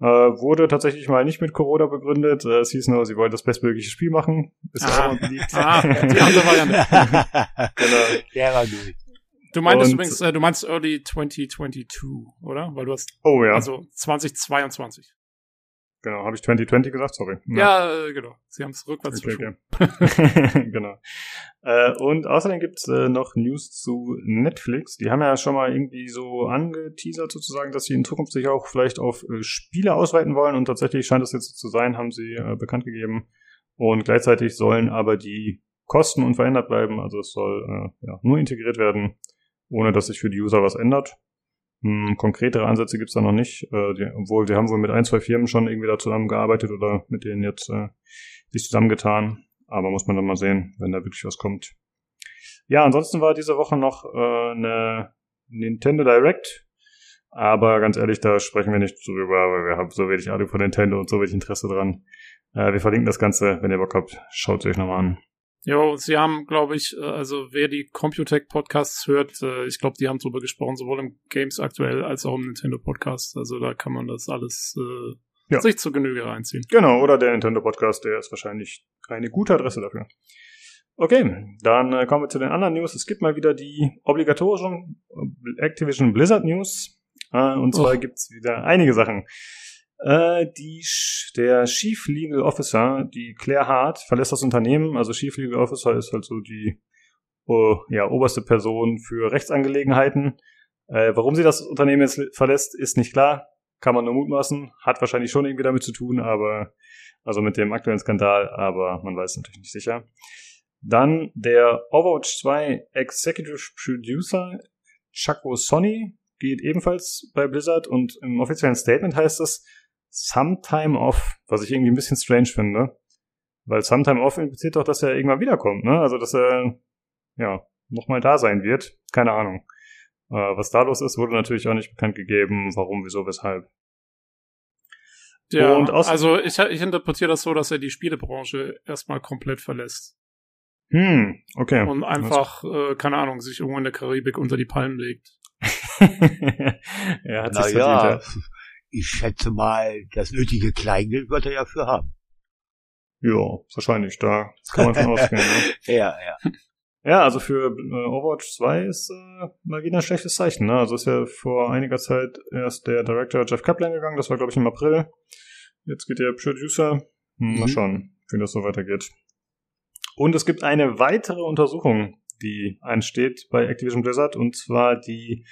Äh, wurde tatsächlich mal nicht mit Corona begründet. Äh, es hieß nur, sie wollen das bestmögliche Spiel machen. Ist ah. auch beliebt. Ah, die andere Variante. [LAUGHS] genau. Der war gut. Du meintest Und, übrigens, äh, du meinst Early 2022, oder? Weil du hast. Oh ja. Also 2022. Genau, habe ich 2020 gesagt? Sorry. Ja, ja äh, genau. Sie haben es rückwärts okay, okay. [LAUGHS] genau. Äh, und außerdem gibt's äh, noch News zu Netflix. Die haben ja schon mal irgendwie so angeteasert sozusagen, dass sie in Zukunft sich auch vielleicht auf äh, Spiele ausweiten wollen. Und tatsächlich scheint das jetzt so zu sein, haben sie äh, bekannt gegeben. Und gleichzeitig sollen aber die Kosten unverändert bleiben. Also es soll äh, ja, nur integriert werden, ohne dass sich für die User was ändert. Hm, konkretere Ansätze gibt's da noch nicht, äh, die, obwohl wir haben wohl mit ein, zwei Firmen schon irgendwie da zusammengearbeitet oder mit denen jetzt äh, sich zusammengetan. Aber muss man dann mal sehen, wenn da wirklich was kommt. Ja, ansonsten war diese Woche noch äh, eine Nintendo Direct. Aber ganz ehrlich, da sprechen wir nicht drüber, weil wir haben so wenig Ahnung von Nintendo und so wenig Interesse dran. Äh, wir verlinken das Ganze, wenn ihr Bock habt, schaut es euch nochmal an. Jo, sie haben, glaube ich, äh, also wer die Computech Podcasts hört, äh, ich glaube, die haben drüber gesprochen, sowohl im Games aktuell als auch im Nintendo Podcast. Also da kann man das alles äh, ja. sich zur Genüge reinziehen. Genau, oder der Nintendo Podcast, der ist wahrscheinlich eine gute Adresse dafür. Okay, dann äh, kommen wir zu den anderen News. Es gibt mal wieder die obligatorischen Activision Blizzard News. Äh, und zwar oh. gibt's wieder einige Sachen. Äh, die, der Chief Legal Officer, die Claire Hart, verlässt das Unternehmen. Also Chief Legal Officer ist halt so die uh, ja, oberste Person für Rechtsangelegenheiten. Äh, warum sie das Unternehmen jetzt verlässt, ist nicht klar. Kann man nur mutmaßen. Hat wahrscheinlich schon irgendwie damit zu tun, aber also mit dem aktuellen Skandal, aber man weiß natürlich nicht sicher. Dann der Overwatch 2 Executive Producer Chaco Sonny geht ebenfalls bei Blizzard und im offiziellen Statement heißt es, Sometime Off, was ich irgendwie ein bisschen strange finde. Weil Sometime Off impliziert doch, dass er irgendwann wiederkommt, ne? Also, dass er, ja, nochmal da sein wird. Keine Ahnung. Äh, was da los ist, wurde natürlich auch nicht bekannt gegeben, warum, wieso, weshalb. Ja, Und also ich, ich interpretiere das so, dass er die Spielebranche erstmal komplett verlässt Hm, okay. und einfach, äh, keine Ahnung, sich irgendwo in der Karibik unter die Palmen legt. [LAUGHS] er hat sich Naja, verdient, ich schätze mal, das nötige Kleingeld wird er ja für haben. ja. wahrscheinlich, da kann man von ausgehen. Ne? [LAUGHS] Ja, ja. Ja, also für äh, Overwatch 2 ist äh, mal wieder ein schlechtes Zeichen. Ne? Also ist ja vor einiger Zeit erst der Director Jeff Kaplan gegangen, das war glaube ich im April. Jetzt geht der Producer. Hm, Mal Mhm. schauen, wie das so weitergeht. Und es gibt eine weitere Untersuchung, die ansteht bei Activision Blizzard, und zwar die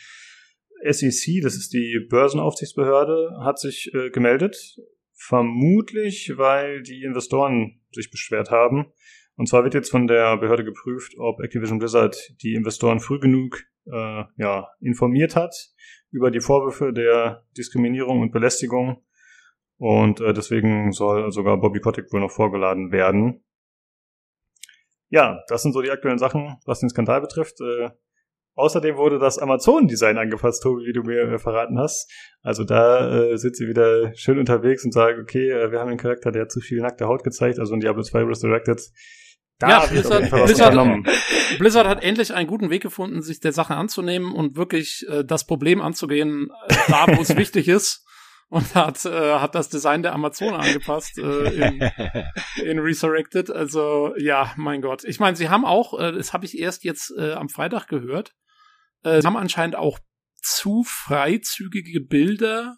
SEC, das ist die Börsenaufsichtsbehörde, hat sich äh, gemeldet. Vermutlich, weil die Investoren sich beschwert haben. Und zwar wird jetzt von der Behörde geprüft, ob Activision Blizzard die Investoren früh genug äh, ja, informiert hat über die Vorwürfe der Diskriminierung und Belästigung. Und äh, deswegen soll sogar Bobby Kotick wohl noch vorgeladen werden. Ja, das sind so die aktuellen Sachen, was den Skandal betrifft. Äh, außerdem wurde das Amazon-Design angepasst, Tobi, wie du mir verraten hast. Also da äh, sind sie wieder schön unterwegs und sagen, okay, äh, wir haben einen Charakter, der hat zu viel nackte Haut gezeigt, also in Diablo 2 Resurrected. Da Ja, Blizzard- Blizzard-. [LAUGHS] Blizzard hat endlich einen guten Weg gefunden, sich der Sache anzunehmen und wirklich äh, das Problem anzugehen, äh, da wo es [LAUGHS] wichtig ist. Und hat, äh, hat das Design der Amazon angepasst äh, in, [LAUGHS] in Resurrected. Also ja, mein Gott. Ich meine, sie haben auch, das habe ich erst jetzt am Freitag gehört, äh, sie haben anscheinend auch zu freizügige Bilder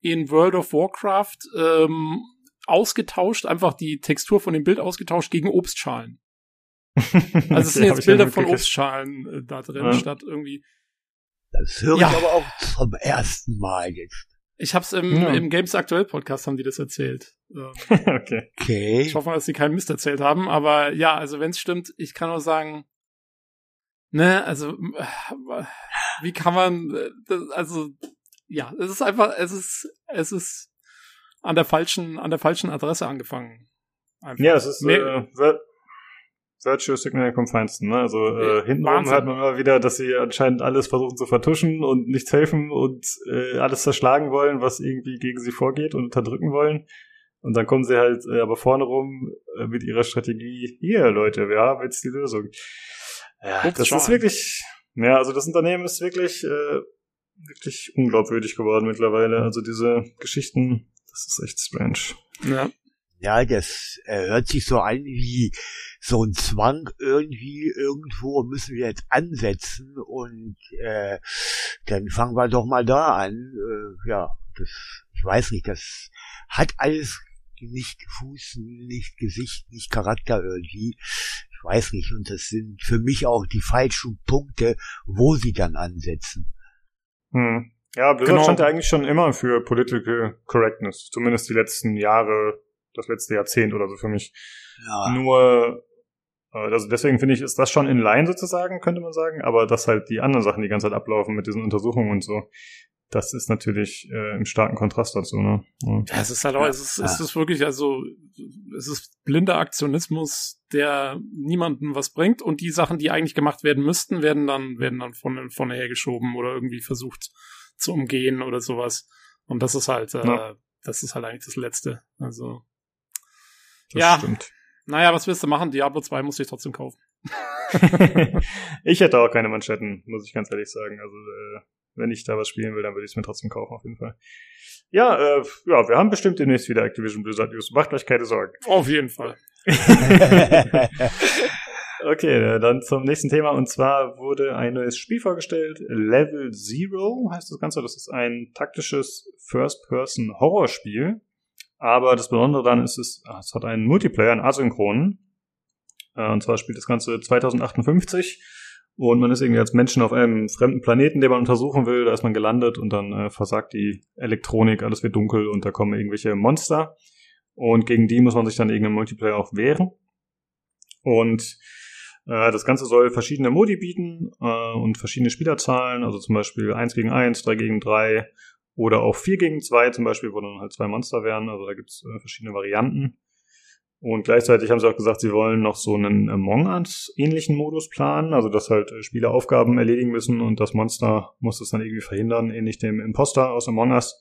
in World of Warcraft ähm, ausgetauscht, einfach die Textur von dem Bild ausgetauscht gegen Obstschalen. [LAUGHS] Also es sind jetzt Bilder von. Obstschalen äh, da drin, Ja. statt irgendwie. Das höre Ja. ich aber auch zum ersten Mal jetzt. Ich hab's im, Ja. im Games Aktuell Podcast haben die das erzählt. Ähm, [LAUGHS] okay. Okay. Ich hoffe, dass sie keinen Mist erzählt haben, aber ja, also wenn es stimmt, ich kann nur sagen, ne, also äh, wie kann man, äh, das, also ja, es ist einfach, es ist, es ist an der falschen, an der falschen Adresse angefangen. Einfach. Ja, es ist Mehr- äh, Vir- Virtue Signal feinsten. Ne? Also äh, hintenrum Wahnsinn. hört man immer wieder, dass sie anscheinend alles versuchen zu vertuschen und nichts helfen und äh, alles zerschlagen wollen, was irgendwie gegen sie vorgeht und unterdrücken wollen. Und dann kommen sie halt äh, aber vorne rum äh, mit ihrer Strategie, hier Leute, wir haben jetzt die Lösung. Ja, das schon. ist wirklich, ja, also das Unternehmen ist wirklich, äh, wirklich unglaubwürdig geworden mittlerweile. Also diese Geschichten, das ist echt strange. Ja. Ja, das äh, hört sich so an wie so ein Zwang irgendwie irgendwo müssen wir jetzt ansetzen und äh, dann fangen wir doch mal da an. Äh, ja, das, ich weiß nicht, das hat alles nicht Fuß, nicht Gesicht, nicht Charakter irgendwie. Ich weiß nicht. Und das sind für mich auch die falschen Punkte, wo sie dann ansetzen. Hm. Ja, Blizzard Genau. stand ja eigentlich schon immer für Political Correctness. Zumindest die letzten Jahre, das letzte Jahrzehnt oder so für mich. Ja, Nur, äh, also deswegen finde ich, ist das schon in line sozusagen, könnte man sagen. Aber dass halt die anderen Sachen die ganze Zeit ablaufen mit diesen Untersuchungen und so, das ist natürlich äh, im starken Kontrast dazu. Ne? Ja. Es ist halt auch, es ist, es ist wirklich, also, es ist blinder Aktionismus, der niemandem was bringt und die Sachen, die eigentlich gemacht werden müssten, werden dann, werden dann von, von hergeschoben oder irgendwie versucht zu umgehen oder sowas. Und das ist halt, äh, Ja. das ist halt eigentlich das Letzte. Also, Das Ja. stimmt. naja, was willst du machen? Diablo 2 musst du dich trotzdem kaufen. [LAUGHS] [LAUGHS] ich hätte auch keine Manschetten, muss ich ganz ehrlich sagen. Also, äh, wenn ich da was spielen will, dann würde ich es mir trotzdem kaufen, auf jeden Fall. Ja, äh, ja, wir haben bestimmt demnächst wieder Activision Blizzard News. Macht euch keine Sorgen. Auf jeden Fall. [LAUGHS] Okay, äh, dann zum nächsten Thema. Und zwar wurde ein neues Spiel vorgestellt. Level Zero heißt das Ganze. Das ist ein taktisches First-Person-Horrorspiel. Aber das Besondere daran ist, es, ah, es hat einen Multiplayer, einen asynchronen. Äh, Und zwar spielt das Ganze 2058. Und man ist irgendwie als Menschen auf einem fremden Planeten, den man untersuchen will. Da ist man gelandet und dann äh, versagt die Elektronik, alles wird dunkel und da kommen irgendwelche Monster. Und gegen die muss man sich dann irgendeinem Multiplayer auch wehren. Und äh, das Ganze soll verschiedene Modi bieten äh, und verschiedene Spielerzahlen, also zum Beispiel 1 gegen 1, 3 gegen 3 oder auch 4 gegen 2 zum Beispiel, wo dann halt zwei Monster wären. Also da gibt's äh, verschiedene Varianten. Und gleichzeitig haben sie auch gesagt, sie wollen noch so einen Among Us-ähnlichen Modus planen, also dass halt Spieler Aufgaben erledigen müssen und das Monster muss das dann irgendwie verhindern, ähnlich dem Imposter aus Among Us.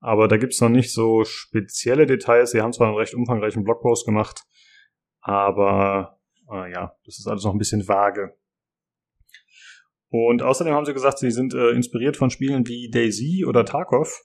Aber da gibt's noch nicht so spezielle Details. Sie haben zwar einen recht umfangreichen Blogpost gemacht, aber äh, ja, das ist alles noch ein bisschen vage. Und außerdem haben sie gesagt, sie sind äh, inspiriert von Spielen wie Daisy oder Tarkov,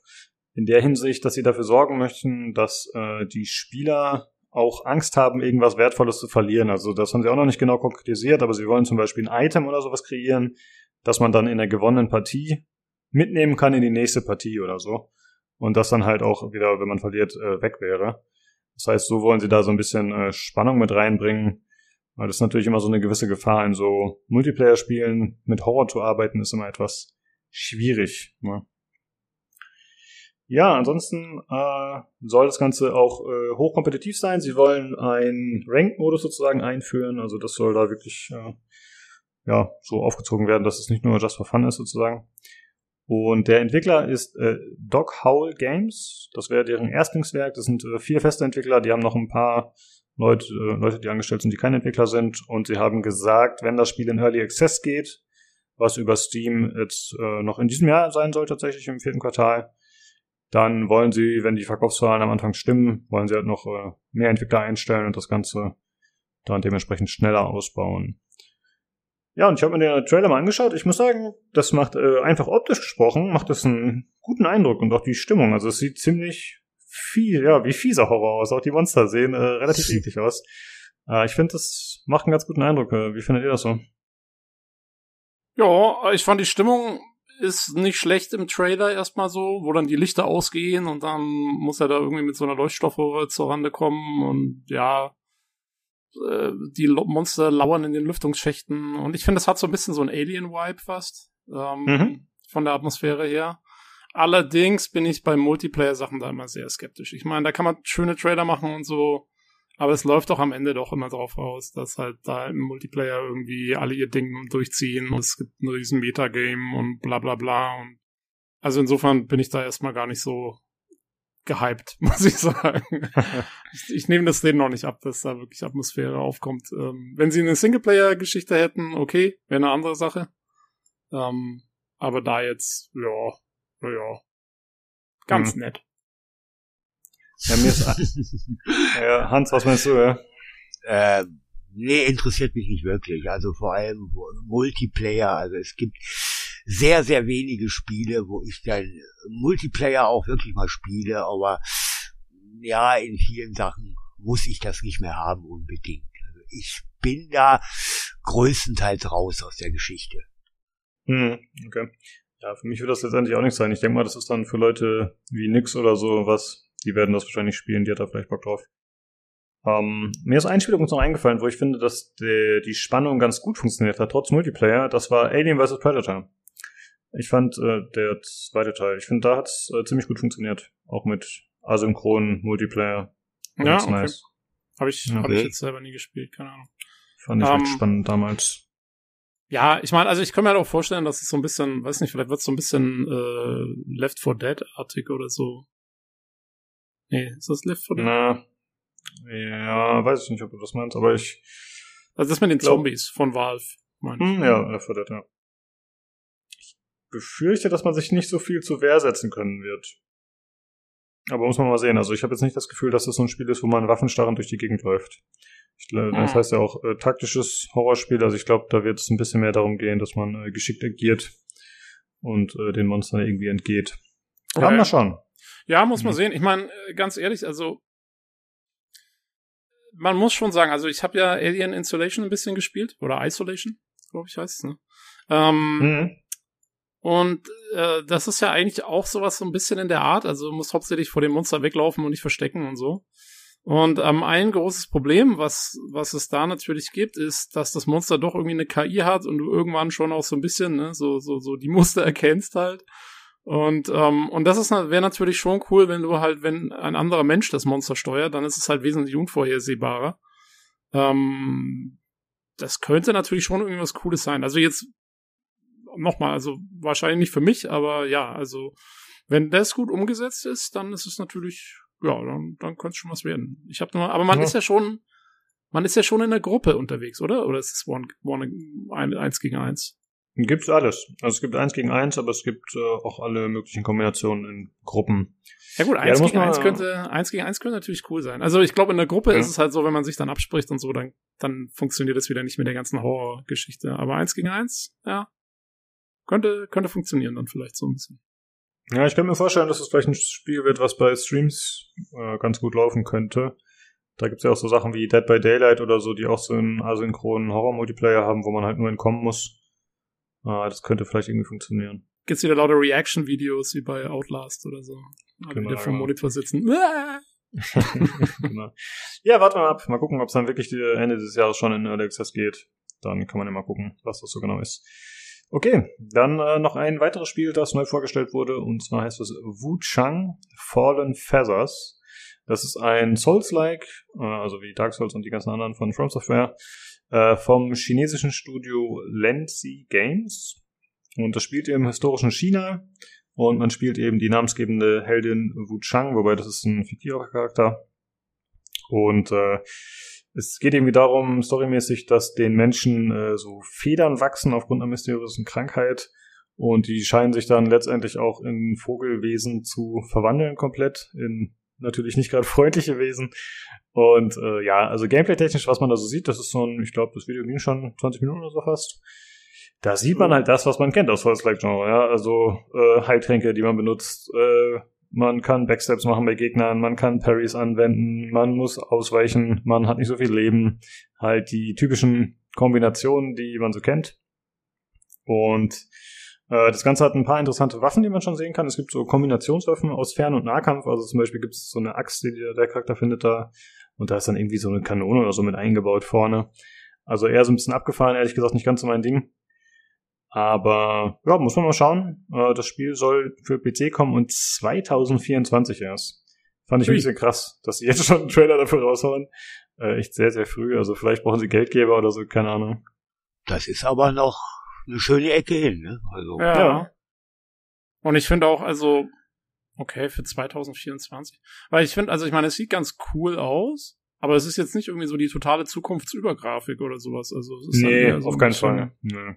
in der Hinsicht, dass sie dafür sorgen möchten, dass äh, die Spieler auch Angst haben, irgendwas Wertvolles zu verlieren. Also das haben sie auch noch nicht genau konkretisiert, aber sie wollen zum Beispiel ein Item oder sowas kreieren, das man dann in der gewonnenen Partie mitnehmen kann in die nächste Partie oder so. Und das dann halt auch wieder, wenn man verliert, äh, weg wäre. Das heißt, so wollen sie da so ein bisschen äh, Spannung mit reinbringen. Weil das ist natürlich immer so eine gewisse Gefahr in so Multiplayer-Spielen. Mit Horror zu arbeiten ist immer etwas schwierig. Ne? Ja, ansonsten äh, soll das Ganze auch äh, hochkompetitiv sein. Sie wollen einen Ranked-Modus sozusagen einführen. Also das soll da wirklich äh, ja so aufgezogen werden, dass es nicht nur Just for Fun ist sozusagen. Und der Entwickler ist äh, Dog Howl Games. Das wäre deren Erstlingswerk. Das sind äh, vier feste Entwickler. Die haben noch ein paar Leute, äh, Leute, die angestellt sind, die keine Entwickler sind. Und sie haben gesagt, wenn das Spiel in Early Access geht, was über Steam jetzt äh, noch in diesem Jahr sein soll, tatsächlich im vierten Quartal, dann wollen sie, wenn die Verkaufszahlen am Anfang stimmen, wollen sie halt noch äh, mehr Entwickler einstellen und das Ganze dann dementsprechend schneller ausbauen. Ja, und ich habe mir den Trailer mal angeschaut. Ich muss sagen, das macht äh, einfach optisch gesprochen, macht das einen guten Eindruck und auch die Stimmung. Also es sieht ziemlich viel, ja, wie fieser Horror aus. Auch die Monster sehen äh, relativ [LAUGHS] eklig aus. Äh, ich finde, das macht einen ganz guten Eindruck. Äh, wie findet ihr das so? Ja, ich fand die Stimmung ist nicht schlecht im Trailer erstmal so, wo dann die Lichter ausgehen und dann muss er da irgendwie mit so einer Leuchtstoffröhre zur Rande kommen und ja, äh, die Monster lauern in den Lüftungsschächten und ich finde, das hat so ein bisschen so ein Alien-Vibe fast, ähm, mhm. von der Atmosphäre her. Allerdings bin ich bei Multiplayer-Sachen da immer sehr skeptisch. Ich meine, da kann man schöne Trailer machen und so, aber es läuft doch am Ende doch immer drauf raus, dass halt da im Multiplayer irgendwie alle ihr Ding durchziehen und es gibt ein riesen Metagame und bla bla bla. Und also insofern bin ich da erstmal gar nicht so gehypt, [LAUGHS] muss ich sagen. [LAUGHS] ich, ich nehme das denen noch nicht ab, dass da wirklich Atmosphäre aufkommt. Ähm, wenn sie eine Singleplayer-Geschichte hätten, okay, wäre eine andere Sache. Ähm, aber da jetzt, ja, ja, ganz hm. nett. Ja, mir ist, [LAUGHS] ja, Hans, was meinst du? Ja? Äh, nee, interessiert mich nicht wirklich. Also vor allem Multiplayer. Also es gibt sehr, sehr wenige Spiele, wo ich dann Multiplayer auch wirklich mal spiele, aber ja, in vielen Sachen muss ich das nicht mehr haben unbedingt. Also ich bin da größtenteils raus aus der Geschichte. Hm, okay. Ja, für mich wird das letztendlich auch nicht sein. Ich denke mal, das ist dann für Leute wie Nix oder so was, die werden das wahrscheinlich spielen, die hat da vielleicht Bock drauf. Ähm, mir ist ein Spiel übrigens noch eingefallen, wo ich finde, dass die, die Spannung ganz gut funktioniert hat, trotz Multiplayer. Das war Alien vs. Predator. Ich fand äh, der zweite Teil, ich finde, da hat es äh, ziemlich gut funktioniert. Auch mit asynchronen Multiplayer. Ja, okay. nice. Habe ich, okay. hab ich jetzt selber nie gespielt, keine Ahnung. Fand ich um, echt ähm, spannend damals. Ja, ich meine, also ich kann mir halt auch vorstellen, dass es so ein bisschen, weiß nicht, vielleicht wird es so ein bisschen äh, Left 4 Dead-artig oder so. Nee, ist das Left 4 Dead? Na, ja, weiß ich nicht, ob du das meinst, aber ich. Also das mit den glaub, Zombies von Valve, meinst hm, Ja, Left 4 Dead, ja befürchte, dass man sich nicht so viel zur Wehr setzen können wird. Aber muss man mal sehen. Also ich habe jetzt nicht das Gefühl, dass das so ein Spiel ist, wo man waffenstarrend durch die Gegend läuft. Ich, äh, das heißt ja auch äh, taktisches Horrorspiel. Also ich glaube, da wird es ein bisschen mehr darum gehen, dass man äh, geschickt agiert und äh, den Monstern irgendwie entgeht. Aber mal schauen. Ja, muss man mhm. sehen. Ich meine, äh, ganz ehrlich, also man muss schon sagen, also ich habe ja Alien Insulation ein bisschen gespielt oder Isolation, glaube ich heißt es. Ne? Ähm, mhm. Und äh, das ist ja eigentlich auch sowas so ein bisschen in der Art. Also du musst hauptsächlich vor dem Monster weglaufen und nicht verstecken und so. Und ähm, ein großes Problem, was, was es da natürlich gibt, ist, dass das Monster doch irgendwie eine KI hat und du irgendwann schon auch so ein bisschen, ne, so, so, so die Muster [LAUGHS] erkennst halt. Und, ähm, und das ist wäre natürlich schon cool, wenn du halt, wenn ein anderer Mensch das Monster steuert, dann ist es halt wesentlich unvorhersehbarer. Ähm, das könnte natürlich schon irgendwas Cooles sein. Also jetzt nochmal, also wahrscheinlich nicht für mich, aber ja, also wenn das gut umgesetzt ist, dann ist es natürlich ja, dann, dann könnte es schon was werden. Ich habe nur, aber man Ja. ist ja schon, man ist ja schon in der Gruppe unterwegs, oder? Oder ist es one, one, ein, eins gegen eins? Gibt's alles. Also es gibt eins gegen eins, aber es gibt äh, auch alle möglichen Kombinationen in Gruppen. Ja gut, eins muss gegen eins könnte, eins gegen eins könnte natürlich cool sein. Also ich glaube, in der Gruppe Ja. ist es halt so, wenn man sich dann abspricht und so, dann, dann funktioniert es wieder nicht mit der ganzen Horrorgeschichte. Aber eins gegen eins, ja, könnte, könnte funktionieren dann vielleicht so ein bisschen. Ja, ich kann mir vorstellen, dass es vielleicht ein Spiel wird, was bei Streams äh, ganz gut laufen könnte. Da gibt's ja auch so Sachen wie Dead by Daylight oder so, die auch so einen asynchronen Horror-Multiplayer haben, wo man halt nur entkommen muss. Äh, das könnte vielleicht irgendwie funktionieren. Gibt's wieder lauter Reaction-Videos wie bei Outlast oder so. Alle Genau, wieder vom ja. Monitor sitzen. Ah! [LAUGHS] [LAUGHS] genau. Ja, warten wir mal ab. Mal gucken, ob es dann wirklich Ende des Jahres schon in Early Access geht. Dann kann man ja mal gucken, was das so genau ist. Okay, dann äh, noch ein weiteres Spiel, das neu vorgestellt wurde, und zwar heißt es Wu Chang Fallen Feathers. Das ist ein Souls-like, äh, also wie Dark Souls und die ganzen anderen von From Software, äh, vom chinesischen Studio Lenzi Games. Und das spielt im historischen China und man spielt eben die namensgebende Heldin Wu Chang, wobei das ist ein fiktiver Charakter. Und äh, es geht irgendwie darum, storymäßig, dass den Menschen äh, so Federn wachsen aufgrund einer mysteriösen Krankheit. Und die scheinen sich dann letztendlich auch in Vogelwesen zu verwandeln komplett, in natürlich nicht gerade [LAUGHS] freundliche Wesen. Und äh, ja, also gameplay-technisch, was man da so sieht, das ist so ein, ich glaube, das Video ging schon 20 Minuten oder so fast. Da sieht man halt das, was man kennt aus Souls-like-Genre, ja. Also äh, Heiltränke, die man benutzt, äh, man kann Backsteps machen bei Gegnern, man kann Parries anwenden, man muss ausweichen, man hat nicht so viel Leben. Halt die typischen Kombinationen, die man so kennt. Und das Ganze hat ein paar interessante Waffen, die man schon sehen kann. Es gibt so Kombinationswaffen aus Fern- und Nahkampf. Also zum Beispiel gibt es so eine Axt, die der der Charakter findet da. Und da ist dann irgendwie so eine Kanone oder so mit eingebaut vorne. Also eher so ein bisschen abgefahren, ehrlich gesagt, nicht ganz so mein Ding. Aber ja, muss man mal schauen. Äh, das Spiel soll für PC kommen und 2024 erst. Fand ich ein Ui. bisschen krass, dass sie jetzt schon einen Trailer dafür raushauen. Äh, echt sehr, sehr früh. Also vielleicht brauchen sie Geldgeber oder so, keine Ahnung. Das ist aber noch eine schöne Ecke hin, ne? Also, Ja. Ja. Und ich finde auch, also, okay, für 2024. Weil ich finde, also ich meine, es sieht ganz cool aus, aber es ist jetzt nicht irgendwie so die totale Zukunftsübergrafik oder sowas. Also es ist dann Nee, so auf ein keinen Fall. Nee.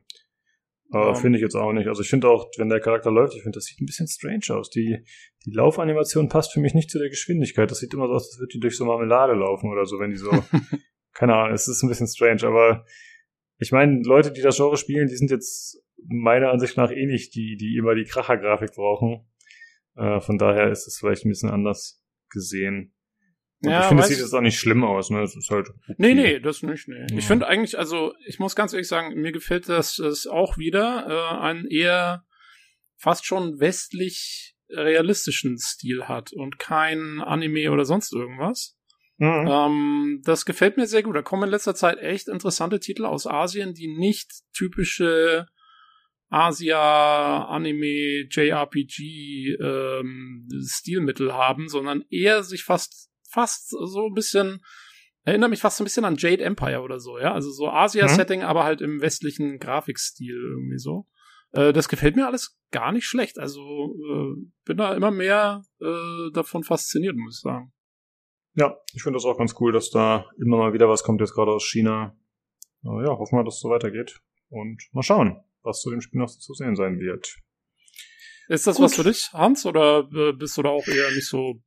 Aber Ähm. finde ich jetzt auch nicht. Also ich finde auch, wenn der Charakter läuft, ich finde, das sieht ein bisschen strange aus. Die, die Laufanimation passt für mich nicht zu der Geschwindigkeit. Das sieht immer so aus, als würde die durch so Marmelade laufen oder so, wenn die so. [LAUGHS] keine Ahnung, es ist ein bisschen strange, aber ich meine, Leute, die das Genre spielen, die sind jetzt meiner Ansicht nach eh nicht die, die immer die Kracher-Grafik brauchen. Äh, von daher ist es vielleicht ein bisschen anders gesehen. Und Ja, ich finde, es sieht jetzt auch nicht schlimm aus, ne? Es ist halt. okay. Nee, nee, das nicht, nee. Ja. Ich finde eigentlich, also ich muss ganz ehrlich sagen, mir gefällt das, das auch wieder äh, einen eher fast schon westlich realistischen Stil hat und kein Anime oder sonst irgendwas. Mhm. Ähm, das gefällt mir sehr gut. Da kommen in letzter Zeit echt interessante Titel aus Asien, die nicht typische Asia, Anime, JRPG ähm, Stilmittel haben, sondern eher sich fast fast so ein bisschen erinnert mich fast so ein bisschen an Jade Empire oder so, ja, also so Asia-Setting, aber halt im westlichen Grafikstil irgendwie so. Äh, das gefällt mir alles gar nicht schlecht. Also äh, bin da immer mehr äh, davon fasziniert, muss ich sagen. Ja, ich finde das auch ganz cool, dass da immer mal wieder was kommt, jetzt gerade aus China. Äh, ja, hoffen wir, dass es so weitergeht. Und mal schauen, was zu dem Spiel noch zu sehen sein wird. Ist das Gut. was für dich, Hans, oder äh, bist du da auch eher nicht so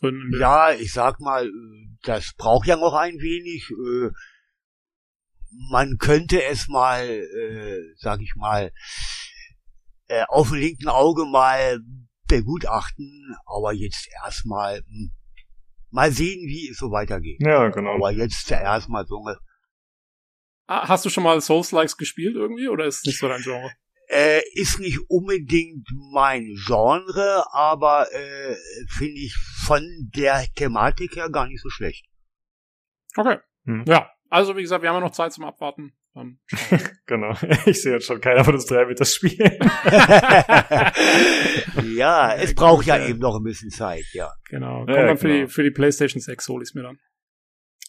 drin? Ja, ich sag mal, äh, das braucht ja noch ein wenig. äh, Man könnte es mal, sag ich mal, äh, auf dem linken Auge mal begutachten, aber jetzt erstmal hm, mal sehen, wie es so weitergeht. Ja, genau. Aber jetzt zuerst mal so eine Ah, Hast du schon mal Souls-Likes gespielt irgendwie, oder ist es nicht so dein Genre? [LAUGHS] Äh, ist nicht unbedingt mein Genre, aber äh, finde ich von der Thematik her gar nicht so schlecht. Okay. Hm. Ja, also wie gesagt, wir haben ja noch Zeit zum Abwarten. [LAUGHS] Genau. Ich sehe jetzt schon, keiner von uns drei wird das spielen. [LAUGHS] ja, es braucht ja ja. eben noch ein bisschen Zeit, ja. genau. Kommt Ja, dann für, genau. die, für die PlayStation 6 hol ich's mir dann.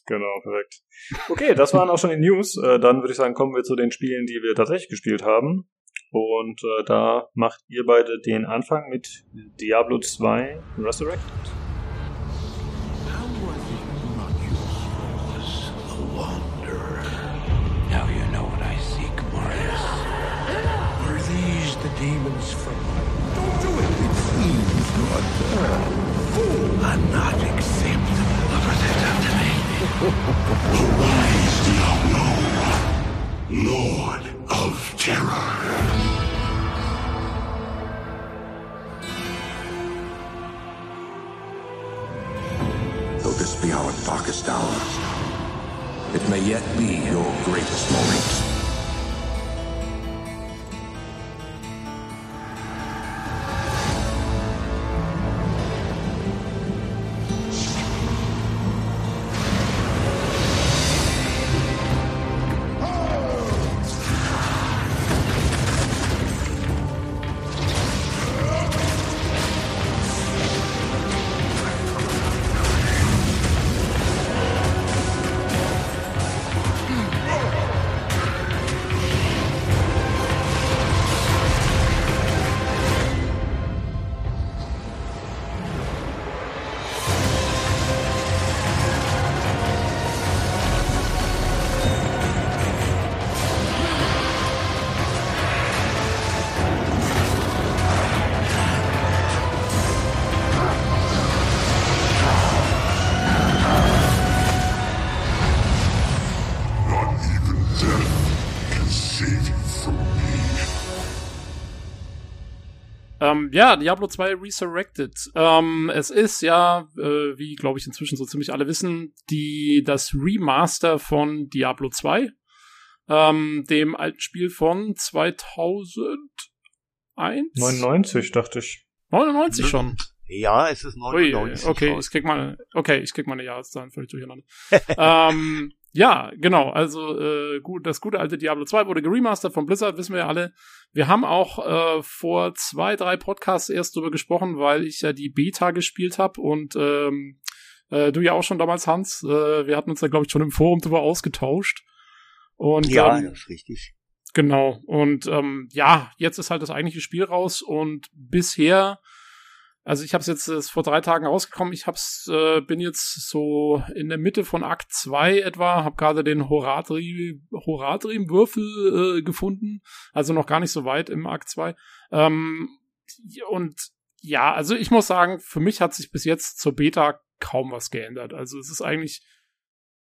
genau, perfekt. Okay, das waren auch schon die News. Äh, dann würde ich sagen, kommen wir zu den Spielen, die wir tatsächlich gespielt haben. Und äh, da macht ihr beide den Anfang mit Diablo 2 Resurrected. Demons from... Don't do it! It seems your turn. are not acceptable. What was [LAUGHS] that done to me? Arise, Diablo, Lord of Terror. Though this be our darkest hour, it may yet be your greatest moment. Ja, Diablo 2 Resurrected. Ähm, es ist ja, äh, wie glaube ich inzwischen so ziemlich alle wissen, die das Remaster von Diablo 2, ähm, dem alten Spiel von 2001? 99, dachte ich. 99 schon. Ja, es ist Ui, 99. okay, raus. ich krieg mal, okay, ich krieg meine Jahreszahlen völlig durcheinander. [LAUGHS] ähm, ja, genau, also äh, gut, das gute alte Diablo 2 wurde geremastert von Blizzard, wissen wir ja alle. Wir haben auch äh, vor zwei, drei Podcasts erst drüber gesprochen, weil ich ja die Beta gespielt habe und ähm, äh, du ja auch schon damals, Hans. Äh, wir hatten uns da, glaube ich, schon im Forum drüber ausgetauscht. Und Ja, ähm, das ist richtig. Genau. Und ähm, ja, jetzt ist halt das eigentliche Spiel raus und bisher, also ich habe es jetzt ist vor drei Tagen rausgekommen. Ich hab's, äh, bin jetzt so in der Mitte von Akt 2 etwa, habe gerade den Horadrim, Horadrim-Würfel äh, gefunden, also noch gar nicht so weit im Akt 2. Ähm, und ja, also ich muss sagen, für mich hat sich bis jetzt zur Beta kaum was geändert. Also es ist eigentlich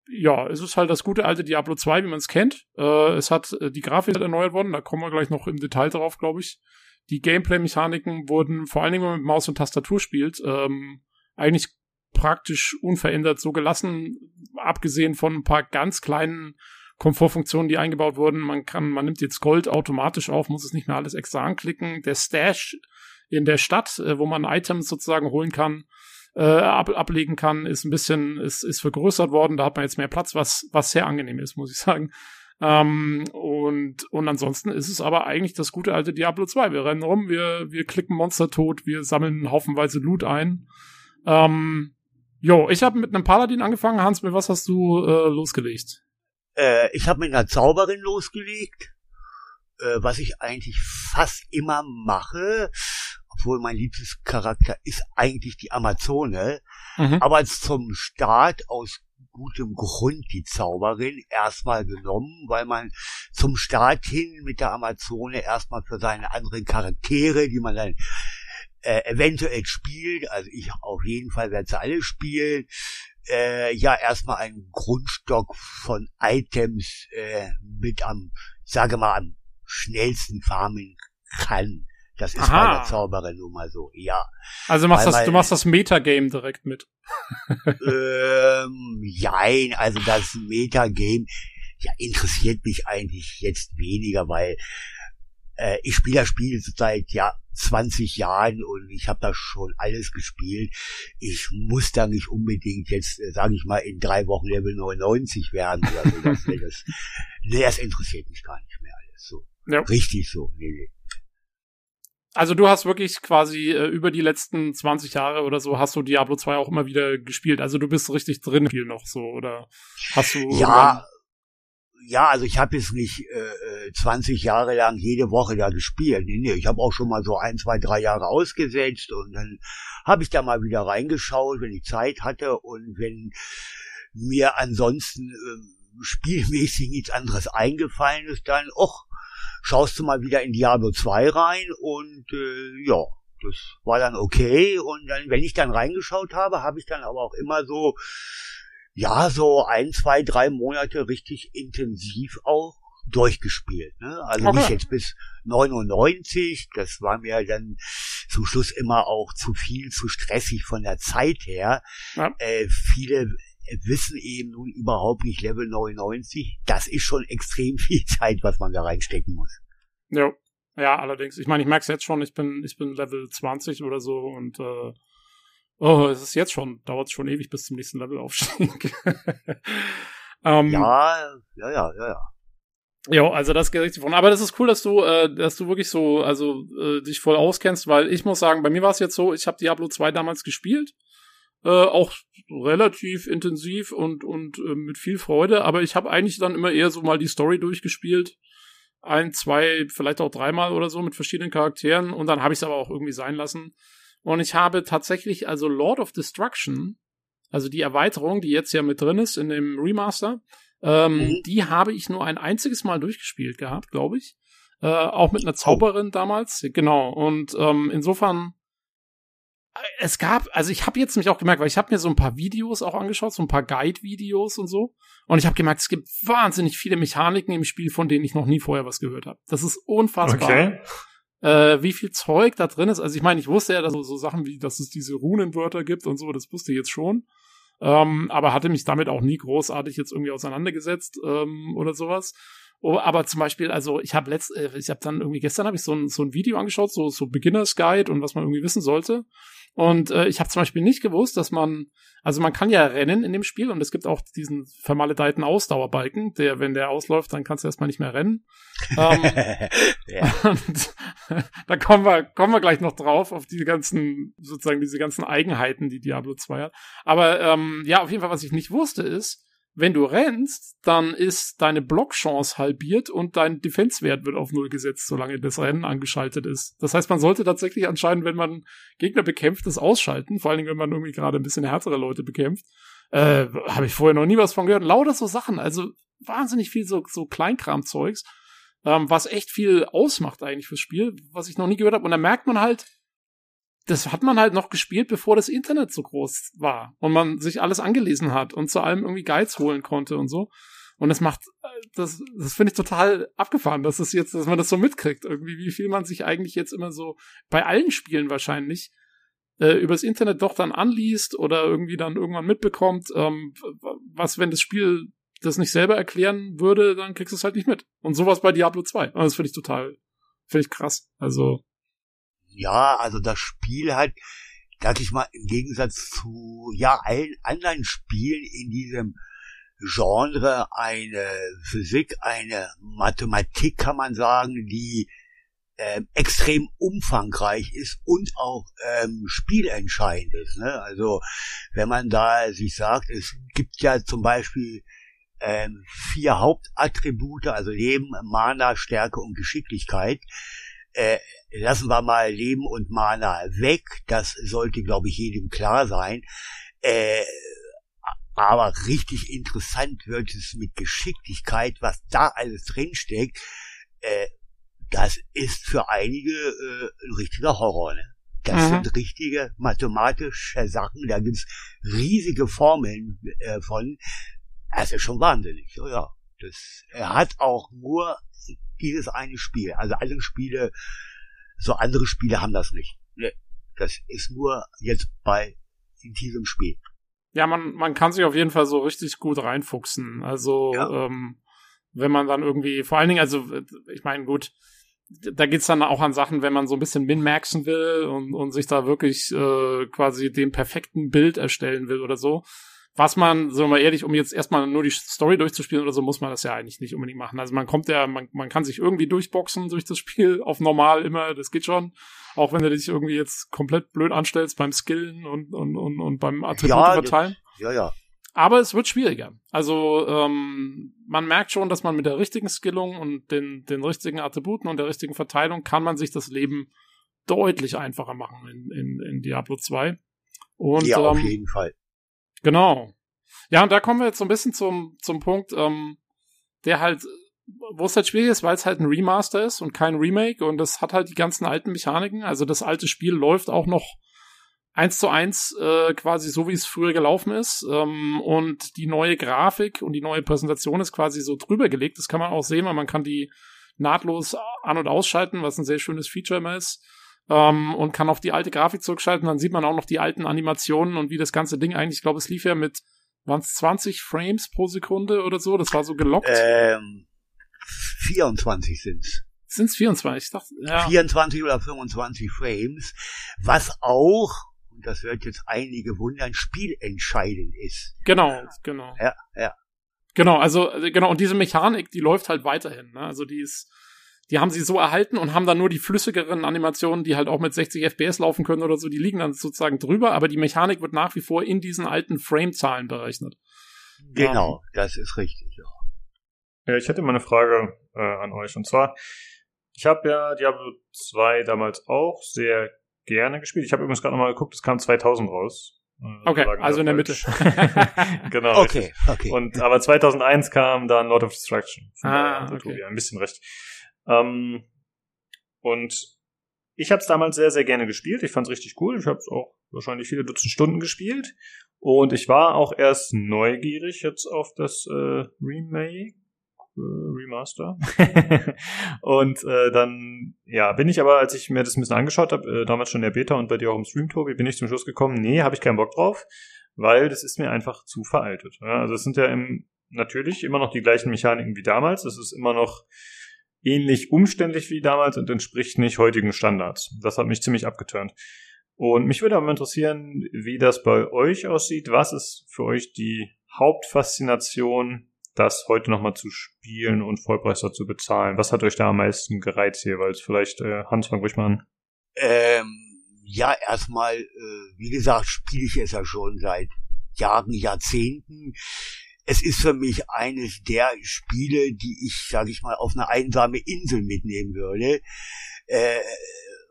ja, es ist halt das gute alte Diablo 2, wie man es kennt. Äh, es hat äh, die Grafik erneuert worden, da kommen wir gleich noch im Detail drauf, glaube ich. Die Gameplay-Mechaniken wurden, vor allen Dingen, wenn man mit Maus und Tastatur spielt, ähm, eigentlich praktisch unverändert so gelassen, abgesehen von ein paar ganz kleinen Komfortfunktionen, die eingebaut wurden. Man kann, man nimmt jetzt Gold automatisch auf, muss es nicht mehr alles extra anklicken. Der Stash in der Stadt, äh, wo man Items sozusagen holen kann, äh, ab, ablegen kann, ist ein bisschen, ist, ist vergrößert worden. Da hat man jetzt mehr Platz, was, was sehr angenehm ist, muss ich sagen. Ähm, und, und ansonsten ist es aber eigentlich das gute alte Diablo 2. Wir rennen rum, wir, wir klicken Monster tot, wir sammeln haufenweise Loot ein. Ähm, jo, ich habe mit einem Paladin angefangen. Hans, mit was hast du äh, losgelegt? Äh, ich habe mit einer Zauberin losgelegt, äh, was ich eigentlich fast immer mache, obwohl mein liebstes Charakter ist eigentlich die Amazone, Mhm. aber zum Start aus gutem Grund die Zauberin erstmal genommen, weil man zum Start hin mit der Amazone erstmal für seine anderen Charaktere, die man dann äh, eventuell spielt, also ich auf jeden Fall werde sie alle spielen, äh, ja erstmal einen Grundstock von Items äh, mit am, sage mal, am schnellsten farmen kann. Das ist Aha. bei der Zauberin nun mal so, ja. Also du machst, Weil das, du machst das Metagame direkt mit. [LAUGHS] ähm, jein, also das Metagame, ja, interessiert mich eigentlich jetzt weniger, weil äh, ich spiele das Spiel seit ja 20 Jahren und ich habe da schon alles gespielt. Ich muss da nicht unbedingt jetzt, äh, sage ich mal, in drei Wochen Level 99 werden oder so. Das, nee, das, [LAUGHS] nee, das interessiert mich gar nicht mehr alles so. Ja. Richtig so. Nee, nee. Also du hast wirklich quasi äh, über die letzten 20 Jahre oder so hast du Diablo 2 auch immer wieder gespielt. Also du bist richtig drin hier noch so oder hast du Ja, ja, also ich habe jetzt nicht äh, äh, 20 Jahre lang jede Woche da gespielt. Nee, nee, ich habe auch schon mal so ein, zwei, drei Jahre ausgesetzt und dann habe ich da mal wieder reingeschaut, wenn ich Zeit hatte und wenn mir ansonsten ähm, [LAUGHS] spielmäßig nichts anderes eingefallen ist, dann, och, schaust du mal wieder in Diablo 2 rein und äh, ja, das war dann okay. Und dann, wenn ich dann reingeschaut habe, habe ich dann aber auch immer so, ja, so ein, zwei, drei Monate richtig intensiv auch durchgespielt. Ne? Also Okay. nicht jetzt bis 99, das war mir dann zum Schluss immer auch zu viel, zu stressig von der Zeit her. Ja. Äh, viele wissen eben nun überhaupt nicht Level 99. Das ist schon extrem viel [LAUGHS] Zeit, was man da reinstecken muss. Ja. Ja, allerdings. Ich meine, ich merke es jetzt schon, ich bin, ich bin Level 20 oder so und äh, oh, es ist jetzt schon, dauert schon ewig bis zum nächsten Levelaufstieg. [LAUGHS] ähm, Ja, ja, ja, ja, ja. Ja, also das geht richtig von. Aber das ist cool, dass du, äh, dass du wirklich so, also äh, dich voll auskennst, weil ich muss sagen, bei mir war es jetzt so, ich habe Diablo 2 damals gespielt, äh, auch relativ intensiv und und äh, mit viel Freude, aber ich habe eigentlich dann immer eher so mal die Story durchgespielt, ein, zwei, vielleicht auch dreimal oder so mit verschiedenen Charakteren und dann habe ich es aber auch irgendwie sein lassen. Und ich habe tatsächlich also Lord of Destruction, also die Erweiterung, die jetzt ja mit drin ist in dem Remaster, ähm, Mhm. die habe ich nur ein einziges Mal durchgespielt gehabt, glaube ich. Äh, auch mit einer Zauberin damals, genau. Und ähm, insofern, es gab, also ich habe jetzt mich auch gemerkt, weil ich habe mir so ein paar Videos auch angeschaut, so ein paar Guide-Videos und so. Und ich habe gemerkt, es gibt wahnsinnig viele Mechaniken im Spiel, von denen ich noch nie vorher was gehört habe. Das ist unfassbar Okay. äh, wie viel Zeug da drin ist. Also ich meine, ich wusste ja, dass so, so Sachen wie, dass es diese Runenwörter gibt und so, das wusste ich jetzt schon. Ähm, aber hatte mich damit auch nie großartig jetzt irgendwie auseinandergesetzt ähm, oder sowas. Oh, aber zum Beispiel, also ich habe letzt, äh, ich habe dann irgendwie gestern habe ich so ein, so ein Video angeschaut, so so Beginners Guide und was man irgendwie wissen sollte. Und äh, ich habe zum Beispiel nicht gewusst, dass man, also man kann ja rennen in dem Spiel und es gibt auch diesen vermaledeiten Ausdauerbalken, der, wenn der ausläuft, dann kannst du erstmal nicht mehr rennen. ähm, [LAUGHS] und [LAUGHS] da kommen wir, kommen wir gleich noch drauf, auf diese ganzen, sozusagen diese ganzen Eigenheiten, die Diablo 2 hat. Aber ähm, ja, auf jeden Fall, was ich nicht wusste, ist, wenn du rennst, dann ist deine Blockchance halbiert und dein Defense-Wert wird auf Null gesetzt, solange das Rennen angeschaltet ist. Das heißt, man sollte tatsächlich anscheinend, wenn man Gegner bekämpft, das ausschalten, vor allen Dingen, wenn man irgendwie gerade ein bisschen härtere Leute bekämpft. Äh, Habe ich vorher noch nie was von gehört. Lauter so Sachen, also wahnsinnig viel so, so Kleinkram-Zeugs ähm, was echt viel ausmacht eigentlich fürs Spiel, was ich noch nie gehört habe. Und da merkt man halt, das hat man halt noch gespielt, bevor das Internet so groß war und man sich alles angelesen hat und zu allem irgendwie Guides holen konnte und so. Und das macht, äh, das, das finde ich total abgefahren, dass es jetzt, dass man das so mitkriegt, irgendwie, wie viel man sich eigentlich jetzt immer so bei allen Spielen wahrscheinlich äh, übers Internet doch dann anliest oder irgendwie dann irgendwann mitbekommt, ähm, was, wenn das Spiel das nicht selber erklären würde, dann kriegst du es halt nicht mit. Und sowas bei Diablo 2. Und das finde ich total, finde ich krass. Also, Ja, also das Spiel hat, sag ich mal, im Gegensatz zu ja allen anderen Spielen in diesem Genre eine Physik, eine Mathematik, kann man sagen, die ähm, extrem umfangreich ist und auch ähm, spielentscheidend ist. Ne? Also wenn man da sich sagt, es gibt ja zum Beispiel ähm, vier Hauptattribute, also Leben, Mana, Stärke und Geschicklichkeit. Äh, lassen wir mal Leben und Mana weg. Das sollte, glaube ich, jedem klar sein. Äh, aber richtig interessant wird es mit Geschicklichkeit, was da alles drinsteckt. Äh, das ist für einige äh, ein richtiger Horror. Ne? Das Mhm. sind richtige mathematische Sachen. Da gibt's riesige Formeln äh, von. Das ist schon wahnsinnig. Ja, ja. Das, er hat auch nur dieses eine Spiel. Also alle Spiele, so andere Spiele haben das nicht. Das ist nur jetzt bei in diesem Spiel. ja, man, man kann sich auf jeden Fall so richtig gut reinfuchsen. Also, Ja. ähm, wenn man dann irgendwie, vor allen Dingen, also, ich meine, gut, da geht's dann auch an Sachen, wenn man so ein bisschen min-maxen will und, und sich da wirklich äh, quasi den perfekten Bild erstellen will oder so. Was man, so mal ehrlich, um jetzt erstmal nur die Story durchzuspielen oder so, muss man das ja eigentlich nicht unbedingt machen. Also man kommt ja, man, man kann sich irgendwie durchboxen durch das Spiel [LAUGHS] auf normal immer, das geht schon. Auch wenn du dich irgendwie jetzt komplett blöd anstellst beim Skillen und, und, und, und beim Attribute Ja, verteilen. Ja, ja. Aber es wird schwieriger. Also ähm, man merkt schon, dass man mit der richtigen Skillung und den, den richtigen Attributen und der richtigen Verteilung kann man sich das Leben deutlich einfacher machen in, in, in Diablo 2. Und ja, auf ähm, jeden Fall. Genau. Ja, und da kommen wir jetzt so ein bisschen zum, zum Punkt, ähm, der halt, wo es halt schwierig ist, weil es halt ein Remaster ist und kein Remake und das hat halt die ganzen alten Mechaniken. Also das alte Spiel läuft auch noch eins zu eins äh, quasi so, wie es früher gelaufen ist. Ähm, und die neue Grafik und die neue Präsentation ist quasi so drüber gelegt. Das kann man auch sehen, weil man kann die nahtlos an- und ausschalten, was ein sehr schönes Feature immer ist. Ähm, und kann auf die alte Grafik zurückschalten. Dann sieht man auch noch die alten Animationen und wie das ganze Ding eigentlich, ich glaube, es lief ja mit waren es 20 Frames pro Sekunde oder so? Das war so gelockt. Ähm, 24 sind's. Sind es 24? Ich dachte, ja. 24 oder 25 Frames, was auch, und das wird jetzt einige wundern, spielentscheidend ist. Genau, genau. Ja, ja. Genau, also äh, genau, und diese Mechanik, die läuft halt weiterhin. Ne? Also die ist, die haben sie so erhalten und haben dann nur die flüssigeren Animationen, die halt auch mit 60 FPS laufen können oder so, die liegen dann sozusagen drüber, aber die Mechanik wird nach wie vor in diesen alten Frame-Zahlen berechnet. Genau, das ist richtig, ja. Ja, ich hätte mal eine Frage äh, an euch. Und zwar, ich habe ja Diablo 2 damals auch sehr gerne gespielt. Ich habe übrigens gerade nochmal geguckt, es kam 2000 raus. Äh, Okay, also in der Mitte. [LAUGHS] [LAUGHS] genau. Okay, richtig. okay. Und, aber 2001 kam dann Lord of Destruction. Ah, okay. Tobi ein bisschen recht. Ähm, und ich habe es damals sehr, sehr gerne gespielt. Ich fand es richtig cool. Ich habe es auch wahrscheinlich viele Dutzend Stunden gespielt. Und ich war auch erst neugierig jetzt auf das äh, Remake. äh, Remaster. [LAUGHS] und äh, dann, ja, bin ich aber, als ich mir das ein bisschen angeschaut habe, äh, damals schon in der Beta und bei dir auch im Stream, Tobi, bin ich zum Schluss gekommen, nee, habe ich keinen Bock drauf, weil das ist mir einfach zu veraltet. Ja, also es sind ja im, natürlich immer noch die gleichen Mechaniken wie damals. Es ist immer noch ähnlich umständlich wie damals und entspricht nicht heutigen Standards. Das hat mich ziemlich abgeturnt. Und mich würde aber interessieren, wie das bei euch aussieht. Was ist für euch die Hauptfaszination, das heute nochmal zu spielen und Vollpreis dazu bezahlen? Was hat euch da am meisten gereizt jeweils? Vielleicht, äh, Hans, fang ruhig mal an. Ähm, ja, erstmal, äh, wie gesagt, spiele ich es ja schon seit Jahren, Jahrzehnten. Es ist für mich eines der Spiele, die ich, sage ich mal, auf eine einsame Insel mitnehmen würde, äh,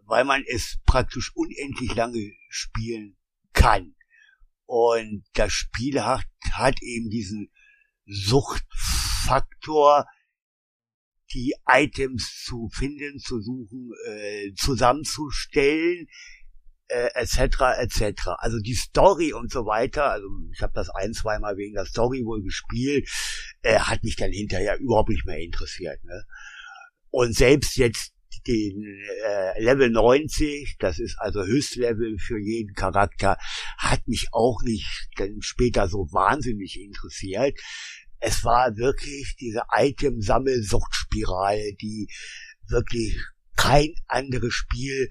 weil man es praktisch unendlich lange spielen kann. Und das Spiel hat, hat eben diesen Suchtfaktor, die Items zu finden, zu suchen, äh, zusammenzustellen, äh, etc. etc. Also die Story und so weiter, also ich habe das ein, zweimal wegen der Story wohl gespielt, äh, hat mich dann hinterher überhaupt nicht mehr interessiert. Ne? Und selbst jetzt den äh, Level 90, das ist also Höchstlevel für jeden Charakter, hat mich auch nicht dann später so wahnsinnig interessiert. Es war wirklich diese Item-Sammelsuchtspirale, die wirklich kein anderes Spiel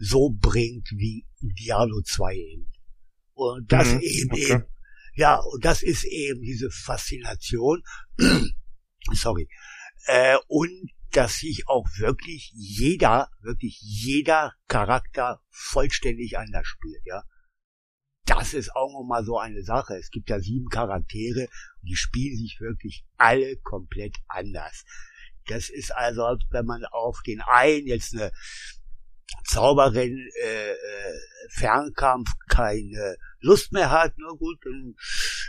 so bringt wie Diablo 2 eben. Und das Mhm, eben, okay. eben, ja, und das ist eben diese Faszination, [CLEARS THROAT] sorry, äh, und dass sich auch wirklich jeder, wirklich jeder Charakter vollständig anders spielt, ja. Das ist auch nochmal so eine Sache. Es gibt ja sieben Charaktere und die spielen sich wirklich alle komplett anders. Das ist also, als wenn man auf den einen jetzt eine Zauberin äh, äh, Fernkampf keine Lust mehr hat, na gut, dann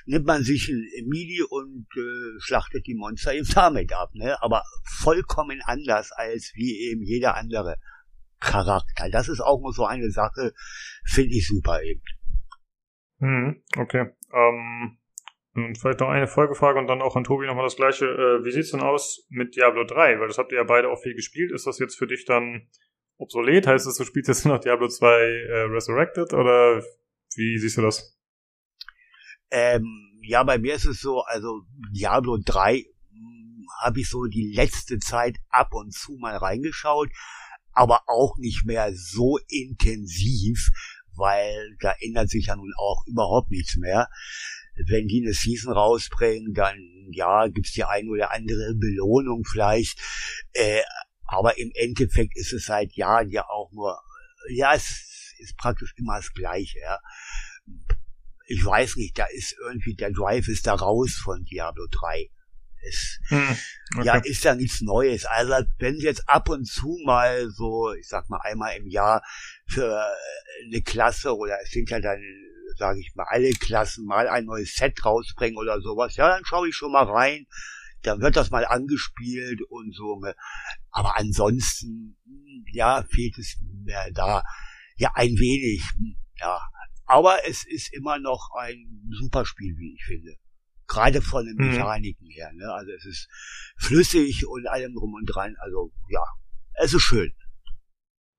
nimmt man sich ein Mili und äh, schlachtet die Monster eben damit ab, ne? Aber vollkommen anders als wie eben jeder andere Charakter. Das ist auch nur so eine Sache, finde ich super eben. Mhm, okay. Ähm, und vielleicht noch eine Folgefrage und dann auch an Tobi nochmal das gleiche. Äh, wie sieht's denn aus mit Diablo 3? Weil das habt ihr ja beide auch viel gespielt. Ist das jetzt für dich dann obsolet? Heißt es, du spielst jetzt noch Diablo 2 äh, Resurrected oder wie siehst du das? Ähm, ja, bei mir ist es so, also Diablo 3 habe ich so die letzte Zeit ab und zu mal reingeschaut, aber auch nicht mehr so intensiv, weil da ändert sich ja nun auch überhaupt nichts mehr. Wenn die eine Season rausbringen, dann ja, gibt's die eine oder andere Belohnung vielleicht, äh, aber im Endeffekt ist es seit Jahren ja auch nur, ja, es ist praktisch immer das Gleiche, ja ich weiß nicht, da ist irgendwie, der Drive ist da raus von Diablo 3. Es, Hm, okay. Ja, ist ja nichts Neues. Also wenn sie jetzt ab und zu mal so, ich sag mal einmal im Jahr für eine Klasse oder es sind ja dann sage ich mal, alle Klassen mal ein neues Set rausbringen oder sowas, ja, dann schaue ich schon mal rein. Dann wird das mal angespielt und so. ne. Aber ansonsten, ja, fehlt es mir da ja ein wenig. Ja, aber es ist immer noch ein super Spiel, wie ich finde. Gerade von den Mhm. Mechaniken her. Ne? Also es ist flüssig und allem drum und dran. Also ja, es ist schön.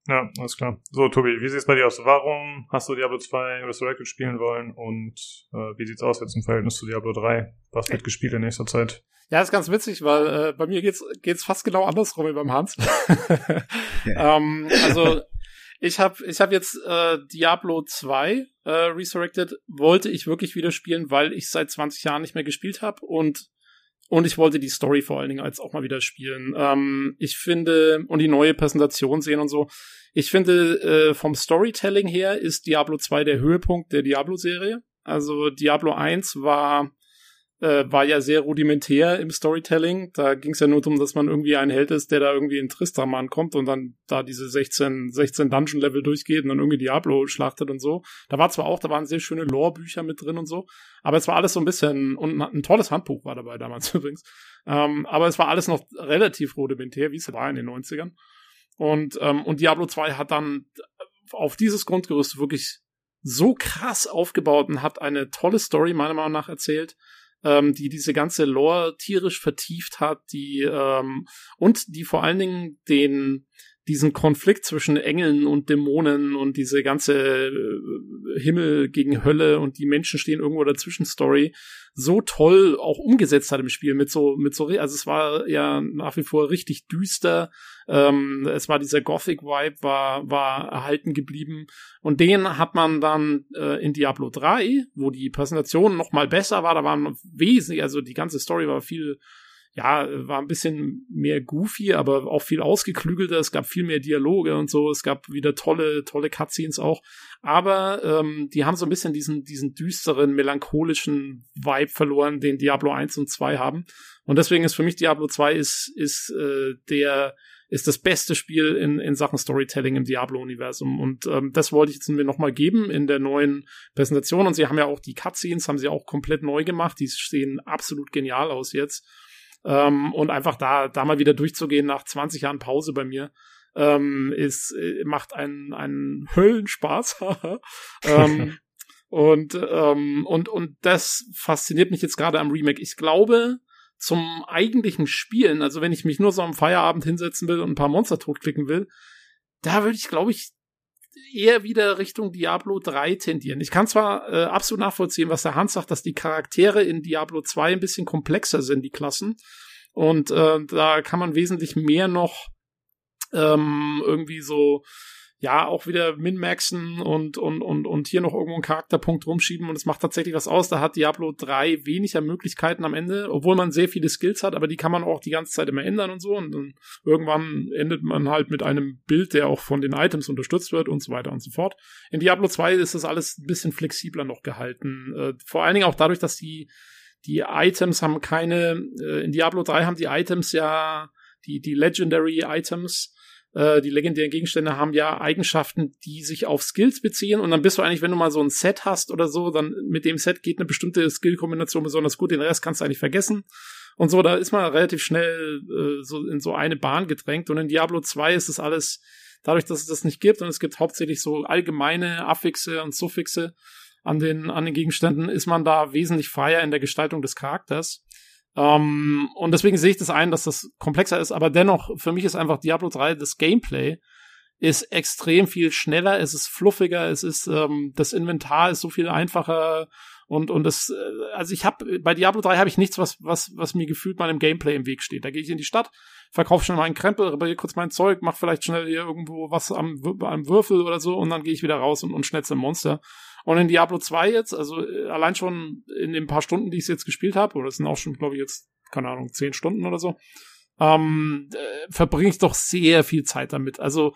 Ja, alles klar. So, Tobi, wie sieht's bei dir aus? Warum hast du Diablo 2 Resurrected spielen wollen und äh, wie sieht's aus jetzt im Verhältnis zu Diablo 3? Was wird gespielt in nächster Zeit? Ja, ist ganz witzig, weil äh, bei mir geht's geht's fast genau andersrum wie beim Hans. [LAUGHS] ähm, also ich habe ich hab jetzt äh, Diablo 2 äh, Resurrected wollte ich wirklich wieder spielen, weil ich seit 20 Jahren nicht mehr gespielt habe und und ich wollte die Story vor allen Dingen als auch mal wieder spielen. Ähm, ich finde und die neue Präsentation sehen und so. Ich finde äh, vom Storytelling her ist Diablo 2 der Höhepunkt der Diablo Serie. Also Diablo 1 war äh, war ja sehr rudimentär im Storytelling. Da ging es ja nur darum, dass man irgendwie ein Held ist, der da irgendwie in Tristram ankommt und dann da diese 16, 16 Dungeon-Level durchgeht und dann irgendwie Diablo schlachtet und so. Da war zwar auch, da waren sehr schöne Lore-Bücher mit drin und so, aber es war alles so ein bisschen, und ein tolles Handbuch war dabei damals [LAUGHS] übrigens. Ähm, aber es war alles noch relativ rudimentär, wie es war in den 90ern. Und, ähm, und Diablo 2 hat dann auf dieses Grundgerüst wirklich so krass aufgebaut und hat eine tolle Story meiner Meinung nach erzählt ähm, die diese ganze Lore tierisch vertieft hat, die ähm, und die vor allen Dingen den diesen Konflikt zwischen Engeln und Dämonen und diese ganze äh, Himmel gegen Hölle und die Menschen stehen irgendwo dazwischen Story so toll auch umgesetzt hat im Spiel mit so mit so also es war ja nach wie vor richtig düster. Ähm, es war dieser Gothic Vibe war war erhalten geblieben. Und den hat man dann äh, in Diablo 3 wo die Präsentation noch mal besser war. Da waren wesentlich also die ganze Story war viel ja, war ein bisschen mehr goofy, aber auch viel ausgeklügelter. Es gab viel mehr Dialoge und so. Es gab wieder tolle, tolle Cutscenes auch. Aber ähm, die haben so ein bisschen diesen, diesen düsteren, melancholischen Vibe verloren, den Diablo 1 und 2 haben. Und deswegen ist für mich Diablo 2 ist, ist äh, der ist das beste Spiel in, in Sachen Storytelling im Diablo-Universum. Und ähm, das wollte ich jetzt mir nochmal geben in der neuen Präsentation. Und sie haben ja auch die Cutscenes, haben sie auch komplett neu gemacht. Die sehen absolut genial aus jetzt. Ähm, und einfach da, da mal wieder durchzugehen nach 20 Jahren Pause bei mir, ähm, ist, äh, macht einen, einen Höllenspaß. [LAUGHS] ähm, [LAUGHS] und, ähm, und, und das fasziniert mich jetzt gerade am Remake. Ich glaube, zum eigentlichen Spielen, also wenn ich mich nur so am Feierabend hinsetzen will und ein paar Monster totklicken will, da würde ich, glaube ich, eher wieder Richtung Diablo 3 tendieren. Ich kann zwar äh, absolut nachvollziehen, was der Hans sagt, dass die Charaktere in Diablo 2 ein bisschen komplexer sind, die Klassen. Und äh, da kann man wesentlich mehr noch ähm, irgendwie so ja, auch wieder min-maxen und, und, und, und hier noch irgendwo einen Charakterpunkt rumschieben und es macht tatsächlich was aus. Da hat Diablo 3 weniger Möglichkeiten am Ende, obwohl man sehr viele Skills hat, aber die kann man auch die ganze Zeit immer ändern und so und dann irgendwann endet man halt mit einem Bild, der auch von den Items unterstützt wird und so weiter und so fort. In Diablo 2 ist das alles ein bisschen flexibler noch gehalten. Äh, vor allen Dingen auch dadurch, dass die, die Items haben keine, äh, in Diablo 3 haben die Items ja, die, die Legendary Items, die legendären Gegenstände haben ja Eigenschaften, die sich auf Skills beziehen und dann bist du eigentlich, wenn du mal so ein Set hast oder so, dann mit dem Set geht eine bestimmte Skill-Kombination besonders gut, den Rest kannst du eigentlich vergessen. Und so, da ist man relativ schnell äh, so in so eine Bahn gedrängt. Und in Diablo 2 ist es alles, dadurch, dass es das nicht gibt, und es gibt hauptsächlich so allgemeine Affixe und Suffixe an den, an den Gegenständen, ist man da wesentlich freier in der Gestaltung des Charakters. Ähm, und deswegen sehe ich das ein, dass das komplexer ist, aber dennoch, für mich ist einfach Diablo 3 das Gameplay ist extrem viel schneller, es ist fluffiger, es ist ähm, das Inventar ist so viel einfacher und und das äh, also ich habe bei Diablo 3 habe ich nichts was was was mir gefühlt im Gameplay im Weg steht. Da gehe ich in die Stadt, verkaufe schnell meinen Krempel, repariere kurz mein Zeug, mach vielleicht schnell hier irgendwo was am, am Würfel oder so und dann gehe ich wieder raus und, und schnetze ein Monster. Und in Diablo 2 jetzt, also äh, allein schon in den paar Stunden, die ich jetzt gespielt habe, oder es sind auch schon, glaube ich, jetzt, keine Ahnung, zehn Stunden oder so, ähm, äh, verbringe ich doch sehr viel Zeit damit. Also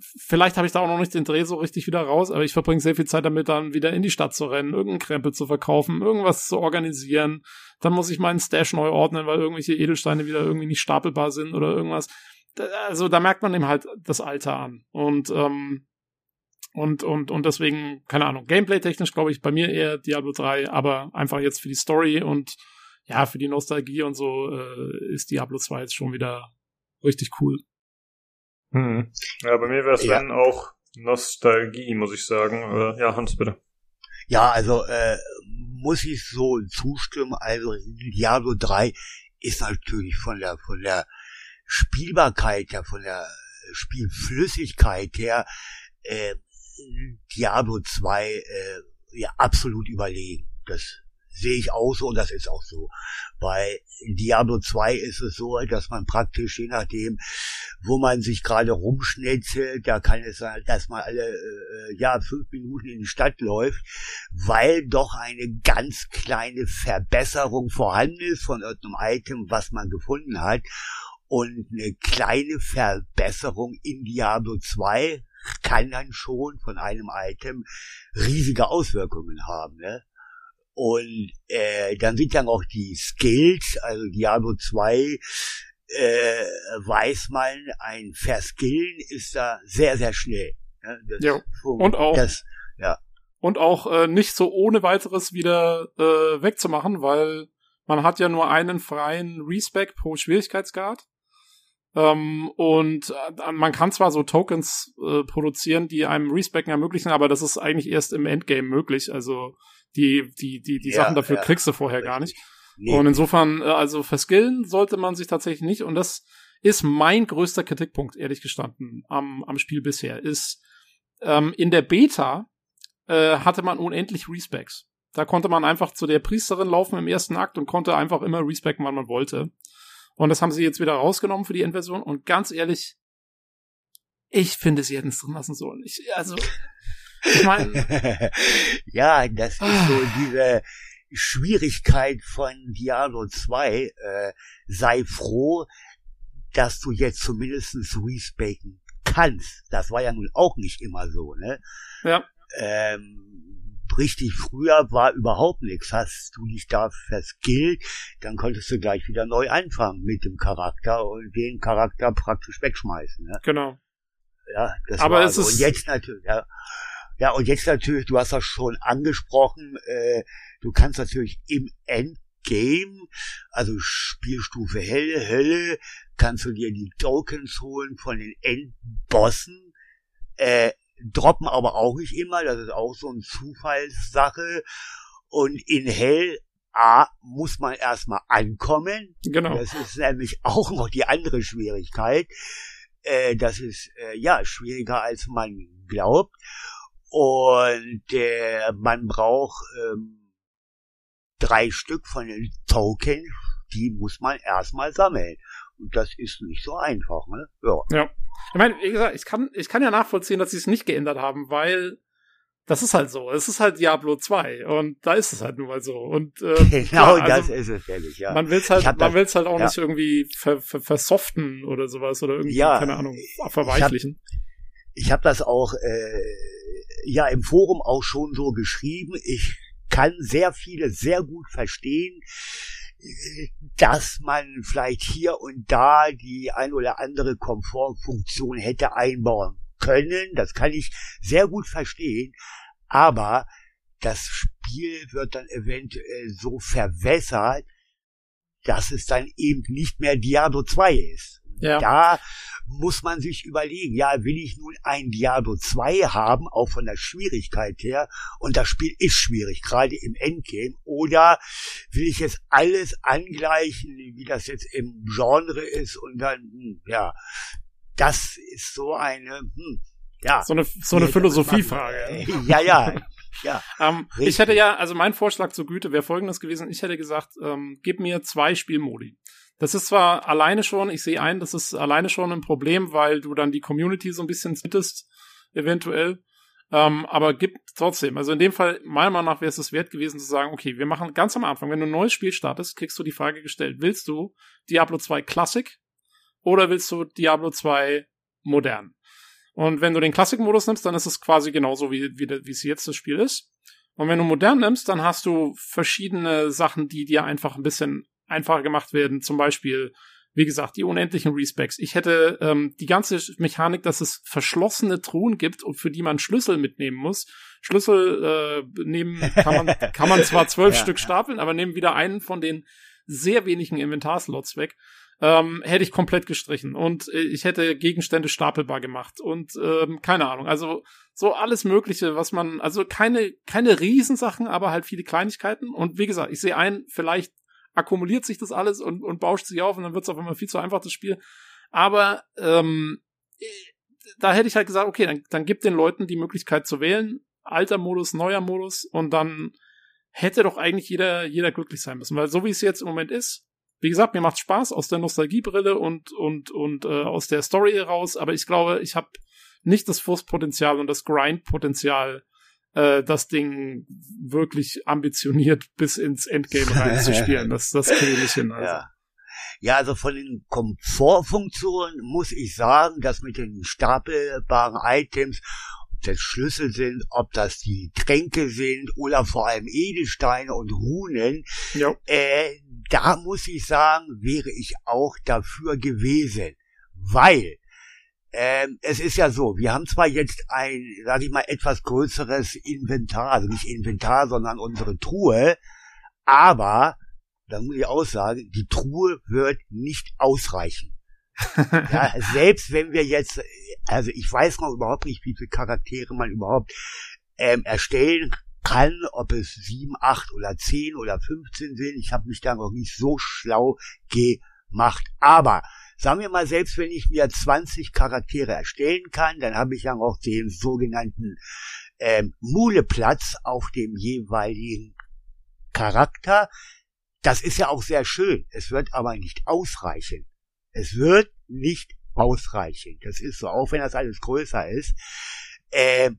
vielleicht habe ich da auch noch nicht den Dreh so richtig wieder raus, aber ich verbringe sehr viel Zeit damit, dann wieder in die Stadt zu rennen, irgendeinen Krempel zu verkaufen, irgendwas zu organisieren. Dann muss ich meinen Stash neu ordnen, weil irgendwelche Edelsteine wieder irgendwie nicht stapelbar sind oder irgendwas. Also da merkt man eben halt das Alter an. Und ähm, Und, und, und deswegen, keine Ahnung, gameplay-technisch glaube ich bei mir eher Diablo 3, aber einfach jetzt für die Story und ja, für die Nostalgie und so äh, ist Diablo 2 jetzt schon wieder richtig cool. Hm. Ja, bei mir wäre es Ja. dann auch Nostalgie, muss ich sagen. Äh, ja, Hans, bitte. Ja, also äh, muss ich so zustimmen. Also Diablo 3 ist natürlich von der von der Spielbarkeit her, von der Spielflüssigkeit her äh, Diablo 2 äh, ja absolut überlegen. Das sehe ich auch so und das ist auch so. Bei Diablo 2 ist es so, dass man praktisch je nachdem, wo man sich gerade rumschnetzelt, da kann es sein, dass man alle äh, ja fünf Minuten in die Stadt läuft, weil doch eine ganz kleine Verbesserung vorhanden ist von irgendeinem Item, was man gefunden hat. Und eine kleine Verbesserung in Diablo 2 kann dann schon von einem Item riesige Auswirkungen haben. Ne? Und äh, dann sind ja noch die Skills, also Diablo 2 äh, weiß man, ein Verskillen ist da sehr, sehr schnell. Ne? Das, Jo. Und auch- Das, Und auch äh, nicht so ohne weiteres wieder äh, wegzumachen, weil man hat ja nur einen freien Respec pro Schwierigkeitsgrad. Ähm, und äh, man kann zwar so Tokens äh, produzieren, die einem Respecken ermöglichen, aber das ist eigentlich erst im Endgame möglich. Also die, die, die, die Ja, Sachen dafür ja. kriegst du vorher gar nicht. nee, Und insofern, äh, also verskillen sollte man sich tatsächlich nicht. Und das ist mein größter Kritikpunkt, ehrlich gestanden, am, am Spiel bisher. Ist ähm, in der Beta äh, hatte man unendlich Respecs. Da konnte man einfach zu der Priesterin laufen im ersten Akt und konnte einfach immer respecken, wann man wollte. Und das haben sie jetzt wieder rausgenommen für die Endversion. Und ganz ehrlich, ich finde, sie hätten es drin lassen sollen. Ich, also, ich meine, [LAUGHS] ja, das ist Ah. so diese Schwierigkeit von Diablo 2. Äh, sei froh, dass du jetzt zumindestens respacken kannst. Das war ja nun auch nicht immer so, ne? ja, Ähm, richtig früher war überhaupt nichts. Hast du dich da verskillt, dann konntest du gleich wieder neu anfangen mit dem Charakter und den Charakter praktisch wegschmeißen. Ne? genau. Ja, das Aber war es so. ist- Und jetzt natürlich, ja. Ja, und jetzt natürlich, du hast das schon angesprochen, äh, du kannst natürlich im Endgame, also Spielstufe Helle, Hölle, kannst du dir die Tokens holen von den Endbossen, äh, droppen aber auch nicht immer, das ist auch so eine Zufallssache. Und in Hell, A, muss man erstmal ankommen, Genau. das ist nämlich [LAUGHS] auch noch die andere Schwierigkeit. Äh, das ist äh, ja schwieriger als man glaubt. Und äh, man braucht ähm, drei Stück von den Token, die muss man erstmal sammeln. Und das ist nicht so einfach, ne? Ja. Ich meine, wie gesagt, ich kann, ich kann ja nachvollziehen, dass sie es nicht geändert haben, weil das ist halt so. Es ist halt Diablo 2 und da ist es halt nun mal so. Und äh, [LAUGHS] Genau ja, das also, ist es ehrlich, ja. man will es halt, hab man das- will es halt auch ja. nicht irgendwie ver, ver, versoften oder sowas oder irgendwie, Ja, keine Ahnung, ich hab- verweichlichen. ich habe das auch äh, ja im Forum auch schon so geschrieben. Ich kann sehr viele sehr gut verstehen, dass man vielleicht hier und da die ein oder andere Komfortfunktion hätte einbauen können. Das kann ich sehr gut verstehen. Aber das Spiel wird dann eventuell so verwässert, dass es dann eben nicht mehr Diablo 2 ist. Ja. Da muss man sich überlegen, ja, will ich nun ein Diablo 2 haben, auch von der Schwierigkeit her, und das Spiel ist schwierig, gerade im Endgame, oder will ich jetzt alles angleichen, wie das jetzt im Genre ist, und dann, hm, ja, das ist so eine, hm, ja. So eine, so eine Philosophiefrage. [LAUGHS] Ja, ja, ja. [LAUGHS] Ähm, ich hätte ja, also mein Vorschlag zur Güte wäre folgendes gewesen. Ich hätte gesagt, ähm, gib mir zwei Spielmodi. Das ist zwar alleine schon, ich sehe ein, das ist alleine schon ein Problem, weil du dann die Community so ein bisschen splittest, eventuell. Ähm, aber gib trotzdem, also in dem Fall, meiner Meinung nach wäre es es wert gewesen zu sagen, okay, wir machen ganz am Anfang, wenn du ein neues Spiel startest, kriegst du die Frage gestellt, willst du Diablo 2 Classic oder willst du Diablo 2 modern? Und wenn du den Classic-Modus nimmst, dann ist es quasi genauso, wie, wie, wie es jetzt das Spiel ist. Und wenn du modern nimmst, dann hast du verschiedene Sachen, die dir einfach ein bisschen einfacher gemacht werden. Zum Beispiel, wie gesagt, die unendlichen Respecs. Ich hätte ähm, die ganze Mechanik, dass es verschlossene Truhen gibt und für die man Schlüssel mitnehmen muss. Schlüssel äh, nehmen kann man, [LAUGHS] kann man zwar zwölf ja, Stück stapeln, aber nehmen wieder einen von den sehr wenigen Inventarslots weg. Ähm, hätte ich komplett gestrichen und äh, ich hätte Gegenstände stapelbar gemacht und ähm, keine Ahnung, also so alles Mögliche, was man, also keine keine Riesensachen, aber halt viele Kleinigkeiten und wie gesagt, ich sehe ein, vielleicht akkumuliert sich das alles und, und bauscht sich auf und dann wird es auf einmal viel zu einfach, das Spiel. Aber ähm, da hätte ich halt gesagt, okay, dann, dann gibt den Leuten die Möglichkeit zu wählen, alter Modus, neuer Modus und dann hätte doch eigentlich jeder, jeder glücklich sein müssen. Weil so wie es jetzt im Moment ist, wie gesagt, mir macht Spaß aus der Nostalgiebrille und, und, und äh, aus der Story heraus, aber ich glaube, ich habe nicht das Frustpotenzial und das Grindpotenzial, äh, das Ding wirklich ambitioniert [LAUGHS] bis ins Endgame reinzuspielen. [LAUGHS] Das, das kriege ich hin. Also. Ja. Ja, also von den Komfortfunktionen muss ich sagen, dass mit den stapelbaren Items, ob das Schlüssel sind, ob das die Tränke sind oder vor allem Edelsteine und Runen, ja. äh, da muss ich sagen, wäre ich auch dafür gewesen. Weil ähm, es ist ja so, wir haben zwar jetzt ein, sag ich mal, etwas größeres Inventar, also nicht Inventar, sondern unsere Truhe, aber, da muss ich auch sagen, die Truhe wird nicht ausreichen. [LAUGHS] ja, selbst wenn wir jetzt, also ich weiß noch überhaupt nicht, wie viele Charaktere man überhaupt ähm, erstellen kann, ob es sieben, acht oder zehn oder fünfzehn sind. Ich habe mich da noch nicht so schlau gemacht. Aber Sagen wir mal, selbst wenn ich mir 20 Charaktere erstellen kann, dann habe ich ja auch den sogenannten ähm, Muleplatz auf dem jeweiligen Charakter. Das ist ja auch sehr schön. Es wird aber nicht ausreichen. Es wird nicht ausreichen. Das ist so, auch wenn das alles größer ist. Äh,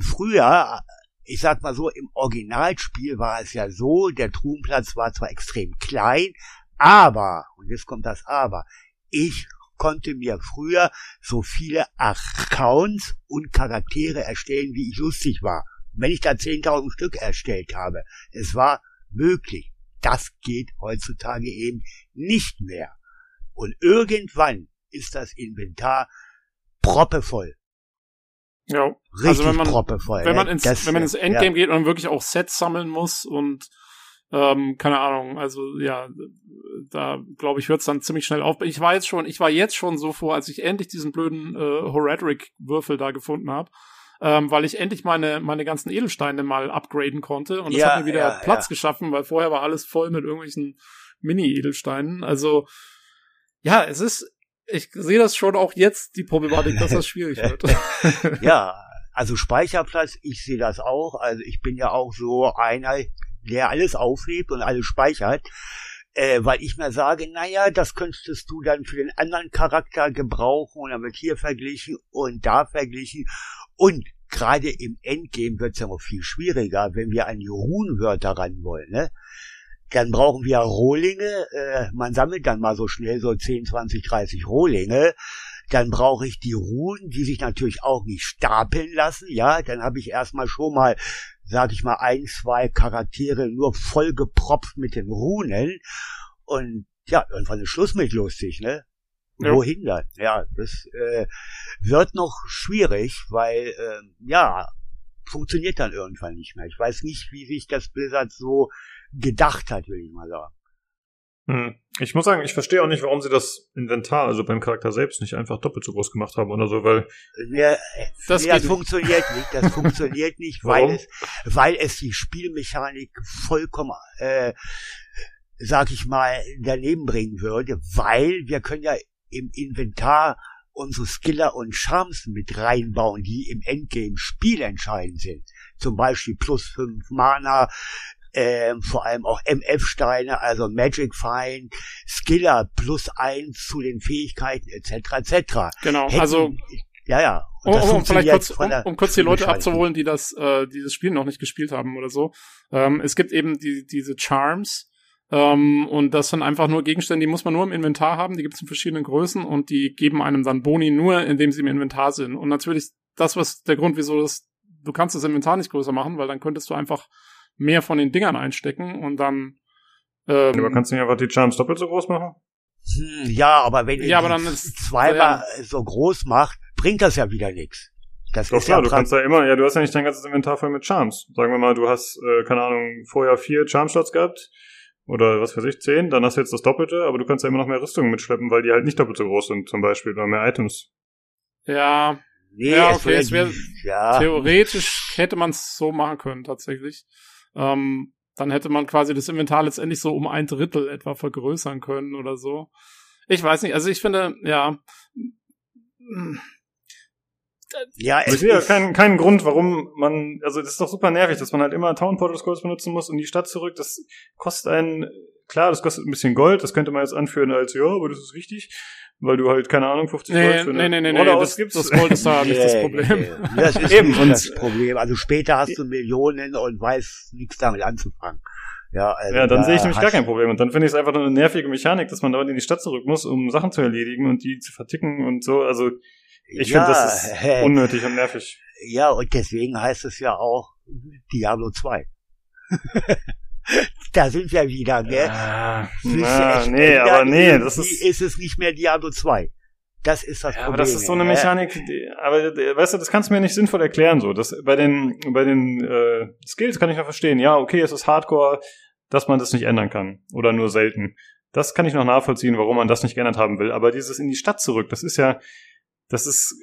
früher, ich sag mal so, im Originalspiel war es ja so, der Truhenplatz war zwar extrem klein, aber, und jetzt kommt das Aber, ich konnte mir früher so viele Accounts und Charaktere erstellen, wie ich lustig war. Und wenn ich da 10.000 Stück erstellt habe, es war möglich. Das geht heutzutage eben nicht mehr. Und irgendwann ist das Inventar proppevoll. Ja, Richtig also wenn man, proppevoll. Wenn man ins, das, wenn man ins Endgame ja. geht und wirklich auch Sets sammeln muss und ähm, keine Ahnung, also ja, da glaube ich, hört es dann ziemlich schnell auf. Ich war jetzt schon, ich war jetzt schon so vor, als ich endlich diesen blöden äh, Horadric-Würfel da gefunden habe. Ähm, weil ich endlich meine, meine ganzen Edelsteine mal upgraden konnte. Und das ja, hat mir wieder ja, Platz ja. geschaffen, weil vorher war alles voll mit irgendwelchen Mini-Edelsteinen. Also, ja, es ist, ich sehe das schon auch jetzt, die Problematik, dass das schwierig wird. [LAUGHS] ja, also Speicherplatz, ich sehe das auch. Also ich bin ja auch so einer, der alles aufhebt und alles speichert, äh, weil ich mir sage, naja, das könntest du dann für den anderen Charakter gebrauchen und dann wird hier verglichen und da verglichen. Und gerade im Endgame wird es ja noch viel schwieriger, wenn wir an die Runenwörter ran wollen, ne? Dann brauchen wir Rohlinge, äh, man sammelt dann mal so schnell so 10, 20, 30 Rohlinge, dann brauche ich die Runen, die sich natürlich auch nicht stapeln lassen, ja, dann habe ich erstmal schon mal sag ich mal, ein, zwei Charaktere nur vollgepropft mit den Runen. Und ja, irgendwann ist Schluss mit lustig, ne? Ja. Wohin dann? Ja, das äh, wird noch schwierig, weil äh, ja, funktioniert dann irgendwann nicht mehr. Ich weiß nicht, wie sich das Blizzard so gedacht hat, will ich mal sagen. Hm. Ich muss sagen, ich verstehe auch nicht, warum sie das Inventar, also beim Charakter selbst, nicht einfach doppelt so groß gemacht haben oder so, weil. Ja, das, nee, das funktioniert nicht. Das funktioniert nicht, weil es, weil es die Spielmechanik vollkommen, äh, sag ich mal, daneben bringen würde, weil wir können ja im Inventar unsere Skiller und Charms mit reinbauen, die im Endgame spielentscheidend sind. Zum Beispiel plus fünf Mana, ähm, vor allem auch MF-Steine, also Magic Find, Skiller plus eins zu den Fähigkeiten etc. etc. Genau, Hätten, also ja, ja. Um, um, vielleicht kurz, um, um kurz die Leute abzuholen, die das, äh, dieses Spiel noch nicht gespielt haben oder so. Ähm, es gibt eben die, diese Charms, ähm, und das sind einfach nur Gegenstände, die muss man nur im Inventar haben, die gibt es in verschiedenen Größen und die geben einem dann Boni nur, indem sie im Inventar sind. Und natürlich, das, was der Grund, wieso das, du kannst das Inventar nicht größer machen, weil dann könntest du einfach mehr von den Dingern einstecken und dann. Ähm, Aber kannst du nicht einfach die Charms doppelt so groß machen? Hm, ja, aber wenn Ja, ihr aber die dann ist- zweimal so groß macht, bringt das ja wieder nichts. Das Doch ist klar, ja du kannst ja immer, ja, du hast ja nicht dein ganzes Inventar voll mit Charms. Sagen wir mal, du hast, äh, keine Ahnung, vorher vier Charm-Shots gehabt. Oder was weiß ich, zehn, dann hast du jetzt das Doppelte, aber du kannst ja immer noch mehr Rüstungen mitschleppen, weil die halt nicht doppelt so groß sind, zum Beispiel, oder mehr Items. Ja, Nee, Ja, okay, ja wär- die- ja, theoretisch hätte man es so machen können, tatsächlich. Ähm, dann hätte man quasi das Inventar letztendlich so um ein Drittel etwa vergrößern können oder so. Ich weiß nicht, also ich finde, ja. ja, es ich sehe ja keinen, keinen Grund, warum man, also das ist doch super nervig, dass man halt immer Town Portal Scrolls benutzen muss, um die Stadt zurück. Das kostet einen, klar, das kostet ein bisschen Gold, das könnte man jetzt anführen als, ja, aber das ist wichtig, weil du halt, keine Ahnung, 50 Gold Nee, für nee, eine nee, nee, Rolle nee, das, ausgibst. das Gold ist da [LAUGHS] nicht das Nee, Problem. nee, nee. Das ist [LAUGHS] Eben, nicht das Problem. Also später hast du Millionen und weißt nichts damit anzufangen. Ja, also Ja, dann da sehe ich nämlich gar kein Problem. Und dann finde ich es einfach nur eine nervige Mechanik, dass man dauernd in die Stadt zurück muss, um Sachen zu erledigen und die zu verticken und so. Also ich ja, finde, das ist [LAUGHS] unnötig und nervig. Ja, und deswegen heißt es ja auch Diablo 2. da sind wir wieder, ne? Ah, Es ist na, echt- nee, aber nee, das ist, ist es nicht mehr Diablo 2. Das ist das ja, Problem. aber das ist so eine ne? Mechanik, die, aber weißt du, das kannst du mir nicht sinnvoll erklären so. Das bei den bei den äh, Skills kann ich noch verstehen. Ja, okay, es ist Hardcore, dass man das nicht ändern kann oder nur selten. Das kann ich noch nachvollziehen, warum man das nicht geändert haben will. Aber dieses in die Stadt zurück, das ist ja, das ist,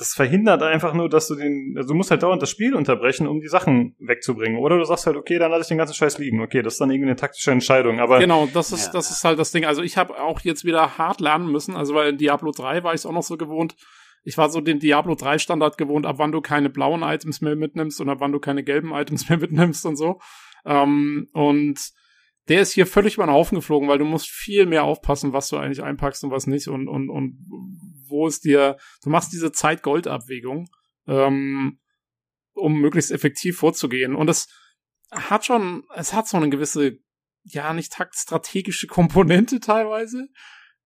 das verhindert einfach nur, dass du den, also du musst halt dauernd das Spiel unterbrechen, um die Sachen wegzubringen. Oder du sagst halt, okay, dann lasse ich den ganzen Scheiß liegen. Okay, das ist dann irgendwie eine taktische Entscheidung. Aber Genau, das ist, Ja. das ist halt das Ding. Also ich habe auch jetzt wieder hart lernen müssen, also weil in Diablo 3 war ich auch noch so gewohnt. Ich war so den Diablo 3 Standard gewohnt, ab wann du keine blauen Items mehr mitnimmst und ab wann du keine gelben Items [LAUGHS] mehr mitnimmst und so. Ähm, und der ist hier völlig über den Haufen geflogen, weil du musst viel mehr aufpassen, was du eigentlich einpackst und was nicht und, und, und wo es dir, du machst diese Zeit-Gold-Abwägung, ähm, um möglichst effektiv vorzugehen. Und es hat schon, es hat so eine gewisse, ja, nicht taktstrategische Komponente teilweise.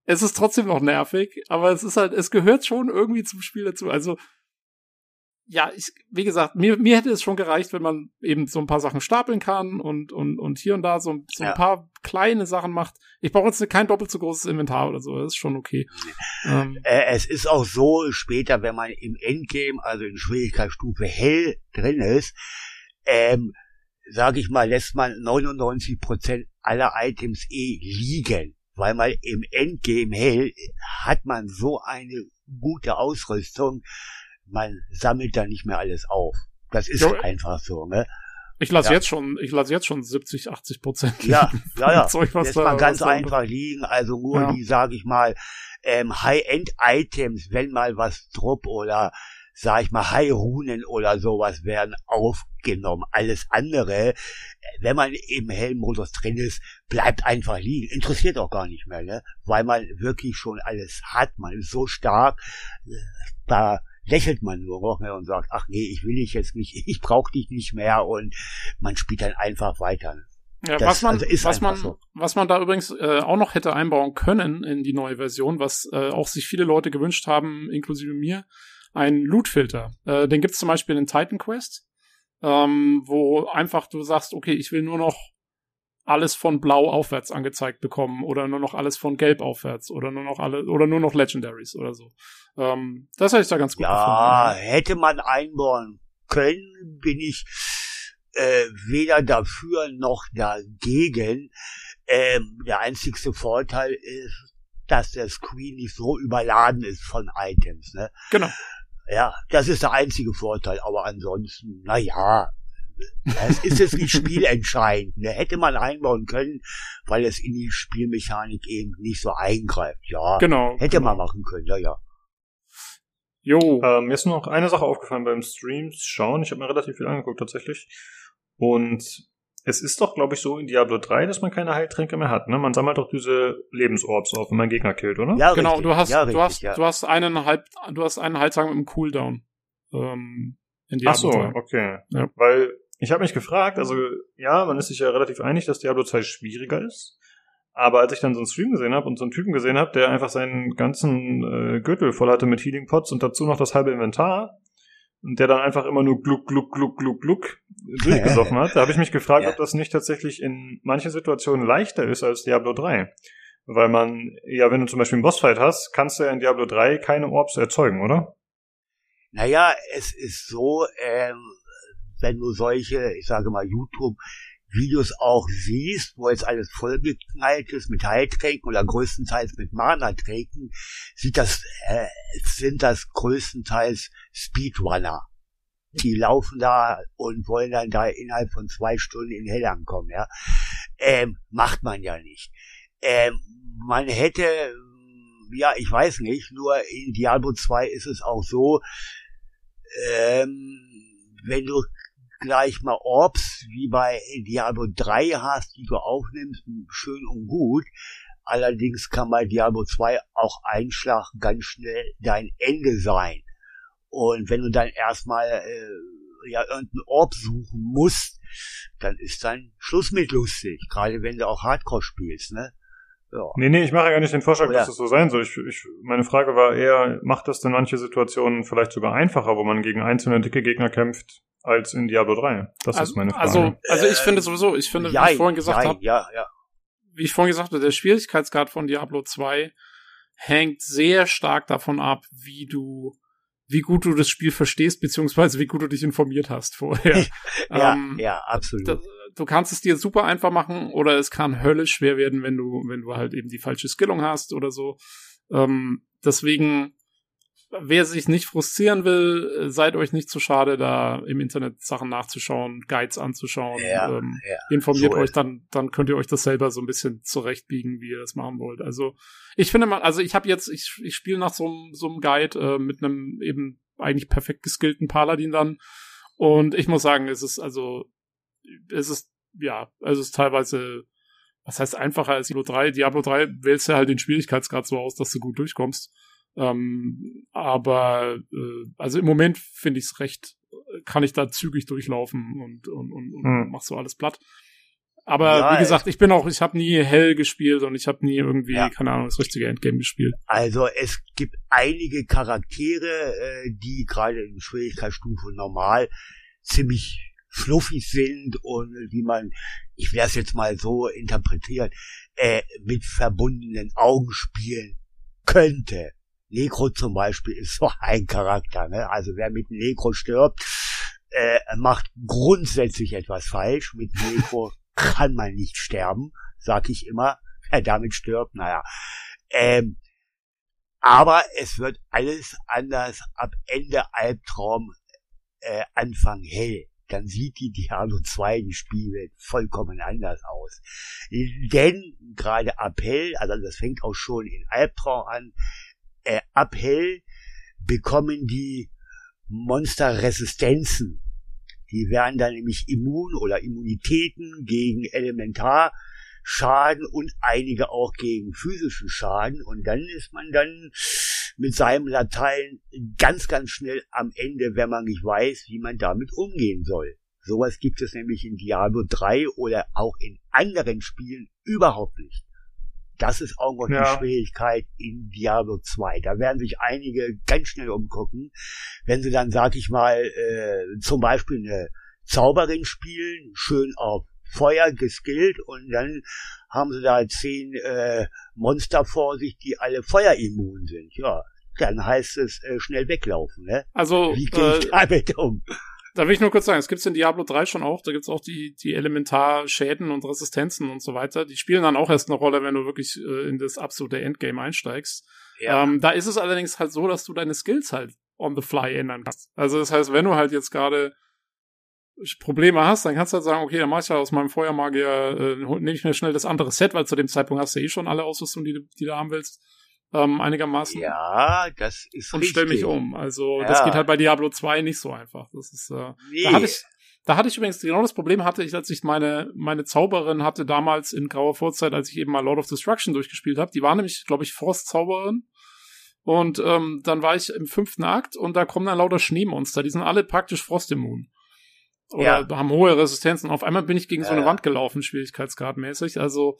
Es ist trotzdem noch nervig, aber es ist halt, es gehört schon irgendwie zum Spiel dazu. Also, ja, ich, wie gesagt, mir, mir hätte es schon gereicht, wenn man eben so ein paar Sachen stapeln kann und, und, und hier und da so, so ein Ja. paar kleine Sachen macht. Ich brauche jetzt kein doppelt so großes Inventar oder so, das ist schon okay. Ähm, Äh, es ist auch so, später, wenn man im Endgame, also in Schwierigkeitsstufe hell drin ist, ähm, sage ich mal, lässt man 99% aller Items eh liegen. Weil man im Endgame hell hat man so eine gute Ausrüstung, man sammelt da nicht mehr alles auf. Das ist Jo. einfach so, ne? ich lasse Ja. jetzt schon, ich lasse jetzt schon 70, 80 Prozent. Ja, ja, ja. [LAUGHS] Zeug, was lässt da- man ganz was da- einfach liegen. Also nur Ja. die, sage ich mal, ähm, High-End-Items, wenn mal was Trupp oder sag ich mal High-Runen oder sowas werden aufgenommen. Alles andere, wenn man im Helmmodus drin ist, bleibt einfach liegen. Interessiert auch gar nicht mehr, ne? Weil man wirklich schon alles hat. Man ist so stark, äh, da lächelt man nur noch ne, und sagt, ach nee, ich will dich jetzt nicht, [LAUGHS] ich brauche dich nicht mehr und man spielt dann einfach weiter. Ja, Das was man, also was man, so. was man da übrigens äh, auch noch hätte einbauen können in die neue Version, was äh, auch sich viele Leute gewünscht haben, inklusive mir, ein Loot-Filter. Äh, den gibt's zum Beispiel in Titan Quest, ähm, wo einfach du sagst, okay, ich will nur noch alles von Blau aufwärts angezeigt bekommen oder nur noch alles von Gelb aufwärts oder nur noch alle oder nur noch Legendaries oder so. Ähm, das hätte ich da ganz gut Ja, gefunden. hätte man einbauen können, bin ich äh, weder dafür noch dagegen. Ähm, der einzigste Vorteil ist, dass der Screen nicht so überladen ist von Items. Ne? Genau. Ja, das ist der einzige Vorteil. Aber ansonsten, na ja, es ist jetzt nicht spielentscheidend. Ne? Hätte man einbauen können, weil es in die Spielmechanik eben nicht so eingreift. Ja, Genau. hätte genau. man machen können. Ja, ja. Jo. Ähm, mir ist noch eine Sache aufgefallen beim Streams schauen. Ich habe mir relativ viel angeguckt tatsächlich. Und es ist doch, glaube ich, so in Diablo 3, dass man keine Heiltränke mehr hat. Ne? Man sammelt doch diese Lebensorbs auf, wenn man Gegner killt, oder? ja Genau, richtig. du hast, ja, du richtig, hast, ja. du hast einen halb, du hast einen Heiltrank mit einem Cooldown. Ähm, in Ach Diablo so, 3. okay. Ja. Weil ich habe mich gefragt, also ja, man ist sich ja relativ einig, dass Diablo 2 schwieriger ist. Aber als ich dann so einen Stream gesehen habe und so einen Typen gesehen habe, der einfach seinen ganzen äh, Gürtel voll hatte mit Healing Pots und dazu noch das halbe Inventar und der dann einfach immer nur gluck, gluck, gluck, gluck, gluck durchgesoffen hat, da habe ich mich gefragt, [LAUGHS] Ja. ob das nicht tatsächlich in manchen Situationen leichter ist als Diablo 3. Weil man, ja, wenn du zum Beispiel einen Bossfight hast, kannst du ja in Diablo 3 keine Orbs erzeugen, oder? Naja, es ist so, ähm, wenn du solche, ich sage mal, YouTube-Videos auch siehst, wo jetzt alles vollgeknallt ist mit Heiltränken oder größtenteils mit Mana-Tränken, sieht das, äh, sind das größtenteils Speedrunner. Die laufen da und wollen dann da innerhalb von zwei Stunden in Hell ankommen, ja. Ähm, macht man ja nicht. Ähm, man hätte, ja, ich weiß nicht, nur in Diablo 2 ist es auch so, ähm, wenn du gleich mal Orbs wie bei Diablo 3 hast, die du aufnimmst, schön und gut. Allerdings kann bei Diablo 2 auch Einschlag ganz schnell dein Ende sein. Und wenn du dann erstmal äh, ja irgendeinen Orb suchen musst, dann ist dann Schluss mit lustig. Gerade wenn du auch Hardcore spielst, ne? Ja. Nee, nee, ich mache ja gar nicht den Vorschlag, Oder- dass es so sein soll. Ich, ich, meine Frage war eher, macht das denn manche Situationen vielleicht sogar einfacher, wo man gegen einzelne dicke Gegner kämpft, als in Diablo 3? Das also, ist meine Frage. Also, also ich finde sowieso, ich finde, wie ich vorhin gesagt habe, ja, ja. wie ich vorhin gesagt habe, der Schwierigkeitsgrad von Diablo 2 hängt sehr stark davon ab, wie du, wie gut du das Spiel verstehst, beziehungsweise wie gut du dich informiert hast vorher. [LAUGHS] Ja, [LAUGHS] Ähm, ja, absolut. da- du kannst es dir super einfach machen oder es kann höllisch schwer werden, wenn du, wenn du halt eben die falsche Skillung hast oder so. Ähm, deswegen, wer sich nicht frustrieren will, äh, seid euch nicht zu schade, da im Internet Sachen nachzuschauen, Guides anzuschauen. Ja, ähm, ja, informiert so euch, dann, dann könnt ihr euch das selber so ein bisschen zurechtbiegen, wie ihr das machen wollt. Also ich finde mal, also ich habe jetzt, ich, ich spiele nach so einem so einem Guide äh, mit einem eben eigentlich perfekt geskillten Paladin dann. Und ich muss sagen, es ist also, es ist, ja, also es ist teilweise, was heißt einfacher als Diablo 3? Diablo 3 wählst du halt den Schwierigkeitsgrad so aus, dass du gut durchkommst. Ähm, aber äh, also im Moment finde ich es recht, kann ich da zügig durchlaufen und, und, und, und Hm. mach so alles platt. Aber Ja, wie gesagt, ich bin auch, ich habe nie hell gespielt und ich habe nie irgendwie, Ja. keine Ahnung, das richtige Endgame gespielt. Also es gibt einige Charaktere, äh, die gerade in Schwierigkeitsstufe normal ziemlich fluffig sind und die man, ich werde es jetzt mal so interpretieren, äh, mit verbundenen Augen spielen könnte. Necro zum Beispiel ist so ein Charakter. Ne? Also wer mit Necro stirbt, äh, macht grundsätzlich etwas falsch. Mit Necro [LAUGHS] kann man nicht sterben, sag ich immer. Wer damit stirbt, naja. Ähm, aber es wird alles anders ab Ende Albtraum, äh, Anfang hell. Dann sieht die Diablo 2 die Spielwelt vollkommen anders aus. Denn gerade ab hell, also das fängt auch schon in Albtraum an, äh, ab hell bekommen die Monster Resistenzen. Die werden dann nämlich immun oder Immunitäten gegen Elementarschaden und einige auch gegen physischen Schaden. Und dann ist man dann mit seinem Latein ganz, ganz schnell am Ende, wenn man nicht weiß, wie man damit umgehen soll. Sowas gibt es nämlich in Diablo 3 oder auch in anderen Spielen überhaupt nicht. Das ist auch noch Ja. die Schwierigkeit in Diablo 2. Da werden sich einige ganz schnell umgucken, wenn sie dann, sag ich mal, äh, zum Beispiel eine Zauberin spielen, schön auf Feuer geskillt und dann haben sie da zehn äh, Monster vor sich, die alle feuerimmun sind. Ja, dann heißt es äh, schnell weglaufen. Ne? Also, Wie gehe ich äh, damit um? Da will ich nur kurz sagen, es gibt's in Diablo 3 schon auch, da gibt's auch die, die Elementarschäden und Resistenzen und so weiter. Die spielen dann auch erst eine Rolle, wenn du wirklich äh, in das absolute Endgame einsteigst. Ja. Ähm, da ist es allerdings halt so, dass du deine Skills halt on the fly ändern kannst. Also das heißt, wenn du halt jetzt gerade Probleme hast, dann kannst du halt sagen, okay, dann mach ich halt aus meinem Feuermagier, äh, nehme ich mir schnell das andere Set, weil zu dem Zeitpunkt hast du eh schon alle Ausrüstung, die, du- die du haben willst, ähm, einigermaßen. ja, das ist Und richtig. stell mich um. Also Ja. das geht halt bei Diablo 2 nicht so einfach. Das ist, äh, Nee. da hatte ich, da hatte ich übrigens genau das Problem hatte ich, als ich meine meine Zauberin hatte damals in grauer Vorzeit, als ich eben mal Lord of Destruction durchgespielt habe. Die war nämlich, glaube ich, Frostzauberin. Und ähm, dann war ich im fünften Akt und da kommen dann lauter Schneemonster. Die sind alle praktisch frostimmun. Oder haben hohe Resistenzen. Auf einmal bin ich gegen so eine Ja. Wand gelaufen, schwierigkeitsgradmäßig. Also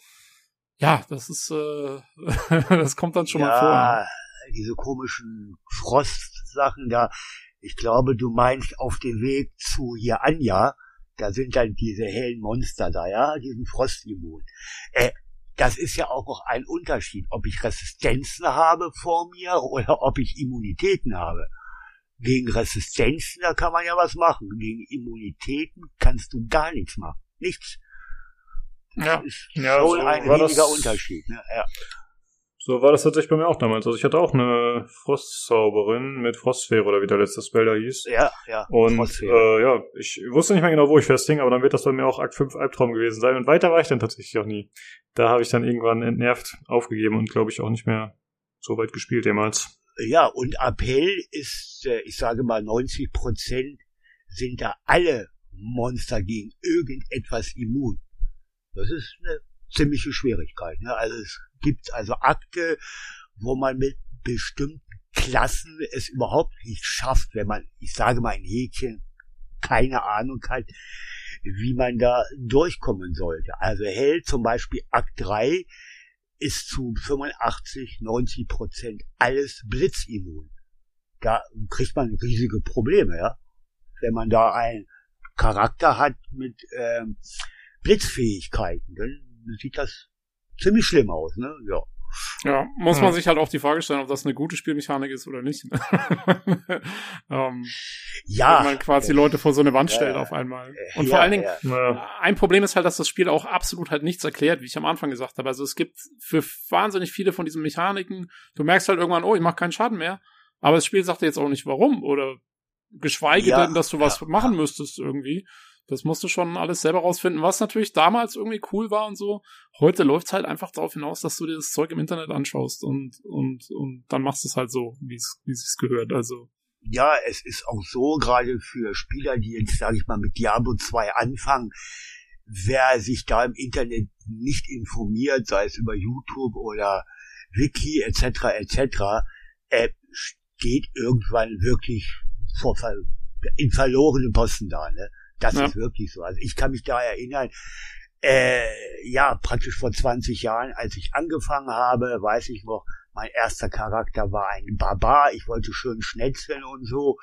ja, das ist, äh, [LAUGHS] das kommt dann schon mal vor. ja, diese komischen Frostsachen da. Ich glaube, du meinst auf dem Weg zu hier Anja, da sind dann diese hellen Monster da, ja, die sind frostimmun. Äh, das ist ja auch noch ein Unterschied, ob ich Resistenzen habe vor mir oder ob ich Immunitäten habe. Gegen Resistenzen, da kann man ja was machen. Gegen Immunitäten kannst du gar nichts machen. Nichts. Ja. ist Ja, schon so ein war das- riesiger Unterschied. Ne? Ja. So war das tatsächlich bei mir auch damals. Also ich hatte auch eine Frostzauberin mit Frostsphäre oder wie der letzte Spell da hieß. ja, ja. Und äh, ja, ich wusste nicht mehr genau, wo ich festhing, aber dann wird das bei mir auch Akt 5 Albtraum gewesen sein. Und weiter war ich dann tatsächlich auch nie. Da habe ich dann irgendwann entnervt aufgegeben und glaube ich auch nicht mehr so weit gespielt jemals. Ja, und Appell ist, äh, ich sage mal, 90 Prozent sind da alle Monster gegen irgendetwas immun. Das ist eine ziemliche Schwierigkeit. Ne? Also es gibt also Akte, wo man mit bestimmten Klassen es überhaupt nicht schafft, wenn man, ich sage mal ein Häkchen, keine Ahnung hat, wie man da durchkommen sollte. Also Hell zum Beispiel Akt 3 ist zu 85, 90 Prozent alles blitzimmun. Da kriegt man riesige Probleme, ja. Wenn man da einen Charakter hat mit ähm, Blitzfähigkeiten, dann sieht das ziemlich schlimm aus, ne? Ja. Ja, muss man sich halt auch die Frage stellen, ob das eine gute Spielmechanik ist oder nicht. [LAUGHS] ähm, Ja. wenn man quasi Leute vor so eine Wand Ja, stellt ja. auf einmal. äh, Und ja, vor allen Dingen, Ja. Ein Problem ist halt, dass das Spiel auch absolut halt nichts erklärt, wie ich am Anfang gesagt habe. Also es gibt für wahnsinnig viele von diesen Mechaniken, du merkst halt irgendwann, oh, ich mache keinen Schaden mehr. Aber das Spiel sagt dir jetzt auch nicht warum oder geschweige Ja, denn, dass du was ja, machen müsstest irgendwie. Das musst du schon alles selber rausfinden, was natürlich damals irgendwie cool war und so. Heute läuft's halt einfach darauf hinaus, dass du dir das Zeug im Internet anschaust und, und, und dann machst du es halt so, wie es es gehört. Also, ja, es ist auch so, gerade für Spieler, die jetzt, sage ich mal, mit Diablo 2 anfangen, wer sich da im Internet nicht informiert, sei es über YouTube oder Wiki etc. etc., äh, steht irgendwann wirklich vor in verlorenen Posten da. Ne? Das Ja. ist wirklich so. Also ich kann mich da erinnern, äh, ja, praktisch vor 20 Jahren, als ich angefangen habe, weiß ich noch, mein erster Charakter war ein Barbar. Ich wollte schön schnetzeln und so.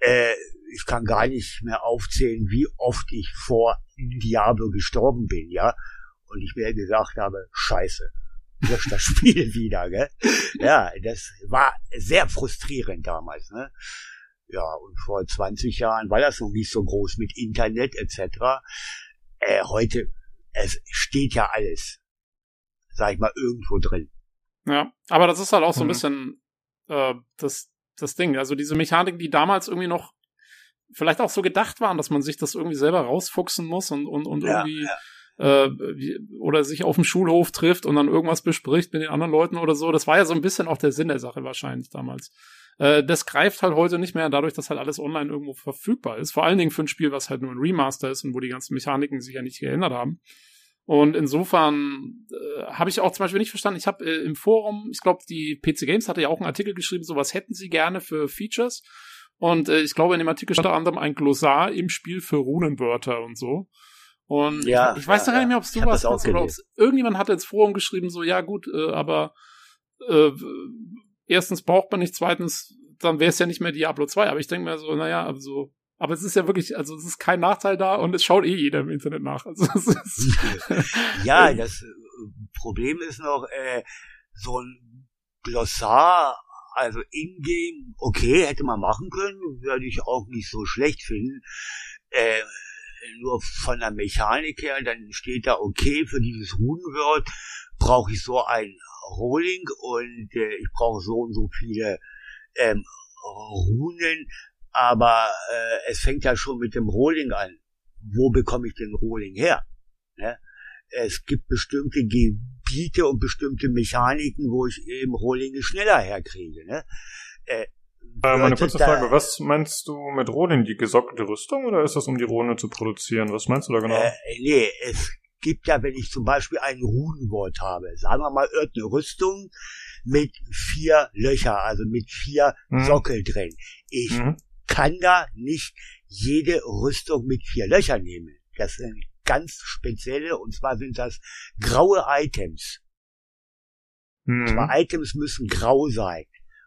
Äh, ich kann gar nicht mehr aufzählen, wie oft ich vor Diablo gestorben bin, ja. Und ich mir gesagt habe, scheiße, lösch das [LAUGHS] Spiel wieder, gell? Ja, das war sehr frustrierend damals, ne? Ja, und vor 20 Jahren war das noch nicht so groß mit Internet etc. Äh, heute, es steht ja alles, sag ich mal, irgendwo drin. Ja, aber das ist halt auch so ein Mhm. bisschen äh, das, das Ding. Also diese Mechaniken, die damals irgendwie noch vielleicht auch so gedacht waren, dass man sich das irgendwie selber rausfuchsen muss und, und, und Ja, irgendwie Äh, wie, oder sich auf dem Schulhof trifft und dann irgendwas bespricht mit den anderen Leuten oder so. Das war ja so ein bisschen auch der Sinn der Sache wahrscheinlich damals. Äh, das greift halt heute nicht mehr, dadurch, dass halt alles online irgendwo verfügbar ist. Vor allen Dingen für ein Spiel, was halt nur ein Remaster ist und wo die ganzen Mechaniken sich ja nicht geändert haben. Und insofern äh, habe ich auch zum Beispiel nicht verstanden, ich habe äh, im Forum, ich glaube, die PC Games hatte ja auch einen Artikel geschrieben, so was hätten sie gerne für Features. Und äh, ich glaube, in dem Artikel stand unter anderem ein Glossar im Spiel für Runenwörter und so. Und Ja, ich, ich weiß ja, gar nicht mehr, ob es du auch oder ob's, irgendjemand hatte ins Forum geschrieben, so, ja gut, äh, aber äh, erstens braucht man nicht, zweitens, dann wäre es ja nicht mehr Diablo 2. Aber ich denke mir so, naja, also, aber es ist ja wirklich, also es ist kein Nachteil da und es schaut eh jeder im Internet nach. Also es ist, [LAUGHS] Ja, das äh, Problem ist noch, äh, so ein Glossar, also in-game, okay, hätte man machen können, würde ich auch nicht so schlecht finden. Äh, nur von der Mechanik her, dann steht da, okay, für dieses Runenwort brauche ich so ein Rolling und äh, ich brauche so und so viele ähm, Runen, aber äh, es fängt ja schon mit dem Rolling an. Wo bekomme ich den Rolling her? Ne? Es gibt bestimmte Gebiete und bestimmte Mechaniken, wo ich eben Rohlinge schneller herkriege. Ne? Äh, Äh, meine Leute, kurze Frage, was meinst du mit Ronin? Die gesockelte Rüstung oder ist das, um die Rune zu produzieren? Was meinst du da genau? Äh, nee, es gibt ja, wenn ich zum Beispiel ein Runenwort habe, sagen wir mal irgendeine Rüstung mit vier Löcher, also mit vier Mhm. Sockel drin. Ich Mhm. kann da nicht jede Rüstung mit vier Löchern nehmen. Das sind ganz spezielle, und zwar sind das graue Items. Mhm. Zwar Items müssen grau sein.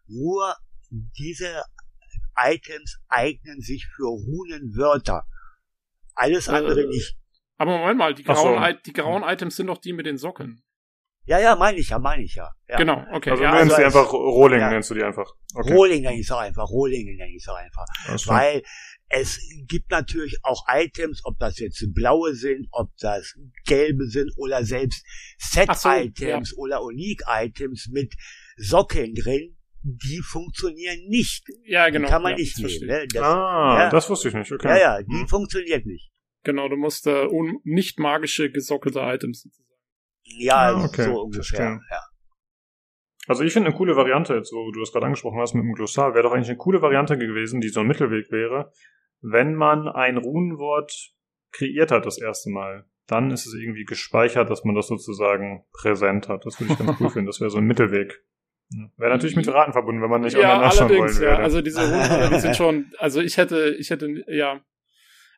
Nur diese Items eignen sich für Runenwörter. Alles andere Äh, nicht. Aber Moment mal, die Ach so. grauen, I- die grauen Items sind doch die mit den Socken. Ja, ja, meine ich ja, meine ich ja. ja. Genau, okay. Also ja, du nennst also die als- einfach Rohling, ja. nennst du die einfach. Okay. Rohling nenne ich es auch einfach, Rohling nenne ich es auch einfach. Klar. Weil es gibt natürlich auch Items, ob das jetzt blaue sind, ob das gelbe sind oder selbst Ach so, Set-Items oder Unique-Items mit Sockeln drin, die funktionieren nicht. ja, Die genau. kann man ja, nicht nehmen. Ne? Das, ah, ja. das wusste ich nicht. Okay. Ja, ja, die Hm. funktioniert nicht. Genau, du musst äh, un nicht magische gesockelte Items sozusagen. Ja, Ah, okay, so ungefähr. Ja. Also ich finde eine coole Variante, jetzt wo du das gerade angesprochen hast mit dem Glossar, wäre doch eigentlich eine coole Variante gewesen, die so ein Mittelweg wäre, wenn man ein Runenwort kreiert hat das erste Mal. Dann ist es irgendwie gespeichert, dass man das sozusagen präsent hat. Das würde ich ganz cool [LAUGHS] finden. Das wäre so ein Mittelweg. Ja. Wäre natürlich mit Raten verbunden, wenn man nicht ja, online nachschauen allerdings, wollen ja. würde. Also diese Hunde, die sind [LAUGHS] schon, also ich hätte, ich hätte, ja.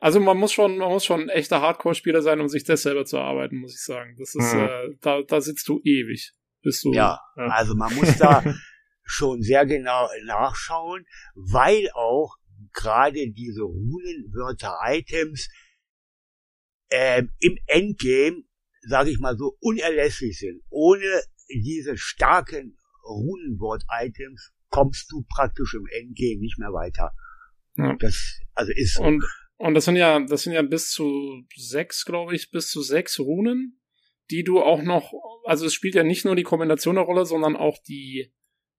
Also man muss schon, man muss schon ein echter Hardcore-Spieler sein, um sich das selber zu erarbeiten, muss ich sagen. Das ist, Mhm. äh, da, da sitzt du ewig, bis du. Ja, Ja. also man muss da [LAUGHS] schon sehr genau nachschauen, weil auch gerade diese Runenwörter-Items ähm, im Endgame, sage ich mal so, unerlässlich sind. Ohne diese starken Runenwort-Items kommst du praktisch im Endgame nicht mehr weiter. Ja. Das also ist so. Und, und das sind ja, das sind ja bis zu sechs, glaube ich, bis zu sechs Runen, die du auch noch, also es spielt ja nicht nur die Kombination eine Rolle, sondern auch die,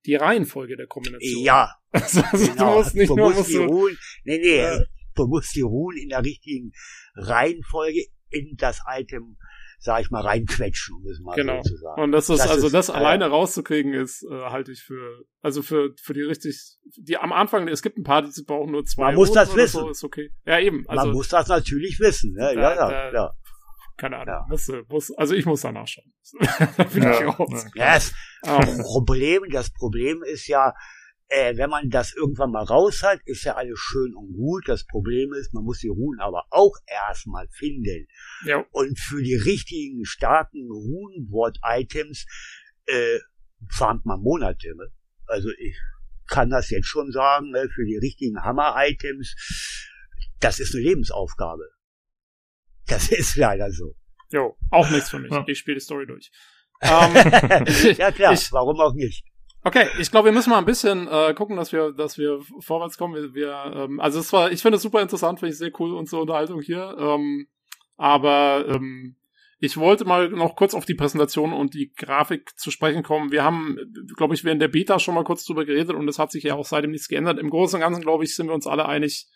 die Reihenfolge der Kombination. ja, [LAUGHS] Also, also genau. du musst nicht du nur, musst die du, Runen, nee, nee, Ja. du musst die Runen in der richtigen Reihenfolge in das Item, sag ich mal, reinquetschen, um es mal Genau. so zu sagen. Und das ist, Das also ist, das äh, alleine rauszukriegen ist, äh, halte ich für, also für, für die richtig, die am Anfang, es gibt ein paar, die brauchen nur zwei. Man muss Runen das wissen. So, ist okay. Ja, eben. Also, Man muss das natürlich wissen, ne? Da- ja, ja, da- ja. keine Ahnung. Ja. Muss, muss, also ich muss da nachschauen. da [LAUGHS] bin Ja, ich raus. Ja, das Ähm, Problem, das Problem ist ja, äh, wenn man das irgendwann mal raus hat, ist ja alles schön und gut. Das Problem ist, man muss die Runen aber auch erstmal finden. ja, Und für die richtigen, starken Runenwort-Items äh, farmt man Monate. Ne? Also ich kann das jetzt schon sagen, ne? für die richtigen Hammer-Items, das ist eine Lebensaufgabe. Das ist leider so. jo, auch nichts für mich. Ja. Ich spiele die Story durch. [LAUGHS] Ähm, ja klar, [LAUGHS] ich- warum auch nicht? Okay, ich glaube, wir müssen mal ein bisschen äh, gucken, dass wir, dass wir vorwärts kommen. Wir, wir ähm, also es war, ich finde es super interessant, finde ich sehr cool unsere Unterhaltung hier. Ähm, aber ähm, ich wollte mal noch kurz auf die Präsentation und die Grafik zu sprechen kommen. Wir haben, glaube ich, während der Beta schon mal kurz drüber geredet und es hat sich ja auch seitdem nichts geändert. Im Großen und Ganzen, glaube ich, sind wir uns alle einig,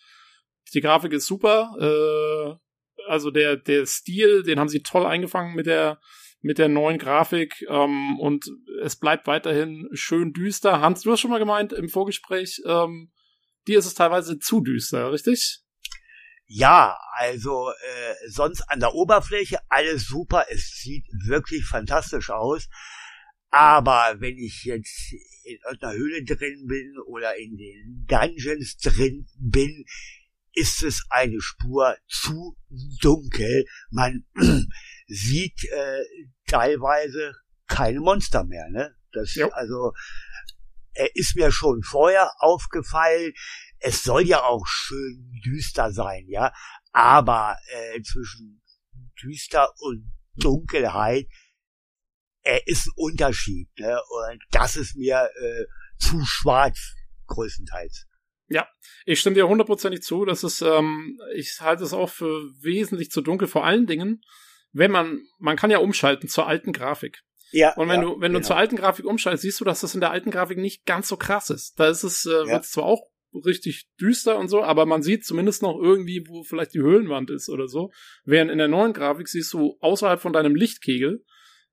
die Grafik ist super. Äh, also der, der Stil, den haben sie toll eingefangen mit der mit der neuen Grafik ähm, und es bleibt weiterhin schön düster. Hans, du hast schon mal gemeint im Vorgespräch, ähm, dir ist es teilweise zu düster, richtig? Ja, also äh, sonst an der Oberfläche alles super, es sieht wirklich fantastisch aus. Aber wenn ich jetzt in irgendeiner Höhle drin bin oder in den Dungeons drin bin, ist es eine Spur zu dunkel. Man [CLEARS THROAT] sieht äh, teilweise keine Monster mehr. Ne? Das Jo. also äh, ist mir schon vorher aufgefallen. Es soll ja auch schön düster sein, ja. Aber äh, zwischen düster und Dunkelheit äh, ist ein Unterschied. Ne? Und das ist mir äh, zu schwarz, größtenteils. Ich stimme dir hundertprozentig zu. Das ist, ähm, ich halte es auch für wesentlich zu dunkel. Vor allen Dingen, wenn man, man kann ja umschalten zur alten Grafik. Ja. Und wenn ja, du, wenn du genau. zur alten Grafik umschaltest, siehst du, dass das in der alten Grafik nicht ganz so krass ist. Da ist es, äh, Ja. wird zwar auch richtig düster und so, aber man sieht zumindest noch irgendwie, wo vielleicht die Höhlenwand ist oder so. Während in der neuen Grafik siehst du außerhalb von deinem Lichtkegel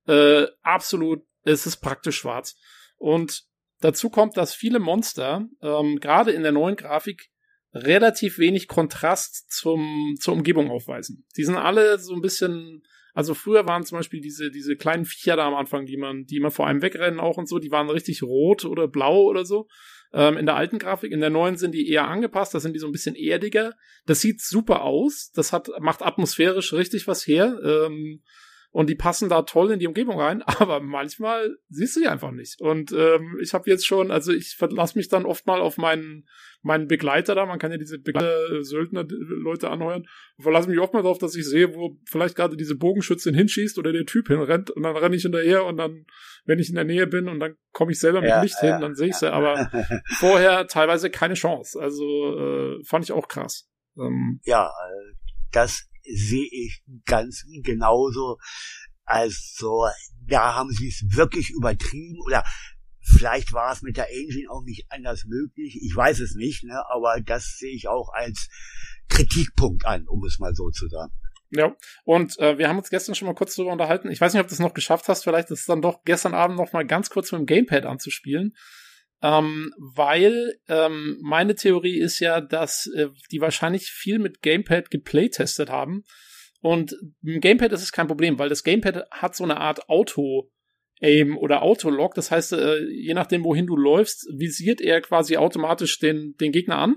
äh, absolut, es ist praktisch schwarz. Und dazu kommt, dass viele Monster, ähm, gerade in der neuen Grafik, relativ wenig Kontrast zum, zur Umgebung aufweisen. Die sind alle so ein bisschen, also früher waren zum Beispiel diese, diese kleinen Viecher da am Anfang, die man, die immer vor einem wegrennen auch und so, die waren richtig rot oder blau oder so. Ähm, in der alten Grafik, in der neuen sind die eher angepasst, da sind die so ein bisschen erdiger. Das sieht super aus, das hat, macht atmosphärisch richtig was her. Ähm, und die passen da toll in die Umgebung rein, [LAUGHS] aber manchmal siehst du die einfach nicht. Und ähm, ich habe jetzt schon, also ich verlasse mich dann oft mal auf meinen meinen Begleiter da, man kann ja diese Begleiter, Söldner Leute anheuern, und verlasse mich oft mal darauf, dass ich sehe, wo vielleicht gerade diese Bogenschützin hinschießt oder der Typ hinrennt und dann renne ich hinterher und dann, wenn ich in der Nähe bin und dann komme ich selber mit Ja, Licht ja, hin, dann sehe ich sie, ja. aber [LAUGHS] vorher teilweise keine Chance. Also äh, fand ich auch krass. Ähm, Ja, äh, das sehe ich ganz genauso. Also, da haben sie es wirklich übertrieben oder vielleicht war es mit der Engine auch nicht anders möglich. Ich weiß es nicht, ne? aber das sehe ich auch als Kritikpunkt an, um es mal so zu sagen. Ja, und äh, wir haben uns gestern schon mal kurz drüber unterhalten. Ich weiß nicht, ob du es noch geschafft hast. Vielleicht ist es dann doch gestern Abend noch mal ganz kurz mit dem Gamepad anzuspielen. Ähm, weil ähm, meine Theorie ist ja, dass äh, die wahrscheinlich viel mit Gamepad geplaytestet haben. Und im Gamepad ist es kein Problem, weil das Gamepad hat so eine Art Auto- Aim oder Autolock. Das heißt, äh, je nachdem, wohin du läufst, visiert er quasi automatisch den, den Gegner an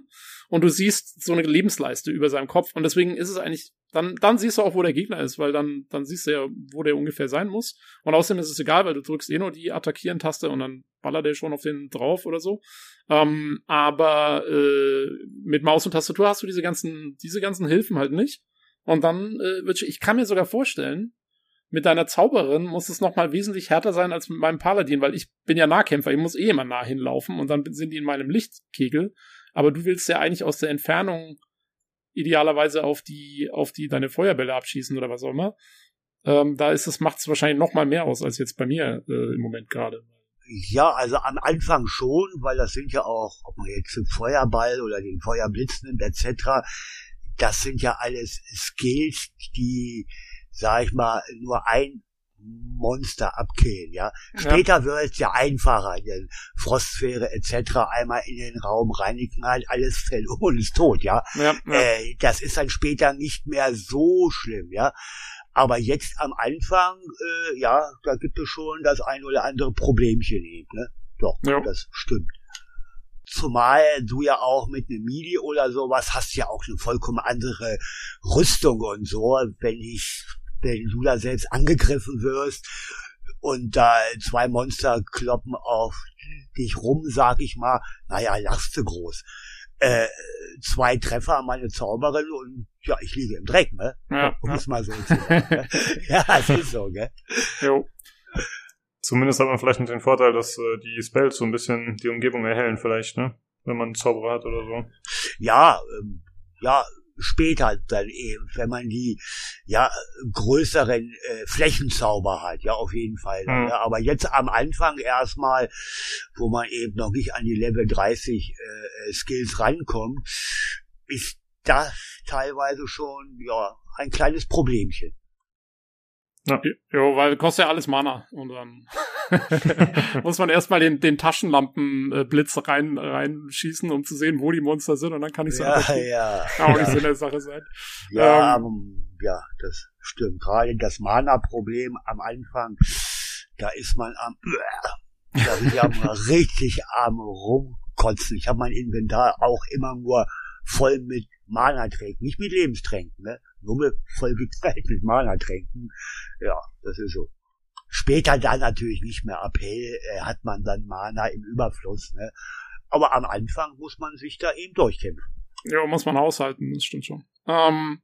und du siehst so eine Lebensleiste über seinem Kopf. Und deswegen ist es eigentlich, dann, dann siehst du auch, wo der Gegner ist, weil dann, dann siehst du ja, wo der ungefähr sein muss. Und außerdem ist es egal, weil du drückst eh nur die Attackieren-Taste und dann ballert der schon auf den drauf oder so. Ähm, aber äh, mit Maus und Tastatur hast du diese ganzen, diese ganzen Hilfen halt nicht. Und dann äh, wird ich kann mir sogar vorstellen, mit deiner Zauberin muss es noch mal wesentlich härter sein als mit meinem Paladin, weil ich bin ja Nahkämpfer, ich muss eh immer nah hinlaufen und dann sind die in meinem Lichtkegel. Aber du willst ja eigentlich aus der Entfernung idealerweise auf die, auf die deine Feuerbälle abschießen oder was auch immer. Ähm, da ist es, macht es wahrscheinlich noch mal mehr aus als jetzt bei mir äh, im Moment gerade. Ja, also am Anfang schon, weil das sind ja auch, ob man jetzt den Feuerball oder den Feuerblitz nimmt, etc., das sind ja alles Skills, die, sag ich mal, nur ein Monster abkillen, ja. Später wird es ja einfacher, denn Frostsphäre etc. einmal in den Raum reingeknallt, alles fällt um und ist tot, ja. Ja, ja. Äh, das ist dann später nicht mehr so schlimm, ja. Aber jetzt am Anfang, äh, ja, da gibt es schon das ein oder andere Problemchen eben, ne? Doch, Ja. das stimmt. Zumal du ja auch mit einem Midi oder sowas hast ja auch eine vollkommen andere Rüstung und so, wenn ich, du da selbst angegriffen wirst und da zwei Monster kloppen auf dich rum, sag ich mal, naja, lachst du groß. Äh, zwei Treffer an meine Zauberin und ja, ich liege im Dreck, ne? Ja, [LAUGHS] Um ja. es mal so zu sagen. ne? [LAUGHS] ja, es ist so, gell? Jo. Zumindest hat man vielleicht nicht den Vorteil, dass äh, die Spells so ein bisschen die Umgebung erhellen, vielleicht, ne? Wenn man einen Zauberer hat oder so. Ja, ähm, ja, später dann eben, wenn man die ja größeren äh, Flächenzauber hat, ja auf jeden Fall. Mhm. Ja, aber jetzt am Anfang erstmal, wo man eben noch nicht an die Level 30 äh, äh, Skills rankommt, ist das teilweise schon ja ein kleines Problemchen. Jo, weil kostet ja alles Mana und dann [LAUGHS] muss man erstmal den, den Taschenlampenblitz rein, reinschießen, um zu sehen, wo die Monster sind und dann kann ich so Ja, ja. Kann auch nicht [LAUGHS] ja. Sinn der Sache sein. Ja, Ähm, ähm, ja, das stimmt. Gerade das Mana-Problem am Anfang, da ist man am, [CLEARS THROAT] da bin ich am [LAUGHS] richtig am rumkotzen. Ich habe mein Inventar auch immer nur voll mit Mana-Tränken, nicht mit Lebenstränken, ne? Nur mit voll geteilt mit Mana-Tränken. Ja, das ist so. Später dann natürlich nicht mehr ab hell, äh, hat man dann Mana im Überfluss, ne? Aber am Anfang muss man sich da eben durchkämpfen. Ja, muss man haushalten, das stimmt schon. Ähm,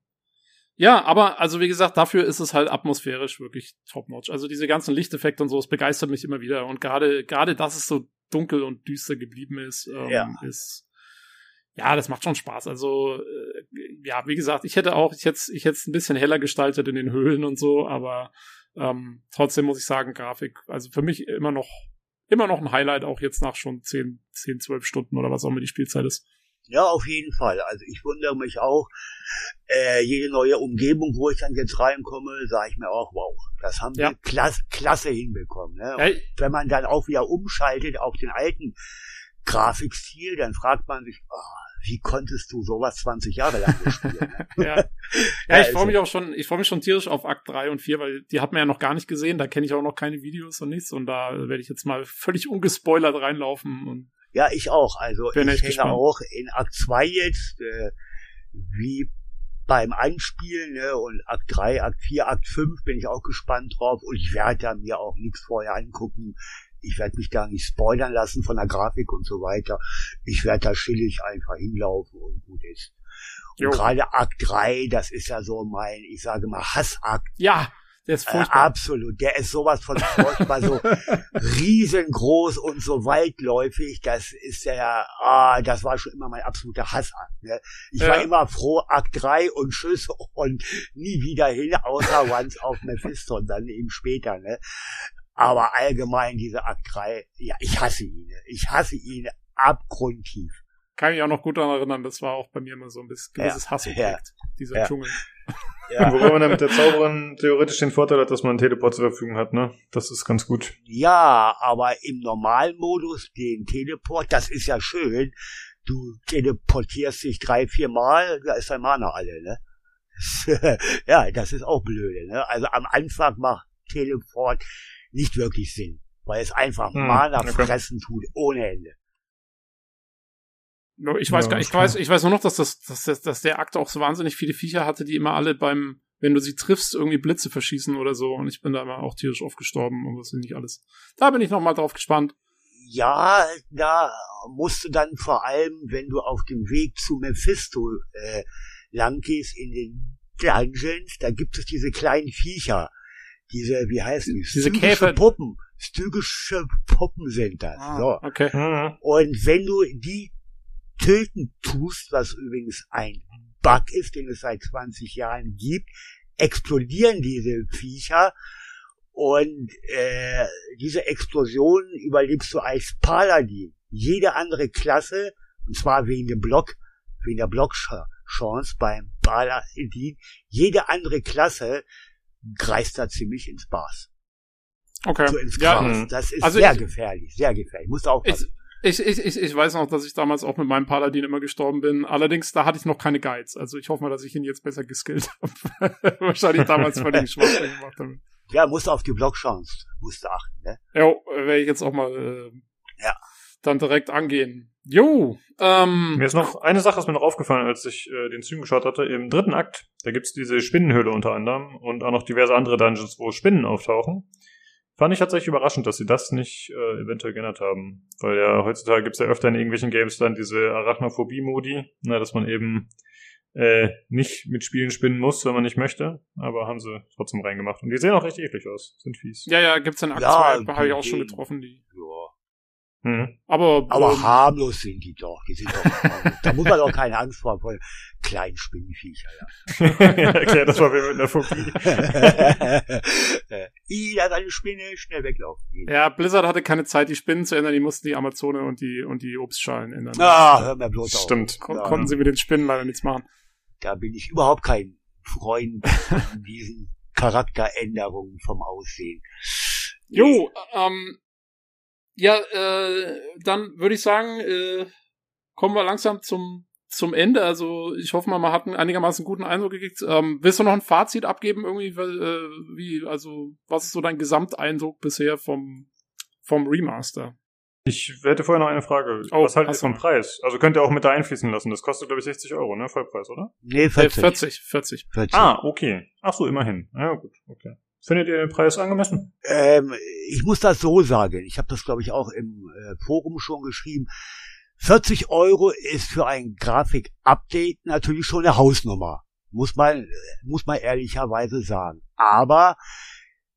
ja, aber also wie gesagt, dafür ist es halt atmosphärisch wirklich top-notch. Also diese ganzen Lichteffekte und so, es begeistert mich immer wieder. Und gerade gerade, dass es so dunkel und düster geblieben ist, ähm, Ja. ist ja, das macht schon Spaß. Also äh, ja, wie gesagt, ich hätte auch, ich hätte ich hätte es ein bisschen heller gestaltet in den Höhlen und so, aber ähm, trotzdem muss ich sagen, Grafik, also für mich immer noch immer noch ein Highlight, auch jetzt nach schon 10, 10 12 Stunden oder was auch immer die Spielzeit ist. Ja, auf jeden Fall. Also ich wundere mich auch, äh, jede neue Umgebung, wo ich dann jetzt reinkomme, sage ich mir auch, wow, das haben Ja. wir klasse, klasse hinbekommen. Ne? Ja, Wenn man dann auch wieder umschaltet auf den alten Grafikstil, dann fragt man sich, ah, wie konntest du sowas 20 Jahre lang gespielt? ne? [LAUGHS] ja. [LAUGHS] ja, Ja, ich freue also- mich auch schon, ich freue mich schon tierisch auf Akt 3 und 4, weil die hat man ja noch gar nicht gesehen, da kenne ich auch noch keine Videos und nichts und da werde ich jetzt mal völlig ungespoilert reinlaufen und ja, ich auch. Also Bin ich gespannt. auch in Akt 2 jetzt, äh, wie beim Anspielen, ne, und Akt 3, Akt 4, Akt 5 bin ich auch gespannt drauf und ich werde da mir auch nichts vorher angucken. Ich werde mich da nicht spoilern lassen von der Grafik und so weiter. Ich werde da chillig einfach hinlaufen und gut ist. Und gerade Akt 3, das ist ja so mein, ich sage mal, Hassakt. Ja, der ist Äh, furchtbar. absolut. Der ist sowas von furchtbar, so [LAUGHS] riesengroß und so weitläufig. Das ist ja, ah, das war schon immer mein absoluter Hassakt. Ne? Ich Ja. war immer froh, Akt 3 und Tschüss und nie wieder hin, außer Once auf Mephisto und dann eben später. Ne? Aber allgemein diese Akt 3, ja, ich hasse ihn. Ich hasse ihn abgrundtief. Kann ich auch noch gut daran erinnern, das war auch bei mir immer so ein bisschen gewisses Hassobjekt, ja, dieser ja. Dschungel. [LAUGHS] Ja. Wobei man dann mit der Zauberin theoretisch den Vorteil hat, dass man einen Teleport zur Verfügung hat, ne? Das ist ganz gut. Ja, aber im normalen Modus, den Teleport, das ist ja schön. Du teleportierst dich drei, vier Mal, da ist dein Mana alle, ne? [LAUGHS] ja, das ist auch blöde, ne? Also am Anfang macht Teleport nicht wirklich Sinn, weil es einfach Hm, Mana okay. fressen tut, ohne Ende. Ich weiß Ja, gar, ich klar. weiß, ich weiß nur noch, dass das, dass, das, dass der Akt auch so wahnsinnig viele Viecher hatte, die immer alle beim, wenn du sie triffst, irgendwie Blitze verschießen oder so. Und ich bin da immer auch tierisch aufgestorben und das ist nicht alles. Da bin ich noch mal drauf gespannt. Ja, da musst du dann vor allem, wenn du auf dem Weg zu Mephisto äh, lang gehst in den Dungeons, da gibt es diese kleinen Viecher, diese, wie heißt die? Diese Käfer- Puppen. Stygische Puppen sind das. So. okay. Mhm. Und wenn du die töten tust, was übrigens ein Bug ist, den es seit 20 Jahren gibt, explodieren diese Viecher und äh, diese Explosion überlebst du als Paladin. Jede andere Klasse, und zwar wegen dem Block, wegen der Blockchance beim Paladin, jede andere Klasse greist da ziemlich ins Bars. Okay. So ins Ja, Gras. mhm. das ist Also sehr ich- gefährlich, sehr gefährlich. Musst aufpassen. Ich, ich, ich, ich weiß noch, dass ich damals auch mit meinem Paladin immer gestorben bin. Allerdings, da hatte ich noch keine Guides. Also ich hoffe mal, dass ich ihn jetzt besser geskillt habe. [LAUGHS] Wahrscheinlich damals völlig Schwachsinn [LAUGHS] gemacht habe. Ja, musst du auf die Blockchance, musst du achten, ne? Ja, werde ich jetzt auch mal äh, Ja. dann direkt angehen. Jo, ähm, Mir ist noch eine Sache ist mir noch aufgefallen, als ich äh, den Stream geschaut hatte. Im dritten Akt, da gibt's diese Spinnenhöhle unter anderem und auch noch diverse andere Dungeons, wo Spinnen auftauchen. Fand ich tatsächlich überraschend, dass sie das nicht äh, eventuell geändert haben. Weil ja heutzutage gibt's ja öfter in irgendwelchen Games dann diese Arachnophobie-Modi, ne, dass man eben äh, nicht mit Spielen spinnen muss, wenn man nicht möchte. Aber haben sie trotzdem reingemacht. Und die sehen auch echt eklig aus. Sind fies. ja, ja, gibt's in Akt Ja, 2, habe ich auch schon getroffen, die. Ja. Mhm. Aber, Aber ähm, harmlos sind die doch. Die sind doch harmlos. da muss man doch keine Angst vor, vor kleinen Spinnenviecher. ja, [LAUGHS] erklär das mal wieder mit einer Phobie. [LAUGHS] Ja. I, da ist eine Spinne, schnell weglaufen. ja, Blizzard hatte keine Zeit, die Spinnen zu ändern, die mussten die Amazone und die und die Obstschalen ändern. Ah, hör mir bloß auf. Stimmt. Kon ja. Konnten sie mit den Spinnen leider nichts machen. Da bin ich überhaupt kein Freund von diesen Charakteränderungen vom Aussehen. Jo, ähm, ja, äh, dann würde ich sagen, äh, kommen wir langsam zum zum Ende. Also ich hoffe mal, man hat einen einigermaßen guten Eindruck gekriegt. Ähm, willst du noch ein Fazit abgeben irgendwie? weil, Äh, wie, also was ist so dein Gesamteindruck bisher vom vom Remaster? Ich hätte vorher noch eine Frage. Oh, Was haltet ihr vom? Preis? Also könnt ihr auch mit da einfließen lassen. Das kostet, glaube ich, 60 Euro, ne? Vollpreis, oder? Nee, Äh, 40. 40, 40. 40. Ah, okay. Ach so, immerhin. Ja, gut, okay. Findet ihr den Preis angemessen? Ähm, ich muss das so sagen. Ich habe das, glaube ich, auch im äh, Forum schon geschrieben. 40 Euro ist für ein Grafik-Update natürlich schon eine Hausnummer. Muss man, äh, muss man ehrlicherweise sagen. Aber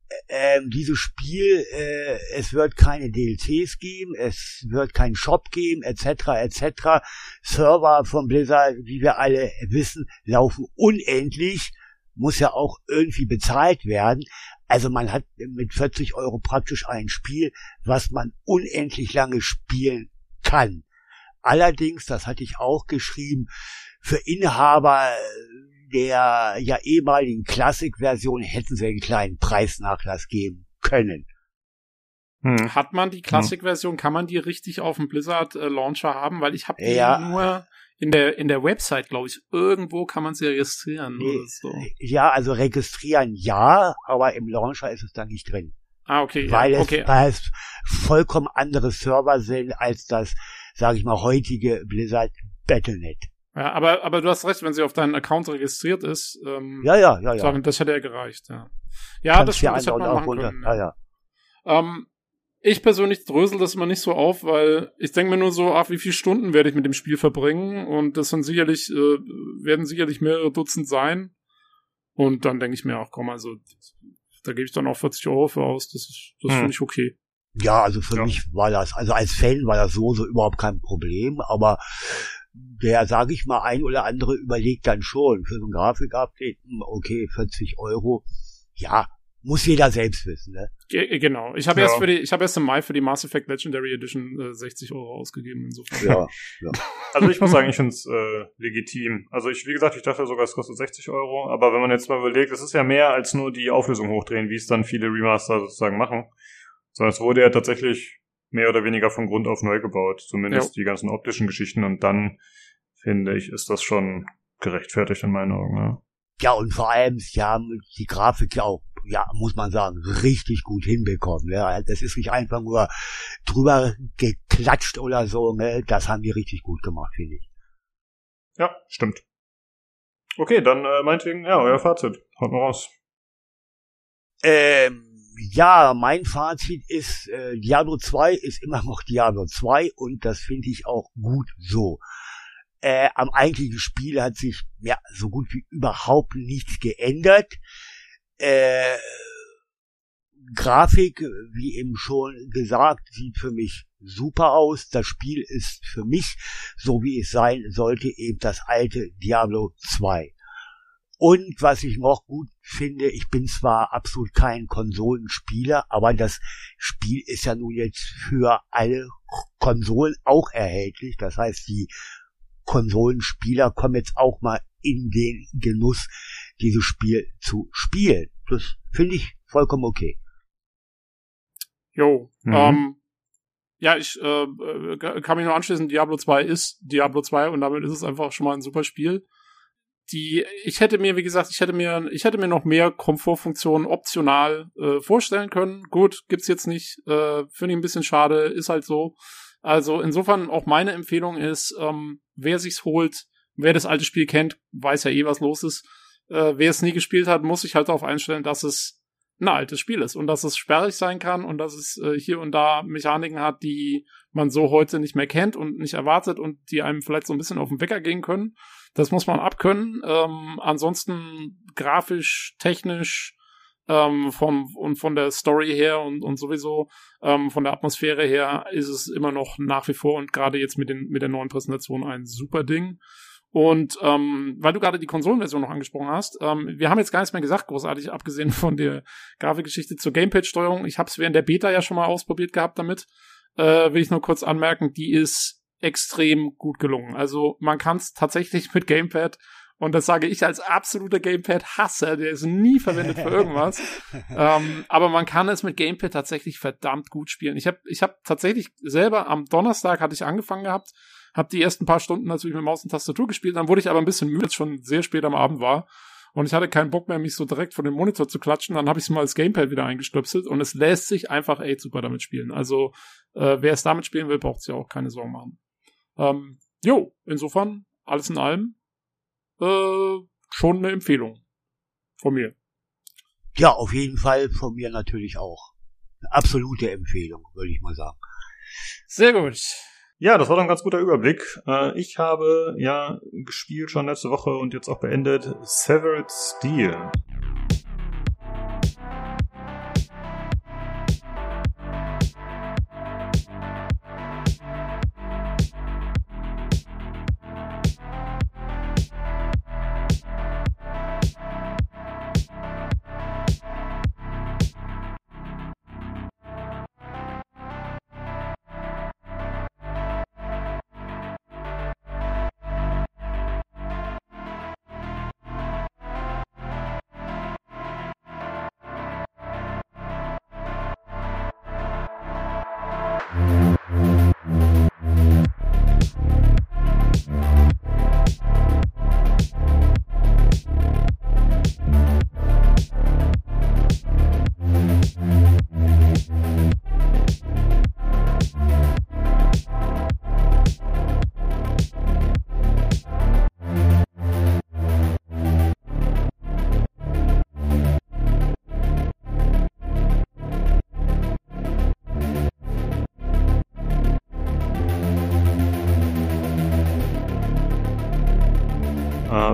äh, ähm, dieses Spiel, äh, es wird keine DLCs geben, es wird keinen Shop geben, etc., etc. Server von Blizzard, wie wir alle wissen, laufen unendlich, muss ja auch irgendwie bezahlt werden. Also man hat mit 40 Euro praktisch ein Spiel, was man unendlich lange spielen kann. Allerdings, das hatte ich auch geschrieben, für Inhaber der ja ehemaligen Classic-Version hätten sie einen kleinen Preisnachlass geben können. Hm. Hat man die Classic-Version, kann man die richtig auf dem Blizzard-Launcher haben? Weil ich habe die Ja. nur in der in der Website, glaube ich. Irgendwo kann man sie registrieren Nee. oder so. Ja, also registrieren ja, aber im Launcher ist es da nicht drin. Ah, okay. weil, ja, es, okay. weil es vollkommen andere Server sind als das, sage ich mal, heutige Blizzard Battlenet. Ja, aber, aber du hast recht, wenn sie auf deinen Account registriert ist, ähm, Ja, ja, ja, ja. sagen, das hätte ja gereicht, ja. Ja, Kannst das stimmt, das hätte man auch machen können. Ja, ja. Ähm, ich persönlich drösel das immer nicht so auf, weil ich denke mir nur so, ach, wie viele Stunden werde ich mit dem Spiel verbringen? Und das sind sicherlich, äh, werden sicherlich mehrere Dutzend sein. Und dann denke ich mir auch, komm, also da gebe ich dann auch 40 Euro für aus. Das ist, das Hm. finde ich okay. Ja, also für Ja. mich war das, also als Fan war das so, so überhaupt kein Problem, aber der, sage ich mal, ein oder andere überlegt dann schon, für so ein Grafikupdate, hm, okay, 40 Euro, ja, muss jeder selbst wissen, ne? Ge genau. Ich habe Ja. erst für die, ich habe erst im Mai für die Mass Effect Legendary Edition äh, 60 Euro ausgegeben. Insofern. Ja, [LAUGHS] Also ich muss sagen, ich finde es äh, legitim. Also ich, wie gesagt, ich dachte sogar, es kostet 60 Euro, aber wenn man jetzt mal überlegt, es ist ja mehr als nur die Auflösung hochdrehen, wie es dann viele Remaster sozusagen machen. Sondern es wurde ja tatsächlich mehr oder weniger von Grund auf neu gebaut, zumindest die ganzen optischen Geschichten und dann finde ich, ist das schon gerechtfertigt in meinen Augen. Ja. Ja, und vor allem, sie haben die Grafik ja auch, ja, muss man sagen, richtig gut hinbekommen. Ja. Das ist nicht einfach nur drüber geklatscht oder so, ne? Das haben die richtig gut gemacht, finde ich. ja, stimmt. Okay, dann äh, meinetwegen, ja, euer Fazit. Haut mal raus. Ähm, ja, mein Fazit ist, äh, Diablo 2 ist immer noch Diablo 2 und das finde ich auch gut so. Äh, am eigentlichen Spiel hat sich ja so gut wie überhaupt nichts geändert. Äh, Grafik, wie eben schon gesagt, sieht für mich super aus. Das Spiel ist für mich, so wie es sein sollte, eben das alte Diablo 2. Und was ich noch gut finde, ich bin zwar absolut kein Konsolenspieler, aber das Spiel ist ja nun jetzt für alle Konsolen auch erhältlich. Das heißt, die Konsolenspieler kommen jetzt auch mal in den Genuss, dieses Spiel zu spielen. Das finde ich vollkommen okay. Jo. Mhm. Ähm, ja, ich äh, äh, kann mich nur anschließen, Diablo 2 ist Diablo 2 und damit ist es einfach schon mal ein super Spiel. Die, ich hätte mir, wie gesagt, ich hätte mir, ich hätte mir noch mehr Komfortfunktionen optional äh, vorstellen können. Gut, gibt's jetzt nicht. Äh, Finde ich ein bisschen schade, ist halt so. Also insofern auch meine Empfehlung ist, ähm, wer sich's holt, wer das alte Spiel kennt, weiß ja eh, was los ist. Äh, wer es nie gespielt hat, muss sich halt darauf einstellen, dass es ein altes Spiel ist und dass es sperrig sein kann und dass es äh, hier und da Mechaniken hat, die man so heute nicht mehr kennt und nicht erwartet und die einem vielleicht so ein bisschen auf den Wecker gehen können. Das muss man abkönnen. Ähm, ansonsten grafisch, technisch ähm, vom, und von der Story her und, und sowieso ähm, von der Atmosphäre her ist es immer noch nach wie vor und gerade jetzt mit, den, mit der neuen Präsentation ein super Ding. Und ähm, weil du gerade die Konsolenversion noch angesprochen hast, ähm, wir haben jetzt gar nichts mehr gesagt, großartig, abgesehen von der Grafikgeschichte zur Gamepad-Steuerung. Ich habe es während der Beta ja schon mal ausprobiert gehabt damit. Äh, will ich nur kurz anmerken, die ist extrem gut gelungen. Also man kann es tatsächlich mit Gamepad, und das sage ich als absoluter Gamepad-Hasser, der ist nie verwendet für irgendwas. [LAUGHS] ähm, aber man kann es mit Gamepad tatsächlich verdammt gut spielen. Ich habe ich hab tatsächlich selber am Donnerstag hatte ich angefangen gehabt, habe die ersten paar Stunden natürlich mit Maus und Tastatur gespielt, dann wurde ich aber ein bisschen müde, als es schon sehr spät am Abend war. Und ich hatte keinen Bock mehr, mich so direkt vor den Monitor zu klatschen. Dann habe ich es mal als Gamepad wieder eingestöpselt und es lässt sich einfach echt super damit spielen. Also äh, wer es damit spielen will, braucht sich auch keine Sorgen machen. Ähm, jo, insofern, alles in allem, äh, schon eine Empfehlung von mir. Ja, auf jeden Fall von mir natürlich auch. Eine absolute Empfehlung, würde ich mal sagen. Sehr gut. Ja, das war doch ein ganz guter Überblick. Äh, ich habe ja gespielt schon letzte Woche und jetzt auch beendet Severed Steel.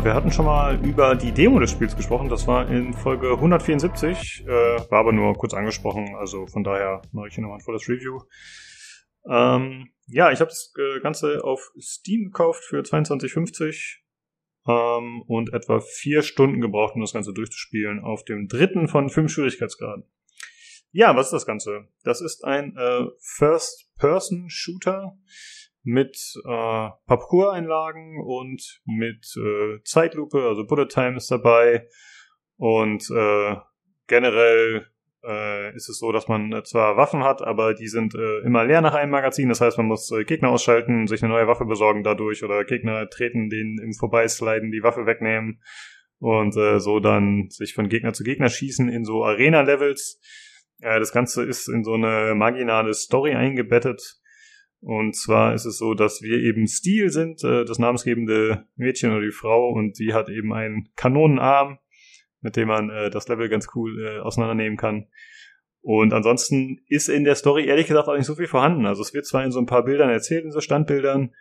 Wir hatten schon mal über die Demo des Spiels gesprochen. Das war in Folge 174, äh, war aber nur kurz angesprochen. Also von daher mache ich hier nochmal ein volles Review. Ähm, ja, ich habe das äh, Ganze auf Steam gekauft für 22,50 ähm, und etwa vier Stunden gebraucht, um das Ganze durchzuspielen, auf dem dritten von fünf Schwierigkeitsgraden. Ja, was ist das Ganze? Das ist ein äh, First-Person-Shooter mit äh, Parcours-Einlagen und mit äh, Zeitlupe, also Bullet Time ist dabei und äh, generell äh, ist es so, dass man äh, zwar Waffen hat, aber die sind äh, immer leer nach einem Magazin. Das heißt, man muss äh, Gegner ausschalten, sich eine neue Waffe besorgen dadurch oder Gegner treten, den im Vorbeisliden die Waffe wegnehmen und äh, so dann sich von Gegner zu Gegner schießen in so Arena-Levels. Äh, das Ganze ist in so eine marginale Story eingebettet und zwar ist es so, dass wir eben Steel sind, äh, das namensgebende Mädchen oder die Frau, und sie hat eben einen Kanonenarm, mit dem man äh, das Level ganz cool äh, auseinandernehmen kann. Und ansonsten ist in der Story ehrlich gesagt auch nicht so viel vorhanden. Also es wird zwar in so ein paar Bildern erzählt, in so Standbildern,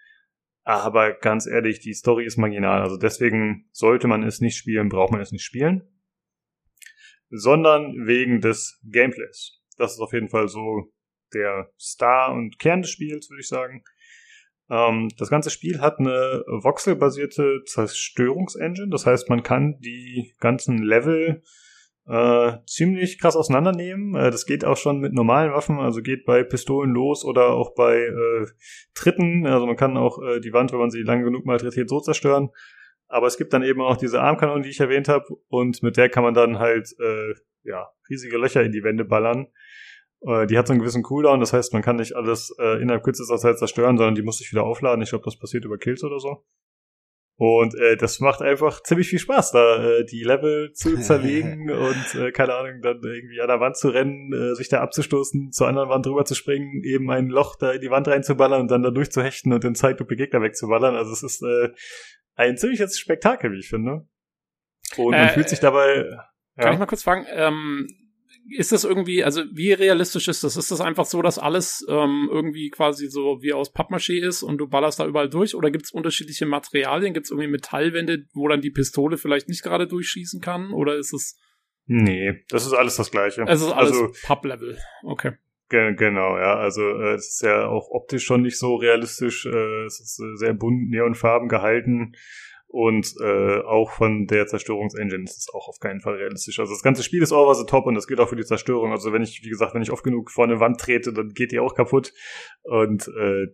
aber ganz ehrlich, die Story ist marginal. Also deswegen sollte man es nicht spielen, braucht man es nicht spielen. Sondern wegen des Gameplays. Das ist auf jeden Fall so der Star und Kern des Spiels, würde ich sagen. Ähm, das ganze Spiel hat eine voxelbasierte Zerstörungsengine. Das heißt, man kann die ganzen Level äh, ziemlich krass auseinandernehmen. Äh, das geht auch schon mit normalen Waffen, also geht bei Pistolen los oder auch bei äh, Tritten. Also man kann auch äh, die Wand, wenn man sie lang genug malträtiert, so zerstören. Aber es gibt dann eben auch diese Armkanonen, die ich erwähnt habe, und mit der kann man dann halt äh, ja riesige Löcher in die Wände ballern. Äh, die hat so einen gewissen Cooldown, das heißt, man kann nicht alles äh, innerhalb kürzester Zeit zerstören, sondern die muss sich wieder aufladen. Ich glaube, das passiert über Kills oder so. Und äh, das macht einfach ziemlich viel Spaß, da äh, die Level zu [LAUGHS] zerlegen und äh, keine Ahnung, dann irgendwie an der Wand zu rennen, äh, sich da abzustoßen, zur anderen Wand drüber zu springen, eben ein Loch da in die Wand reinzuballern und dann da durchzuhechten und den Zeitlupe Gegner wegzuballern. Also es ist äh, ein ziemliches Spektakel, wie ich finde. Und man Äh, fühlt sich dabei. Kann Ja. ich mal kurz fragen, ähm, ist das irgendwie, also wie realistisch ist das? Ist das einfach so, dass alles ähm, irgendwie quasi so wie aus Pappmaché ist und du ballerst da überall durch? Oder gibt es unterschiedliche Materialien? Gibt es irgendwie Metallwände, wo dann die Pistole vielleicht nicht gerade durchschießen kann? Oder ist es, Nee, das ist alles das Gleiche. es ist alles Also, Papplevel? Okay. Ge genau, ja. Also äh, es ist ja auch optisch schon nicht so realistisch. Äh, es ist äh, sehr bunt, neonfarben gehalten. Und äh, auch von der Zerstörungsengine ist es auch auf keinen Fall realistisch. Also das ganze Spiel ist over the top und das gilt auch für die Zerstörung. Also wenn ich, wie gesagt, wenn ich oft genug vor eine Wand trete, dann geht die auch kaputt. Und äh,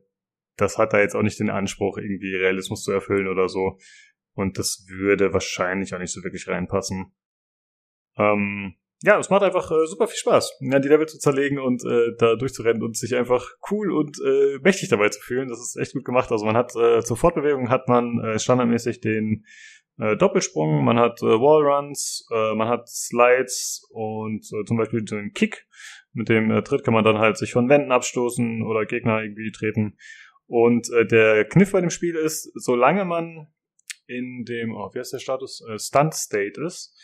das hat da jetzt auch nicht den Anspruch, irgendwie Realismus zu erfüllen oder so. Und das würde wahrscheinlich auch nicht so wirklich reinpassen. Ähm, ja, es macht einfach äh, super viel Spaß, ja, die Level zu zerlegen und äh, da durchzurennen und sich einfach cool und äh, mächtig dabei zu fühlen. Das ist echt gut gemacht. Also man hat äh, zur Fortbewegung hat man äh, standardmäßig den äh, Doppelsprung, man hat äh, Wallruns, äh, man hat Slides und äh, zum Beispiel den Kick. Mit dem äh, Tritt kann man dann halt sich von Wänden abstoßen oder Gegner irgendwie treten. Und äh, der Kniff bei dem Spiel ist, solange man in dem, oh, wie heißt der Status, äh, Stunt State ist,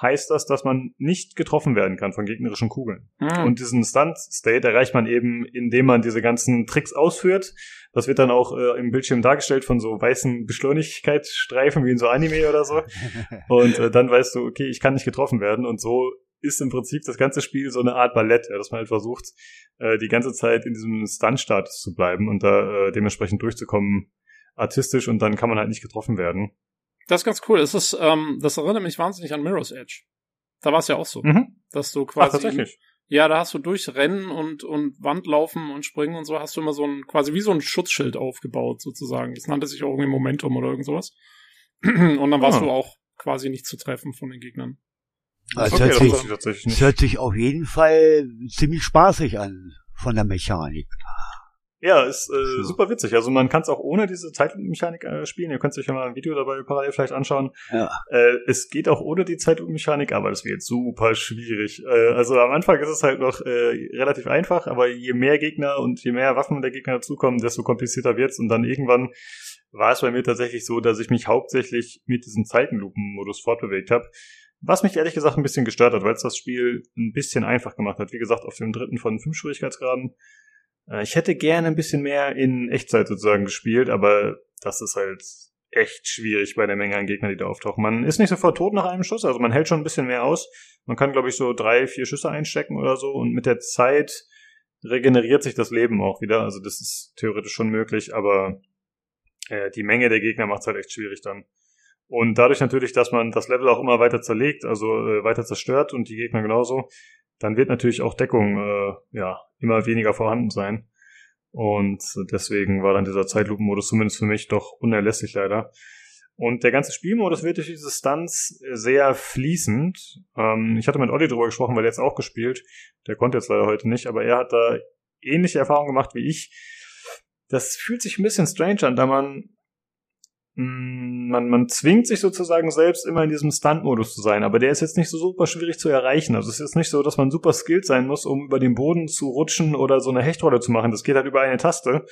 heißt das, dass man nicht getroffen werden kann von gegnerischen Kugeln. Hm. Und diesen Stunt-State erreicht man eben, indem man diese ganzen Tricks ausführt. Das wird dann auch äh, im Bildschirm dargestellt von so weißen Beschleunigkeitsstreifen wie in so Anime oder so. [LAUGHS] Und äh, dann weißt du, okay, ich kann nicht getroffen werden. Und so ist im Prinzip das ganze Spiel so eine Art Ballett, ja, dass man halt versucht, äh, die ganze Zeit in diesem Stunt-Status zu bleiben und da äh, dementsprechend durchzukommen, artistisch und dann kann man halt nicht getroffen werden. Das ist ganz cool. Es ist, ähm, das erinnert mich wahnsinnig an Mirror's Edge. Da war es ja auch so, Mhm. dass du Ach, quasi tatsächlich. Ja, da hast du durch Rennen und, und Wandlaufen und Springen und so hast du immer so ein, quasi wie so ein Schutzschild aufgebaut, sozusagen. Das nannte sich auch irgendwie Momentum oder irgend sowas. [CLEARS THROAT] Und dann warst Ah. du auch quasi nicht zu treffen von den Gegnern. Also Okay, hört, das sich, nicht. hört sich auf jeden Fall ziemlich spaßig an von der Mechanik. Ja, ist äh, super witzig. Also man kann es auch ohne diese Zeitlupenmechanik äh, spielen. Ihr könnt euch ja mal ein Video dabei parallel vielleicht anschauen. Ja. Äh, es geht auch ohne die Zeitlupenmechanik, aber das wird super schwierig. Äh, also am Anfang ist es halt noch äh, relativ einfach, aber je mehr Gegner und je mehr Waffen der Gegner dazukommen, desto komplizierter wird's. Und dann irgendwann war es bei mir tatsächlich so, dass ich mich hauptsächlich mit diesem Zeitenlupen-Modus fortbewegt habe. Was mich ehrlich gesagt ein bisschen gestört hat, weil es das Spiel ein bisschen einfach gemacht hat. Wie gesagt, auf dem dritten von fünf Schwierigkeitsgraden. Äh, Ich hätte gerne ein bisschen mehr in Echtzeit sozusagen gespielt, aber das ist halt echt schwierig bei der Menge an Gegnern, die da auftauchen. Man ist nicht sofort tot nach einem Schuss, also man hält schon ein bisschen mehr aus. Man kann, glaube ich, so drei, vier Schüsse einstecken oder so und mit der Zeit regeneriert sich das Leben auch wieder. Also das ist theoretisch schon möglich, aber äh, die Menge der Gegner macht es halt echt schwierig dann. Und dadurch natürlich, dass man das Level auch immer weiter zerlegt, also äh, weiter zerstört und die Gegner genauso, dann wird natürlich auch Deckung äh, ja immer weniger vorhanden sein. Und deswegen war dann dieser Zeitlupenmodus zumindest für mich doch unerlässlich leider. Und der ganze Spielmodus wird durch diese Stunts sehr fließend. Ähm, ich hatte mit Olli drüber gesprochen, weil er jetzt auch gespielt. Der konnte jetzt leider heute nicht, aber er hat da ähnliche Erfahrungen gemacht wie ich. Das fühlt sich ein bisschen strange an, da man man, man zwingt sich sozusagen selbst immer in diesem Stunt-Modus zu sein, aber der ist jetzt nicht so super schwierig zu erreichen. Also es ist nicht so, dass man super skilled sein muss, um über den Boden zu rutschen oder so eine Hechtrolle zu machen. Das geht halt über eine Taste.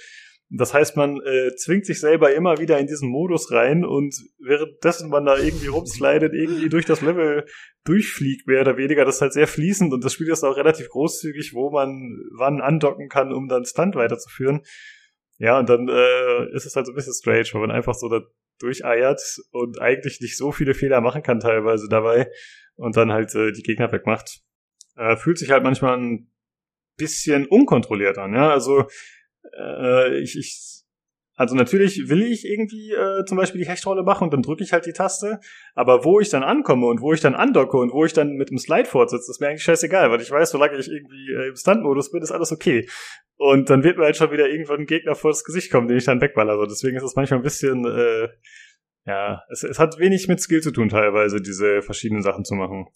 Das heißt, man äh, zwingt sich selber immer wieder in diesen Modus rein und währenddessen man da irgendwie rumslidet, irgendwie durch das Level durchfliegt, mehr oder weniger, das ist halt sehr fließend und das Spiel ist auch relativ großzügig, wo man wann andocken kann, um dann Stunt weiterzuführen. Ja, und dann äh, ist es halt so ein bisschen strange, weil man einfach so da durcheiert und eigentlich nicht so viele Fehler machen kann teilweise dabei und dann halt äh, die Gegner wegmacht. Äh, fühlt sich halt manchmal ein bisschen unkontrolliert an, ja. Also äh, ich, ich also natürlich will ich irgendwie äh, zum Beispiel die Hechtrolle machen und dann drücke ich halt die Taste. Aber wo ich dann ankomme und wo ich dann andocke und wo ich dann mit dem Slide fortsetze, ist mir eigentlich scheißegal, weil ich weiß, solange ich irgendwie äh, im Stunt-Modus bin, ist alles okay. Und dann wird mir halt schon wieder irgendwann ein Gegner vor das Gesicht kommen, den ich dann wegballer. Also deswegen ist es manchmal ein bisschen, äh, ja, es, es hat wenig mit Skill zu tun teilweise, diese verschiedenen Sachen zu machen.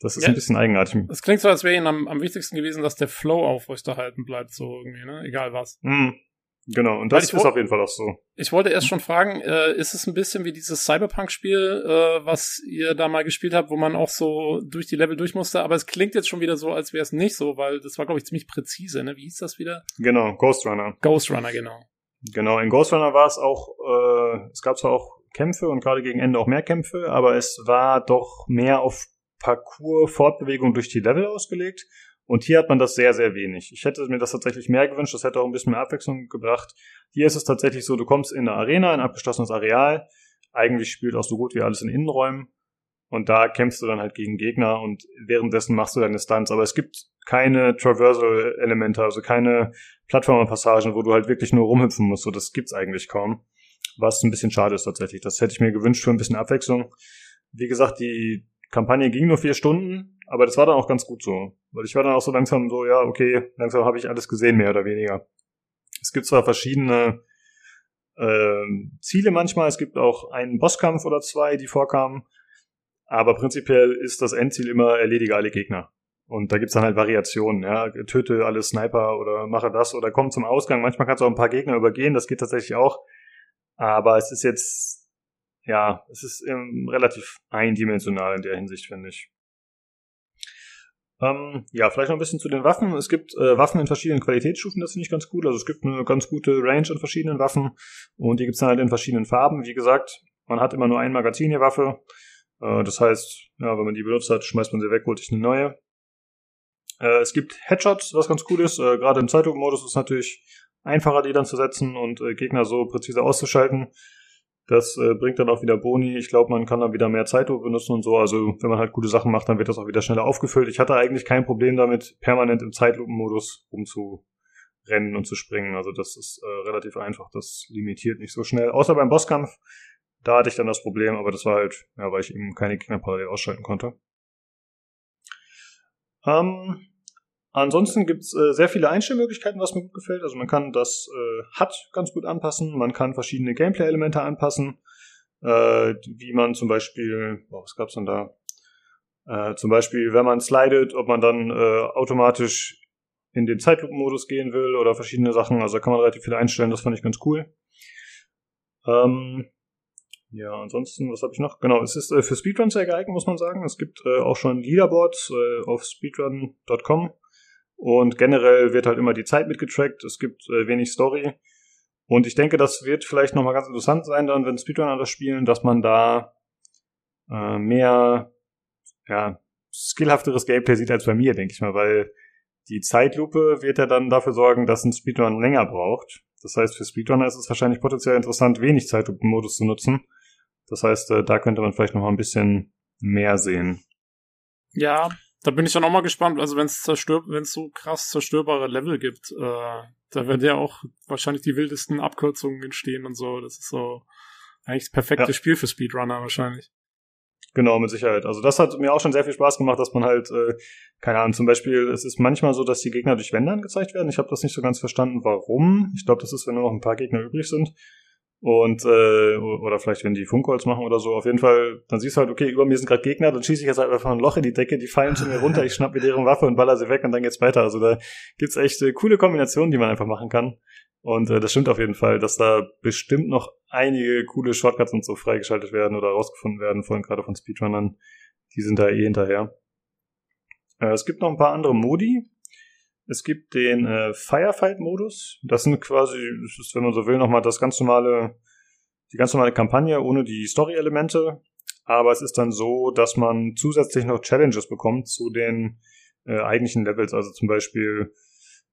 Das ist ja, ein bisschen eigenartig. Es klingt so, als wäre ihnen am, am wichtigsten gewesen, dass der Flow aufrechterhalten bleibt, so irgendwie, ne? Egal was. Mm, Genau, und das ist auf jeden Fall auch so. Ich wollte erst schon fragen, äh, ist es ein bisschen wie dieses Cyberpunk-Spiel, äh, was ihr da mal gespielt habt, wo man auch so durch die Level durch musste, aber es klingt jetzt schon wieder so, als wäre es nicht so, weil das war, glaube ich, ziemlich präzise, ne? Wie hieß das wieder? Genau, Ghost Runner. Ghost Runner, genau. Genau, in Ghost Runner war es auch, äh, es gab zwar auch Kämpfe und gerade gegen Ende auch mehr Kämpfe, aber es war doch mehr auf Parcours, Fortbewegung durch die Level ausgelegt und hier hat man das sehr, sehr wenig. Ich hätte mir das tatsächlich mehr gewünscht, das hätte auch ein bisschen mehr Abwechslung gebracht. Hier ist es tatsächlich so, du kommst in eine Arena, ein abgeschlossenes Areal. Eigentlich spielt auch so gut wie alles in Innenräumen. Und da kämpfst du dann halt gegen Gegner und währenddessen machst du deine Stunts. Aber es gibt keine Traversal-Elemente, also keine Plattformer-Passagen, wo du halt wirklich nur rumhüpfen musst. So, das gibt's eigentlich kaum. Was ein bisschen schade ist tatsächlich. Das hätte ich mir gewünscht für ein bisschen Abwechslung. Wie gesagt, die Kampagne ging nur vier Stunden, aber das war dann auch ganz gut so. Weil ich war dann auch so langsam so, ja, okay, langsam habe ich alles gesehen, mehr oder weniger. Es gibt zwar verschiedene äh, Ziele manchmal, es gibt auch einen Bosskampf oder zwei, die vorkamen, aber prinzipiell ist das Endziel immer, erledige alle Gegner. Und da gibt's dann halt Variationen, ja, töte alle Sniper oder mache das oder komm zum Ausgang. Manchmal kannst du auch ein paar Gegner übergehen, das geht tatsächlich auch. Aber es ist jetzt ja, es ist ähm, relativ eindimensional in der Hinsicht, finde ich. Ähm, ja, vielleicht noch ein bisschen zu den Waffen. Es gibt äh, Waffen in verschiedenen Qualitätsstufen, das finde ich ganz cool. Also es gibt eine ganz gute Range an verschiedenen Waffen und die gibt es dann halt in verschiedenen Farben. Wie gesagt, man hat immer nur ein Magazin die Waffe. Äh, das heißt, ja, wenn man die benutzt hat, schmeißt man sie weg, holt sich eine neue. Äh, es gibt Headshots, was ganz cool ist. Äh, Gerade im Zeitlupenmodus ist es natürlich einfacher, die dann zu setzen und äh, Gegner so präzise auszuschalten. Das äh, bringt dann auch wieder Boni. Ich glaube, man kann dann wieder mehr Zeit benutzen und so. Also wenn man halt gute Sachen macht, dann wird das auch wieder schneller aufgefüllt. Ich hatte eigentlich kein Problem damit, permanent im Zeitlupenmodus rumzurennen und zu springen. Also das ist äh, relativ einfach. Das limitiert nicht so schnell. Außer beim Bosskampf. Da hatte ich dann das Problem, aber das war halt, ja, weil ich eben keine Gegner parallel ausschalten konnte. Ähm, Ansonsten gibt's äh, sehr viele Einstellmöglichkeiten, was mir gut gefällt. Also man kann das äh, HUD ganz gut anpassen, man kann verschiedene Gameplay-Elemente anpassen, äh, wie man zum Beispiel, oh, was gab's denn da? Äh, zum Beispiel, wenn man slidet, ob man dann äh, automatisch in den Zeitlupenmodus gehen will oder verschiedene Sachen. Also da kann man relativ viel einstellen, das fand ich ganz cool. Ähm, ja, ansonsten, was habe ich noch? Genau, es ist äh, für Speedruns sehr geeignet, muss man sagen. Es gibt äh, auch schon Leaderboards äh, auf speedrun.com und generell wird halt immer die Zeit mitgetrackt. Es gibt äh, wenig Story. Und ich denke, das wird vielleicht nochmal ganz interessant sein, dann, wenn Speedrunner das spielen, dass man da äh, mehr, ja, skillhafteres Gameplay sieht als bei mir, denke ich mal, weil die Zeitlupe wird ja dann dafür sorgen, dass ein Speedrun länger braucht. Das heißt, für Speedrunner ist es wahrscheinlich potenziell interessant, wenig Zeitlupenmodus zu nutzen. Das heißt, äh, da könnte man vielleicht noch mal ein bisschen mehr sehen. Ja, da bin ich dann auch mal gespannt. Also wenn es zerstört, wenn es so krass zerstörbare Level gibt, äh, da werden ja auch wahrscheinlich die wildesten Abkürzungen entstehen und so. Das ist so eigentlich das perfekte Ja. Spiel für Speedrunner wahrscheinlich. Genau, mit Sicherheit. Also das hat mir auch schon sehr viel Spaß gemacht, dass man halt, äh, keine Ahnung, zum Beispiel, es ist manchmal so, dass die Gegner durch Wände angezeigt werden. Ich habe das nicht so ganz verstanden, warum. Ich glaube, das ist, wenn nur noch ein paar Gegner übrig sind. Und, äh, oder vielleicht, wenn die Funkholz machen oder so. Auf jeden Fall, dann siehst du halt, okay, über mir sind gerade Gegner, dann schieße ich jetzt halt einfach ein Loch in die Decke, die fallen zu mir [LAUGHS] runter, ich schnapp mir deren Waffe und baller sie weg und dann geht's weiter. Also da gibt's echt äh, coole Kombinationen, die man einfach machen kann. Und äh, das stimmt auf jeden Fall, dass da bestimmt noch einige coole Shortcuts und so freigeschaltet werden oder rausgefunden werden, vor allem gerade von Speedrunnern. Die sind da eh hinterher. Äh, es gibt noch ein paar andere Modi. Es gibt den äh, Firefight-Modus. Das sind quasi, das ist, wenn man so will, nochmal das ganz normale, die ganz normale Kampagne ohne die Story-Elemente. Aber es ist dann so, dass man zusätzlich noch Challenges bekommt zu den äh, eigentlichen Levels. Also zum Beispiel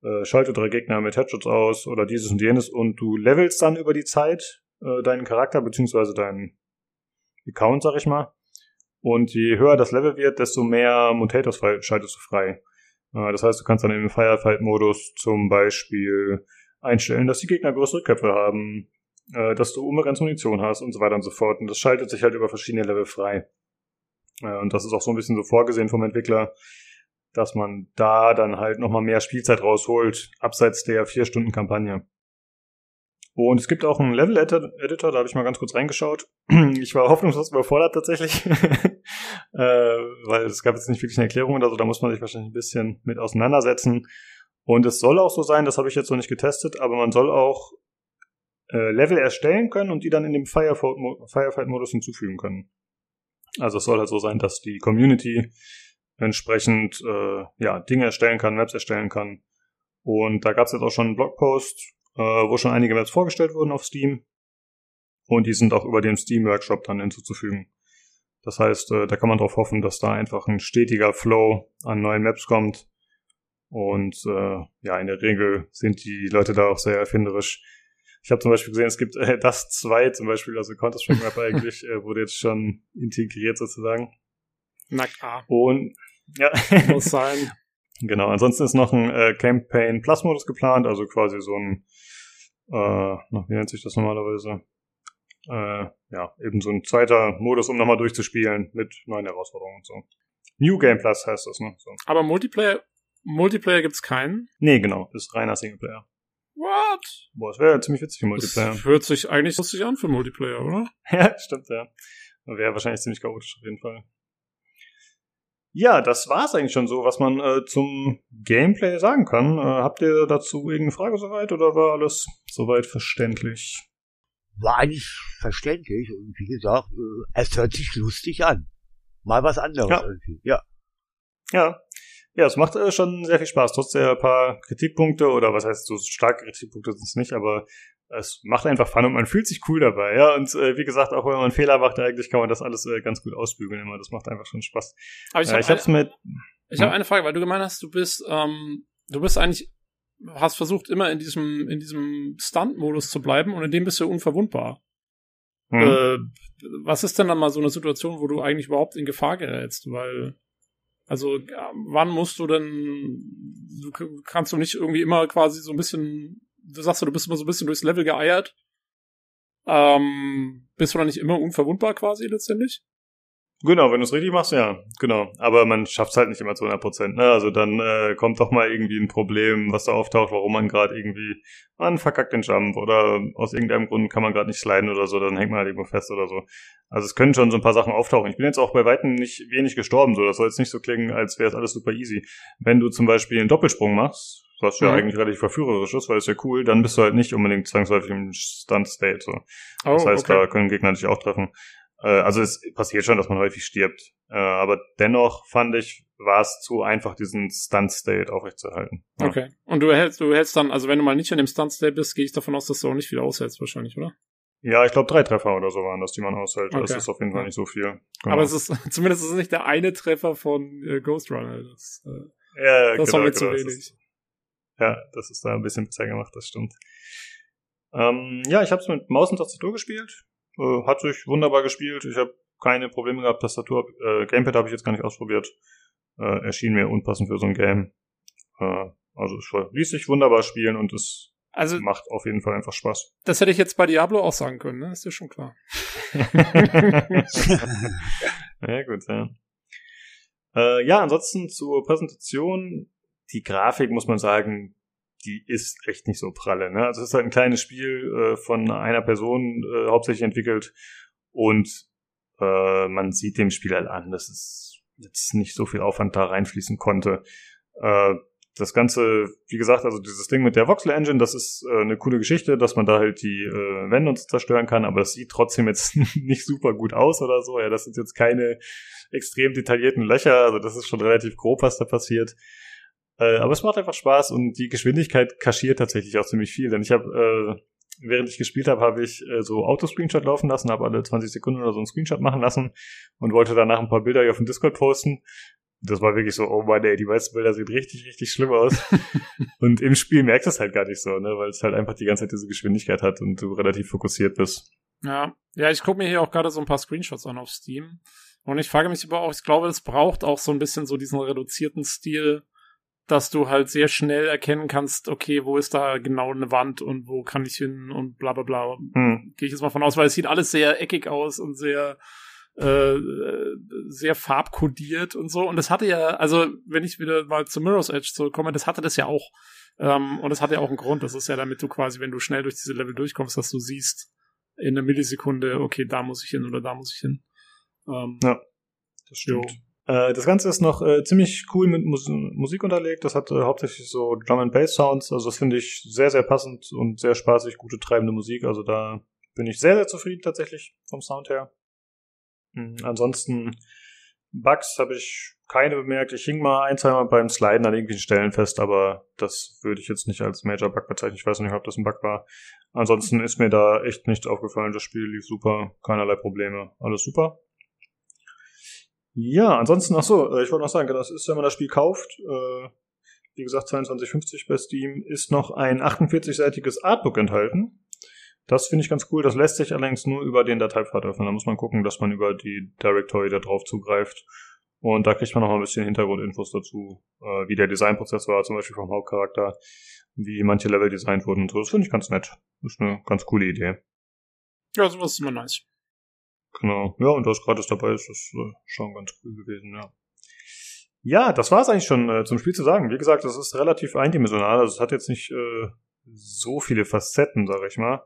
äh, schalte drei Gegner mit Headshots aus oder dieses und jenes und du levelst dann über die Zeit äh, deinen Charakter beziehungsweise deinen Account, sag ich mal. Und je höher das Level wird, desto mehr Mutators schaltest du frei. Äh, das heißt, du kannst dann im Firefight-Modus zum Beispiel einstellen, dass die Gegner größere Köpfe haben, äh, dass du unbegrenzte Munition hast und so weiter und so fort. Und das schaltet sich halt über verschiedene Level frei. Äh, und das ist auch so ein bisschen so vorgesehen vom Entwickler, dass man da dann halt nochmal mehr Spielzeit rausholt, abseits der vier Stunden Kampagne. Und es gibt auch einen Level-Editor, da habe ich mal ganz kurz reingeschaut. [CLEARS THROAT] Ich war hoffnungslos überfordert tatsächlich, [LAUGHS] äh, weil es gab jetzt nicht wirklich eine Erklärung oder so, da muss man sich wahrscheinlich ein bisschen mit auseinandersetzen. Und es soll auch so sein, das habe ich jetzt noch nicht getestet, aber man soll auch äh, Level erstellen können und die dann in dem Firefight- Firefight-Modus hinzufügen können. Also es soll halt so sein, dass die Community entsprechend äh, ja, Dinge erstellen kann, Maps erstellen kann. Und da gab es jetzt auch schon einen Blogpost, äh, wo schon einige Maps vorgestellt wurden auf Steam. Und die sind auch über den Steam-Workshop dann hinzuzufügen. Das heißt, äh, da kann man darauf hoffen, dass da einfach ein stetiger Flow an neuen Maps kommt. Und äh, ja, in der Regel sind die Leute da auch sehr erfinderisch. Ich habe zum Beispiel gesehen, es gibt äh, [LAUGHS] das 2 zum Beispiel, also Counter-Strike Map [LAUGHS] eigentlich, äh, wurde jetzt schon integriert sozusagen. Na klar, Und ja, [LAUGHS] muss sein. genau. Ansonsten ist noch ein äh, Campaign Plus Modus geplant, also quasi so ein, äh, wie nennt sich das normalerweise? Äh, ja, eben so ein zweiter Modus, um nochmal durchzuspielen mit neuen Herausforderungen und so. New Game Plus heißt das, ne? So. Aber Multiplayer, Multiplayer gibt's keinen. Nee, genau, ist reiner Singleplayer. What? Boah, das wäre ja ziemlich witzig im Multiplayer. Das hört sich eigentlich lustig an für Multiplayer, oder? [LAUGHS] ja, stimmt, ja. Wäre wahrscheinlich ziemlich chaotisch auf jeden Fall. Ja, das war's eigentlich schon so, was man äh, zum Gameplay sagen kann. Äh, habt ihr dazu irgendeine Frage soweit oder war alles soweit verständlich? War eigentlich verständlich und wie gesagt, äh, es hört sich lustig an. Mal was anderes Ja. irgendwie. Ja. Ja. Ja, es macht äh, schon sehr viel Spaß, trotz der paar Kritikpunkte oder was heißt so starke Kritikpunkte sind es nicht, aber es macht einfach Fun und man fühlt sich cool dabei, ja. Und äh, wie gesagt, auch wenn man einen Fehler macht, eigentlich kann man das alles äh, ganz gut ausbügeln immer. Das macht einfach schon Spaß. Aber ich äh, habe ich hab's mit. Ich habe eine Frage, weil du gemeint hast, du bist, ähm, du bist eigentlich, hast versucht immer in diesem, in diesem Stunt-Modus zu bleiben und in dem bist du unverwundbar. Hm. Äh, was ist denn dann mal so eine Situation, wo du eigentlich überhaupt in Gefahr gerätst? Weil, also, wann musst du denn, du kannst du nicht irgendwie immer quasi so ein bisschen, du sagst ja, du bist immer so ein bisschen durchs Level geeiert. Ähm, bist du dann nicht immer unverwundbar quasi letztendlich? Genau, wenn du es richtig machst, ja, genau. Aber man schafft es halt nicht immer zu 100 Prozent. Ne? Also dann äh, kommt doch mal irgendwie ein Problem, was da auftaucht, warum man gerade irgendwie, man verkackt den Jump oder aus irgendeinem Grund kann man gerade nicht sliden oder so, dann hängt man halt irgendwo fest oder so. Also es können schon so ein paar Sachen auftauchen. Ich bin jetzt auch bei Weitem nicht wenig gestorben, so. Das soll jetzt nicht so klingen, als wäre es alles super easy. Wenn du zum Beispiel einen Doppelsprung machst, was ja Mhm. eigentlich relativ verführerisch ist, weil es ja cool, dann bist du halt nicht unbedingt zwangsläufig im Stunt-State. So. Oh, Das heißt, da können Gegner dich auch treffen. Äh, also es passiert schon, dass man häufig stirbt. Äh, aber dennoch fand ich, war es zu einfach, diesen Stunt-State aufrechtzuerhalten. Ja. Okay. Und du hältst, du hältst dann, also wenn du mal nicht in dem Stunt-State bist, gehe ich davon aus, dass du auch nicht viel aushältst wahrscheinlich, oder? Ja, ich glaube drei Treffer oder so waren das, die man aushält. Das Okay. ist auf jeden Fall nicht so viel. Genau. Aber es ist, [LAUGHS] zumindest ist es nicht der eine Treffer von äh, Ghost Runner. Das, äh, ja, das genau, war mir zu genau, das wenig. Ist, ja, das ist da ein bisschen besser gemacht, das stimmt. Ähm, ja, ich habe es mit Maus und Tastatur gespielt. Äh, hat sich wunderbar gespielt. Ich habe keine Probleme gehabt. Tastatur, äh, Gamepad habe ich jetzt gar nicht ausprobiert. Äh, erschien mir unpassend für so ein Game. Äh, also es ließ sich wunderbar spielen und es Also, macht auf jeden Fall einfach Spaß. das hätte ich jetzt bei Diablo auch sagen können, ne? Ist dir schon klar. [LAUGHS] [LAUGHS] ja, gut, ja. Äh, ja, ansonsten zur Präsentation. Die Grafik, muss man sagen, die ist echt nicht so pralle. Ne? Also es ist halt ein kleines Spiel äh, von einer Person äh, hauptsächlich entwickelt und äh, man sieht dem Spiel halt an, dass es jetzt nicht so viel Aufwand da reinfließen konnte. Äh, das Ganze, wie gesagt, also dieses Ding mit der Voxel Engine, das ist äh, eine coole Geschichte, dass man da halt die äh, Wände und so zerstören kann, aber es sieht trotzdem jetzt [LAUGHS] nicht super gut aus oder so. Ja, das sind jetzt keine extrem detaillierten Löcher, also das ist schon relativ grob, was da passiert. Äh, aber es macht einfach Spaß und die Geschwindigkeit kaschiert tatsächlich auch ziemlich viel, denn ich habe äh, während ich gespielt habe, habe ich äh, so Autoscreenshot laufen lassen, habe alle 20 Sekunden oder so einen Screenshot machen lassen und wollte danach ein paar Bilder hier auf dem Discord posten. Das war wirklich so, oh Mann, ey, die meisten Bilder sehen richtig, richtig schlimm aus. [LAUGHS] und im Spiel merkst du es halt gar nicht so, ne, weil es halt einfach die ganze Zeit diese Geschwindigkeit hat und du relativ fokussiert bist. Ja, ja, ich gucke mir hier auch gerade so ein paar Screenshots an auf Steam. Und ich frage mich aber auch, ich glaube, es braucht auch so ein bisschen so diesen reduzierten Stil, dass du halt sehr schnell erkennen kannst, okay, wo ist da genau eine Wand und wo kann ich hin und bla bla bla. Hm. Gehe ich jetzt mal von aus, weil es sieht alles sehr eckig aus und sehr äh, sehr farbkodiert und so. Und das hatte ja, also wenn ich wieder mal zu Mirror's Edge zurückkomme, das hatte das ja auch. Ähm, und das hat ja auch einen Grund. Das ist ja damit du quasi, wenn du schnell durch diese Level durchkommst, dass du siehst in einer Millisekunde, okay, da muss ich hin oder da muss ich hin. Ähm, Ja, das stimmt. Äh, das Ganze ist noch äh, ziemlich cool mit Mus Musik unterlegt. Das hat äh, hauptsächlich so Drum and Bass Sounds. Also das finde ich sehr, sehr passend und sehr spaßig, gute treibende Musik. Also da bin ich sehr, sehr zufrieden tatsächlich vom Sound her. Mhm. Ansonsten Bugs habe ich keine bemerkt. Ich hing mal ein, zweimal beim Sliden an irgendwelchen Stellen fest, aber das würde ich jetzt nicht als Major Bug bezeichnen. Ich weiß nicht, ob das ein Bug war. Ansonsten ist mir da echt nichts aufgefallen. Das Spiel lief super, keinerlei Probleme. Alles super. Ja, ansonsten, ach so, äh, ich wollte noch sagen, das ist, wenn man das Spiel kauft, äh, wie gesagt, 22,50 bei Steam, ist noch ein 48-seitiges Artbook enthalten. Das finde ich ganz cool. Das lässt sich allerdings nur über den Dateipfad öffnen. Da muss man gucken, dass man über die Directory da drauf zugreift. Und da kriegt man noch mal ein bisschen Hintergrundinfos dazu, äh, wie der Designprozess war, zum Beispiel vom Hauptcharakter, wie manche Level designt wurden und so. Das finde ich ganz nett. Das ist eine ganz coole Idee. ja, sowas ist immer nice. Genau. Ja, und was gratis dabei ist, ist äh, schon ganz cool gewesen, ja. Ja, das war es eigentlich schon äh, zum Spiel zu sagen. Wie gesagt, das ist relativ eindimensional. Also es hat jetzt nicht äh, so viele Facetten, sag ich mal.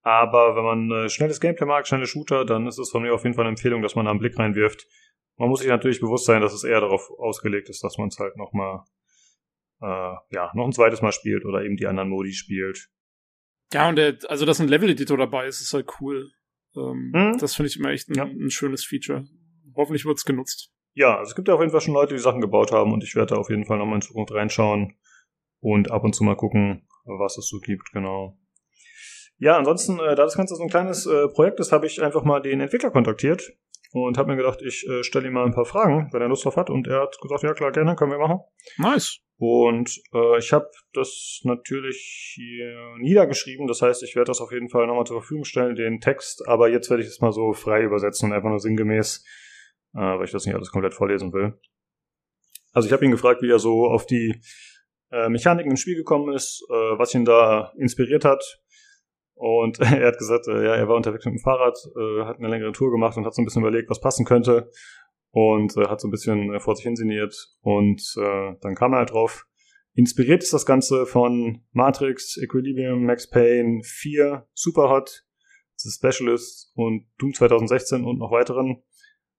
Aber wenn man äh, schnelles Gameplay mag, schnelle Shooter, dann ist es von mir auf jeden Fall eine Empfehlung, dass man da einen Blick reinwirft. Man muss sich natürlich bewusst sein, dass es eher darauf ausgelegt ist, dass man es halt noch mal äh, ja, noch ein zweites Mal spielt oder eben die anderen Modi spielt. Ja, und der, also dass ein Level-Editor dabei ist, ist halt cool. Ähm, Hm? Das finde ich immer echt ein, Ja. ein schönes Feature. Hoffentlich wird's genutzt. Ja, also es gibt ja auf jeden Fall schon Leute, die Sachen gebaut haben und ich werde da auf jeden Fall nochmal in Zukunft reinschauen und ab und zu mal gucken, was es so gibt, genau. Ja, ansonsten, äh, da das Ganze so ein kleines äh, Projekt ist, habe ich einfach mal den Entwickler kontaktiert und habe mir gedacht, ich äh, stelle ihm mal ein paar Fragen, wenn er Lust drauf hat und er hat gesagt, ja klar, gerne, können wir machen. Nice. Und äh, ich habe das natürlich hier niedergeschrieben. Das heißt, ich werde das auf jeden Fall nochmal zur Verfügung stellen, den Text. Aber jetzt werde ich es mal so frei übersetzen und einfach nur sinngemäß, äh, weil ich das nicht alles komplett vorlesen will. Also ich habe ihn gefragt, wie er so auf die äh, Mechaniken im Spiel gekommen ist, äh, was ihn da inspiriert hat. Und [LAUGHS] er hat gesagt, äh, ja, er war unterwegs mit dem Fahrrad, äh, hat eine längere Tour gemacht und hat so ein bisschen überlegt, was passen könnte und äh, hat so ein bisschen äh, vor sich hinsiniert und äh, dann kam er halt drauf. Inspiriert ist das Ganze von Matrix, Equilibrium, Max Payne 4, Superhot, The Specialist und Doom 2016 und noch weiteren.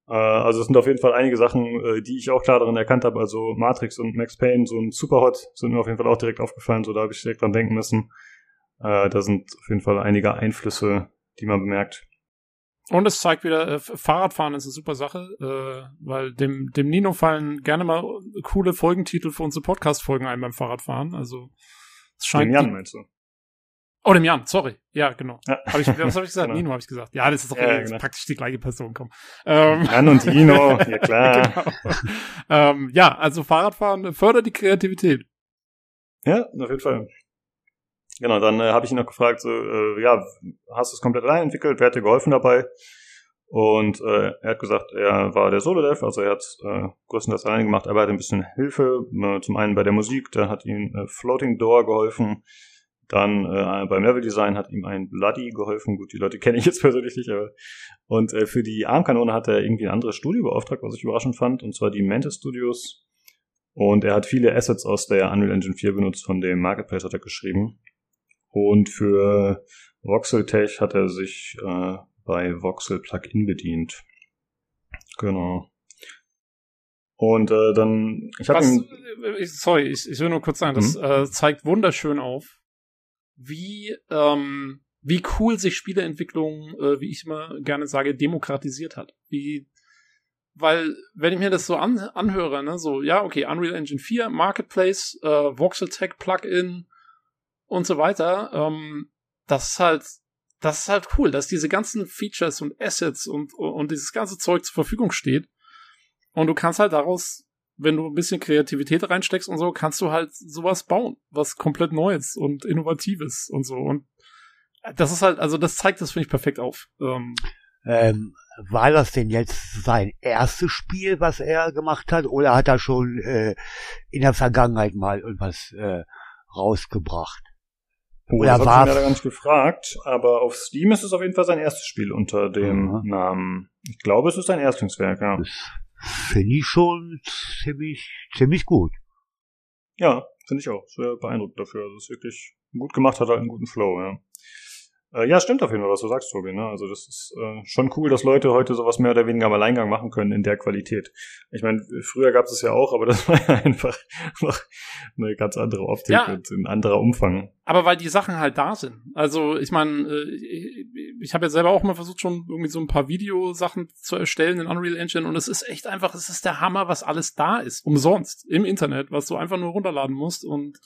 Äh, also es sind auf jeden Fall einige Sachen, die ich auch klar darin erkannt habe. Also Matrix und Max Payne, so ein Superhot sind mir auf jeden Fall auch direkt aufgefallen, so da habe ich direkt dran denken müssen. Äh, da sind auf jeden Fall einige Einflüsse, die man bemerkt. Und es zeigt wieder, äh, Fahrradfahren ist eine super Sache, äh, weil dem, dem Nino fallen gerne mal coole Folgentitel für unsere Podcast-Folgen ein beim Fahrradfahren. Also es scheint. Den Jan meinst du? Oh, dem Jan, sorry. Ja, genau. Ja. Hab ich, was habe ich gesagt? [LAUGHS] Genau. Nino habe ich gesagt. Ja, das ist doch Ja, genau. praktisch die gleiche Person, komm. Ähm, Jan und Dino, [LAUGHS] ja klar. genau. ähm, ja, also Fahrradfahren fördert die Kreativität. Ja, auf jeden Fall. Genau, dann äh, habe ich ihn noch gefragt, so, äh, ja, hast du es komplett allein entwickelt? Wer hat dir geholfen dabei? Und äh, er hat gesagt, er war der Solo-Dev, also er hat äh, größtenteils alleine gemacht, aber er hat ein bisschen Hilfe. Äh, zum einen bei der Musik, da hat ihm äh, Floating Door geholfen. Dann äh, beim Level-Design hat ihm ein Bloody geholfen. Gut, die Leute kenne ich jetzt [LAUGHS] persönlich nicht, aber und äh, für die Armkanone hat er irgendwie ein anderes Studio beauftragt, was ich überraschend fand, und zwar die Mantis Studios. Und er hat viele Assets aus der Unreal Engine 4 benutzt, von dem Marketplace hat er geschrieben. Und für Voxeltech hat er sich äh, bei Voxel Plugin bedient. Genau. Und äh, dann, ich habe ihn. äh, Sorry, ich, ich will nur kurz sagen, das Mhm. äh, zeigt wunderschön auf, wie ähm, wie cool sich Spieleentwicklung, äh, wie ich immer gerne sage, demokratisiert hat. Wie weil, wenn ich mir das so an, anhöre, ne, so, ja, okay, Unreal Engine 4, Marketplace, äh, VoxelTech Plugin und so weiter, ähm, das ist halt, das ist halt cool, dass diese ganzen Features und Assets und, und dieses ganze Zeug zur Verfügung steht. Und du kannst halt daraus, wenn du ein bisschen Kreativität reinsteckst und so, kannst du halt sowas bauen, was komplett Neues und Innovatives und so. Und das ist halt, also das zeigt das, finde ich, perfekt auf. Ähm, Ähm, war das denn jetzt sein erstes Spiel, was er gemacht hat, oder hat er schon äh, in der Vergangenheit mal irgendwas äh, rausgebracht? Oh, das hab ich war's- ihn leider gar nicht gefragt, aber auf Steam ist es auf jeden Fall sein erstes Spiel unter dem Mhm. Namen. Ich glaube, es ist sein Erstlingswerk, ja. Finde ich schon ziemlich, ziemlich gut. Ja, finde ich auch. Sehr beeindruckend dafür. Also es ist wirklich gut gemacht, hat halt einen guten Flow, ja. Äh, ja, stimmt auf jeden Fall, was du sagst, Tobi. Ne? Also das ist äh, schon cool, dass Leute heute sowas mehr oder weniger am Alleingang machen können in der Qualität. Ich meine, früher gab es ja auch, aber [LAUGHS] das war ja einfach noch eine ganz andere Optik Ja. und ein anderer Umfang. Aber weil die Sachen halt da sind. Also ich meine, äh, ich, ich habe ja selber auch mal versucht, schon irgendwie so ein paar Videosachen zu erstellen in Unreal Engine und es ist echt einfach, es ist der Hammer, was alles da ist, umsonst im Internet, was du einfach nur runterladen musst und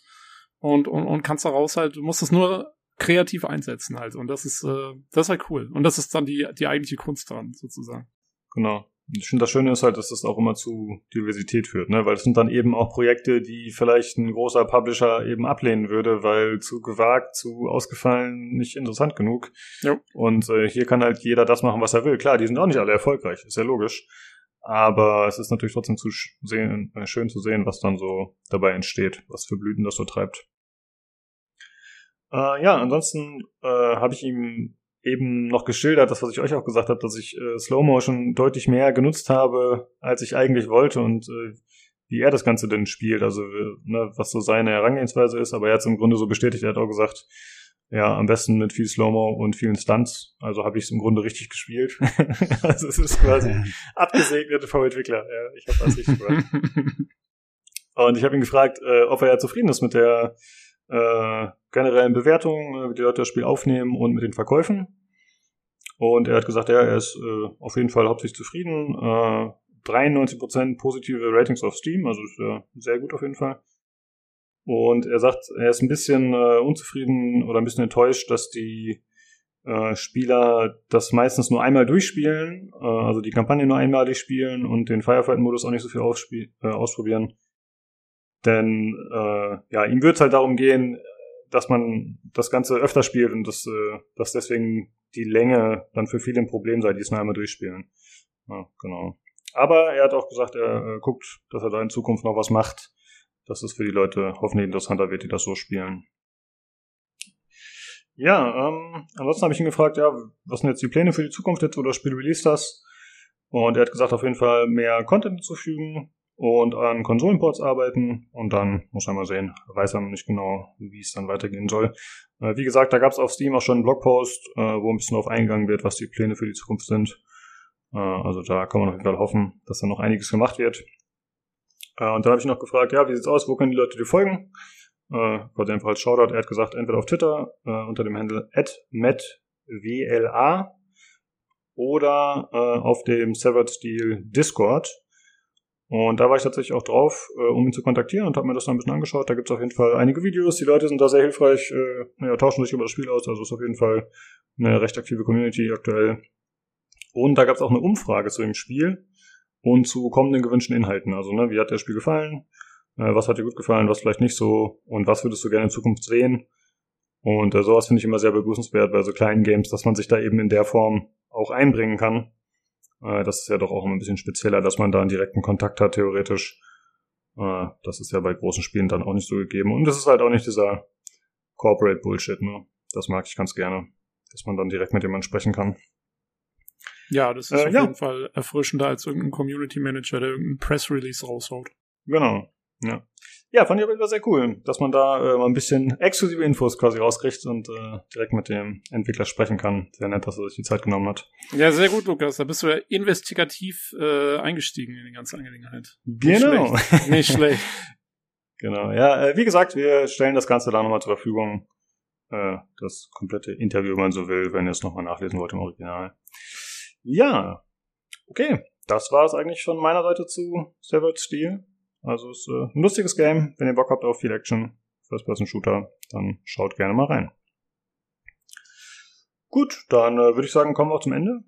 und und, und kannst daraus halt, du musst es nur kreativ einsetzen halt und das ist äh, das ist halt cool und das ist dann die die eigentliche Kunst dran sozusagen. Genau. Ich finde, das Schöne ist halt, dass das auch immer zu Diversität führt, ne? Weil es sind dann eben auch Projekte, die vielleicht ein großer Publisher eben ablehnen würde, weil zu gewagt, zu ausgefallen, nicht interessant genug. Ja. Und äh, hier kann halt jeder das machen, was er will. Klar, die sind auch nicht alle erfolgreich, ist ja logisch. Aber es ist natürlich trotzdem zu sehen, äh, schön zu sehen, was dann so dabei entsteht, was für Blüten das so treibt. Äh, ja, ansonsten äh, habe ich ihm eben noch geschildert, das, was ich euch auch gesagt habe, dass ich äh, Slow Motion deutlich mehr genutzt habe, als ich eigentlich wollte und äh, wie er das Ganze denn spielt, also äh, ne, was so seine Herangehensweise ist, aber er hat es im Grunde so bestätigt, er hat auch gesagt, ja, am besten mit viel Slow-Mo und vielen Stunts, also habe ich es im Grunde richtig gespielt. [LAUGHS] also es ist quasi [LAUGHS] abgesegnet vom Entwickler, ja, ich habe alles richtig gemacht. [LAUGHS] Und ich habe ihn gefragt, äh, ob er ja zufrieden ist mit der äh, generellen Bewertung, äh, wie die Leute das Spiel aufnehmen und mit den Verkäufen. Und er hat gesagt, ja, er ist äh, auf jeden Fall hauptsächlich zufrieden. Äh, 93% positive Ratings auf Steam, also ist ja sehr gut auf jeden Fall. Und er sagt, er ist ein bisschen äh, unzufrieden oder ein bisschen enttäuscht, dass die äh, Spieler das meistens nur einmal durchspielen, äh, also die Kampagne nur einmalig spielen und den Firefight-Modus auch nicht so viel äh, ausprobieren. Denn äh, ja, ihm wird es halt darum gehen, dass man das Ganze öfter spielt und dass, äh, dass deswegen die Länge dann für viele ein Problem sei, die es nur einmal durchspielen. Ja, genau. Aber er hat auch gesagt, er äh, guckt, dass er da in Zukunft noch was macht, dass es für die Leute hoffentlich interessanter wird, die das so spielen. Ja, ähm, ansonsten habe ich ihn gefragt, ja, was sind jetzt die Pläne für die Zukunft jetzt, wo das Spiel released hast? Und er hat gesagt, auf jeden Fall mehr Content hinzufügen und an Konsolenports arbeiten und dann muss er mal sehen, weiß noch nicht genau, wie es dann weitergehen soll. Äh, wie gesagt, da gab es auf Steam auch schon einen Blogpost, äh, wo ein bisschen darauf eingegangen wird, was die Pläne für die Zukunft sind. Äh, also da kann man auf jeden Fall hoffen, dass da noch einiges gemacht wird. Äh, und dann habe ich noch gefragt, ja, wie sieht's aus, wo können die Leute dir folgen? Wollte einfach als Shoutout, er hat gesagt, entweder auf Twitter äh, unter dem Handle @metwla oder äh, auf dem Severed Steel Discord. Und da war ich tatsächlich auch drauf, äh, um ihn zu kontaktieren und habe mir das dann ein bisschen angeschaut. Da gibt es auf jeden Fall einige Videos. Die Leute sind da sehr hilfreich, äh, ja, tauschen sich über das Spiel aus. Also ist auf jeden Fall eine recht aktive Community aktuell. Und da gab es auch eine Umfrage zu dem Spiel und zu kommenden gewünschten Inhalten. Also, ne, wie hat das Spiel gefallen? Äh, was hat dir gut gefallen, was vielleicht nicht so? Und was würdest du gerne in Zukunft sehen? Und äh, sowas finde ich immer sehr begrüßenswert bei so kleinen Games, dass man sich da eben in der Form auch einbringen kann. Äh, das ist ja doch auch immer ein bisschen spezieller, dass man da einen direkten Kontakt hat, theoretisch. Äh, das ist ja bei großen Spielen dann auch nicht so gegeben. Und das ist halt auch nicht dieser Corporate Bullshit, ne? Das mag ich ganz gerne, dass man dann direkt mit jemandem sprechen kann. Ja, das ist Äh, auf ja. jeden Fall erfrischender als irgendein Community Manager, der irgendeinen Press Release raushaut. Genau. Ja. Ja, fand ich aber wieder sehr cool, dass man da äh, mal ein bisschen exklusive Infos quasi rauskriegt und äh, direkt mit dem Entwickler sprechen kann. Sehr nett, dass er sich die Zeit genommen hat. Ja, sehr gut, Lukas. Da bist du ja investigativ äh, eingestiegen in die ganze Angelegenheit. Genau. Nicht schlecht. [LAUGHS] Nicht schlecht. Genau. Ja, äh, wie gesagt, wir stellen das Ganze da nochmal zur Verfügung. Äh, das komplette Interview, wenn man so will, wenn ihr es nochmal nachlesen wollt im Original. Ja. Okay. Das war es eigentlich von meiner Seite zu Severed Steel. Also es ist äh, ein lustiges Game. Wenn ihr Bock habt auf viel Action, First-Person-Shooter, dann schaut gerne mal rein. Gut, dann äh, würde ich sagen, kommen wir auch zum Ende.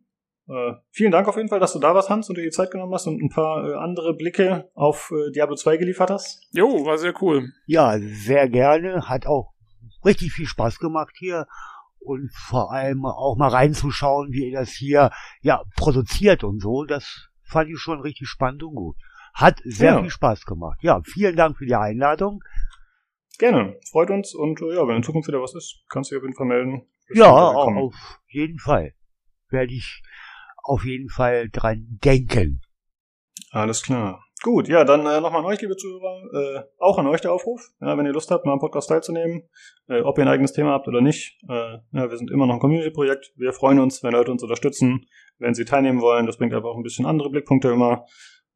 Äh, vielen Dank auf jeden Fall, dass du da warst, Hans, und dir die Zeit genommen hast und ein paar äh, andere Blicke auf äh, Diablo 2 geliefert hast. Jo, war sehr cool. Ja, sehr gerne. Hat auch richtig viel Spaß gemacht hier. Und vor allem auch mal reinzuschauen, wie ihr das hier ja produziert und so. Das fand ich schon richtig spannend und gut. Hat sehr Ja. viel Spaß gemacht. Ja, vielen Dank für die Einladung. Gerne, freut uns und äh, ja, wenn in Zukunft wieder was ist, kannst du dich auf jeden Fall melden. Ja, auf jeden Fall. Werde ich auf jeden Fall dran denken. Alles klar. Gut, ja, dann äh, nochmal an euch, liebe Zuhörer, äh, auch an euch der Aufruf, ja, wenn ihr Lust habt, mal am Podcast teilzunehmen, äh, ob ihr ein eigenes Thema habt oder nicht. Äh, ja, wir sind immer noch ein Community-Projekt. Wir freuen uns, wenn Leute uns unterstützen, wenn sie teilnehmen wollen. Das bringt einfach auch ein bisschen andere Blickpunkte immer,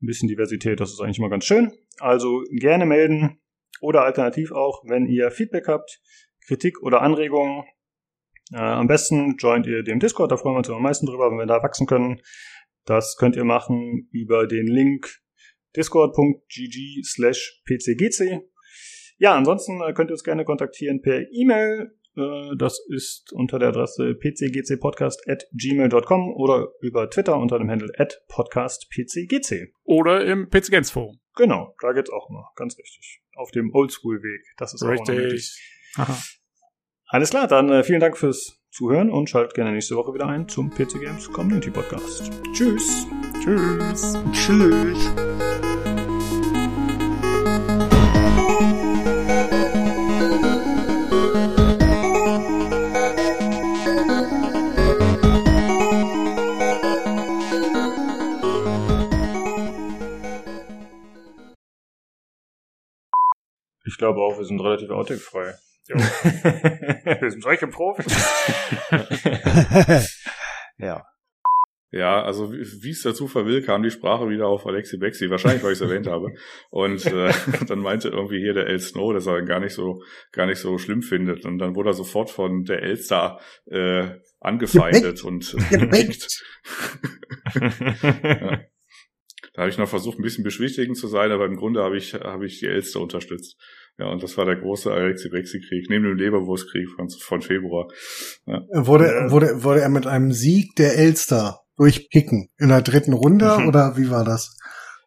ein bisschen Diversität, das ist eigentlich immer ganz schön. Also gerne melden oder alternativ auch, wenn ihr Feedback habt, Kritik oder Anregungen. Äh, am besten joint ihr dem Discord, da freuen wir uns am meisten drüber, wenn wir da wachsen können. Das könnt ihr machen über den Link discord.gg slash pcgc. Ja, ansonsten äh, könnt ihr uns gerne kontaktieren per E-Mail. Äh, Das ist unter der Adresse pcgcpodcast at gmail.com oder über Twitter unter dem Handle at podcastpcgc. Oder im PC Games Forum. Genau, da geht's auch immer, ganz richtig. Auf dem Oldschool-Weg. Das ist auch noch möglich. Aha. Alles klar, dann äh, vielen Dank fürs Zuhören und schaltet gerne nächste Woche wieder ein zum PC Games Community Podcast. Tschüss. Tschüss. Tschüss. Glaube auch, wir sind relativ outtake-frei. [LAUGHS] wir sind solche Profis. [LAUGHS] ja. Ja, also wie es der Zufall will, kam die Sprache wieder auf Alexi Bexi, wahrscheinlich, weil ich es erwähnt habe. Und äh, [LAUGHS] dann meinte irgendwie hier der El Snow, dass er gar nicht so, gar nicht so schlimm findet. Und dann wurde er sofort von der Elster äh, angefeindet und Geweckt. ja. Da habe ich noch versucht, ein bisschen beschwichtigend zu sein, aber im Grunde habe ich, habe ich die Elster unterstützt. Ja, und das war der große Alexi-Bexi-Krieg, neben dem Leberwurstkrieg von, von Februar. Wurde, Ja. wurde, wurde er mit einem Sieg der Elster durchpicken in der dritten Runde Mhm. oder wie war das?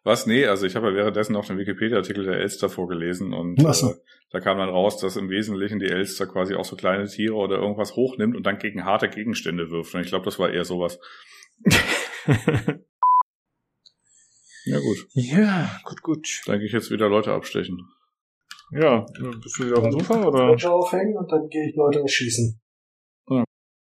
Was? Nee, also ich habe ja währenddessen noch den Wikipedia-Artikel der Elster vorgelesen und so. äh, da kam dann raus, dass im Wesentlichen die Elster quasi auch so kleine Tiere oder irgendwas hochnimmt und dann gegen harte Gegenstände wirft. Und ich glaube, das war eher sowas. [LAUGHS] Ja gut, ja, gut, gut. dann gehe ich jetzt wieder Leute abstechen. Ja, bist du wieder auf dem Sofa oder? aufhängen und dann gehe ich Leute erschießen.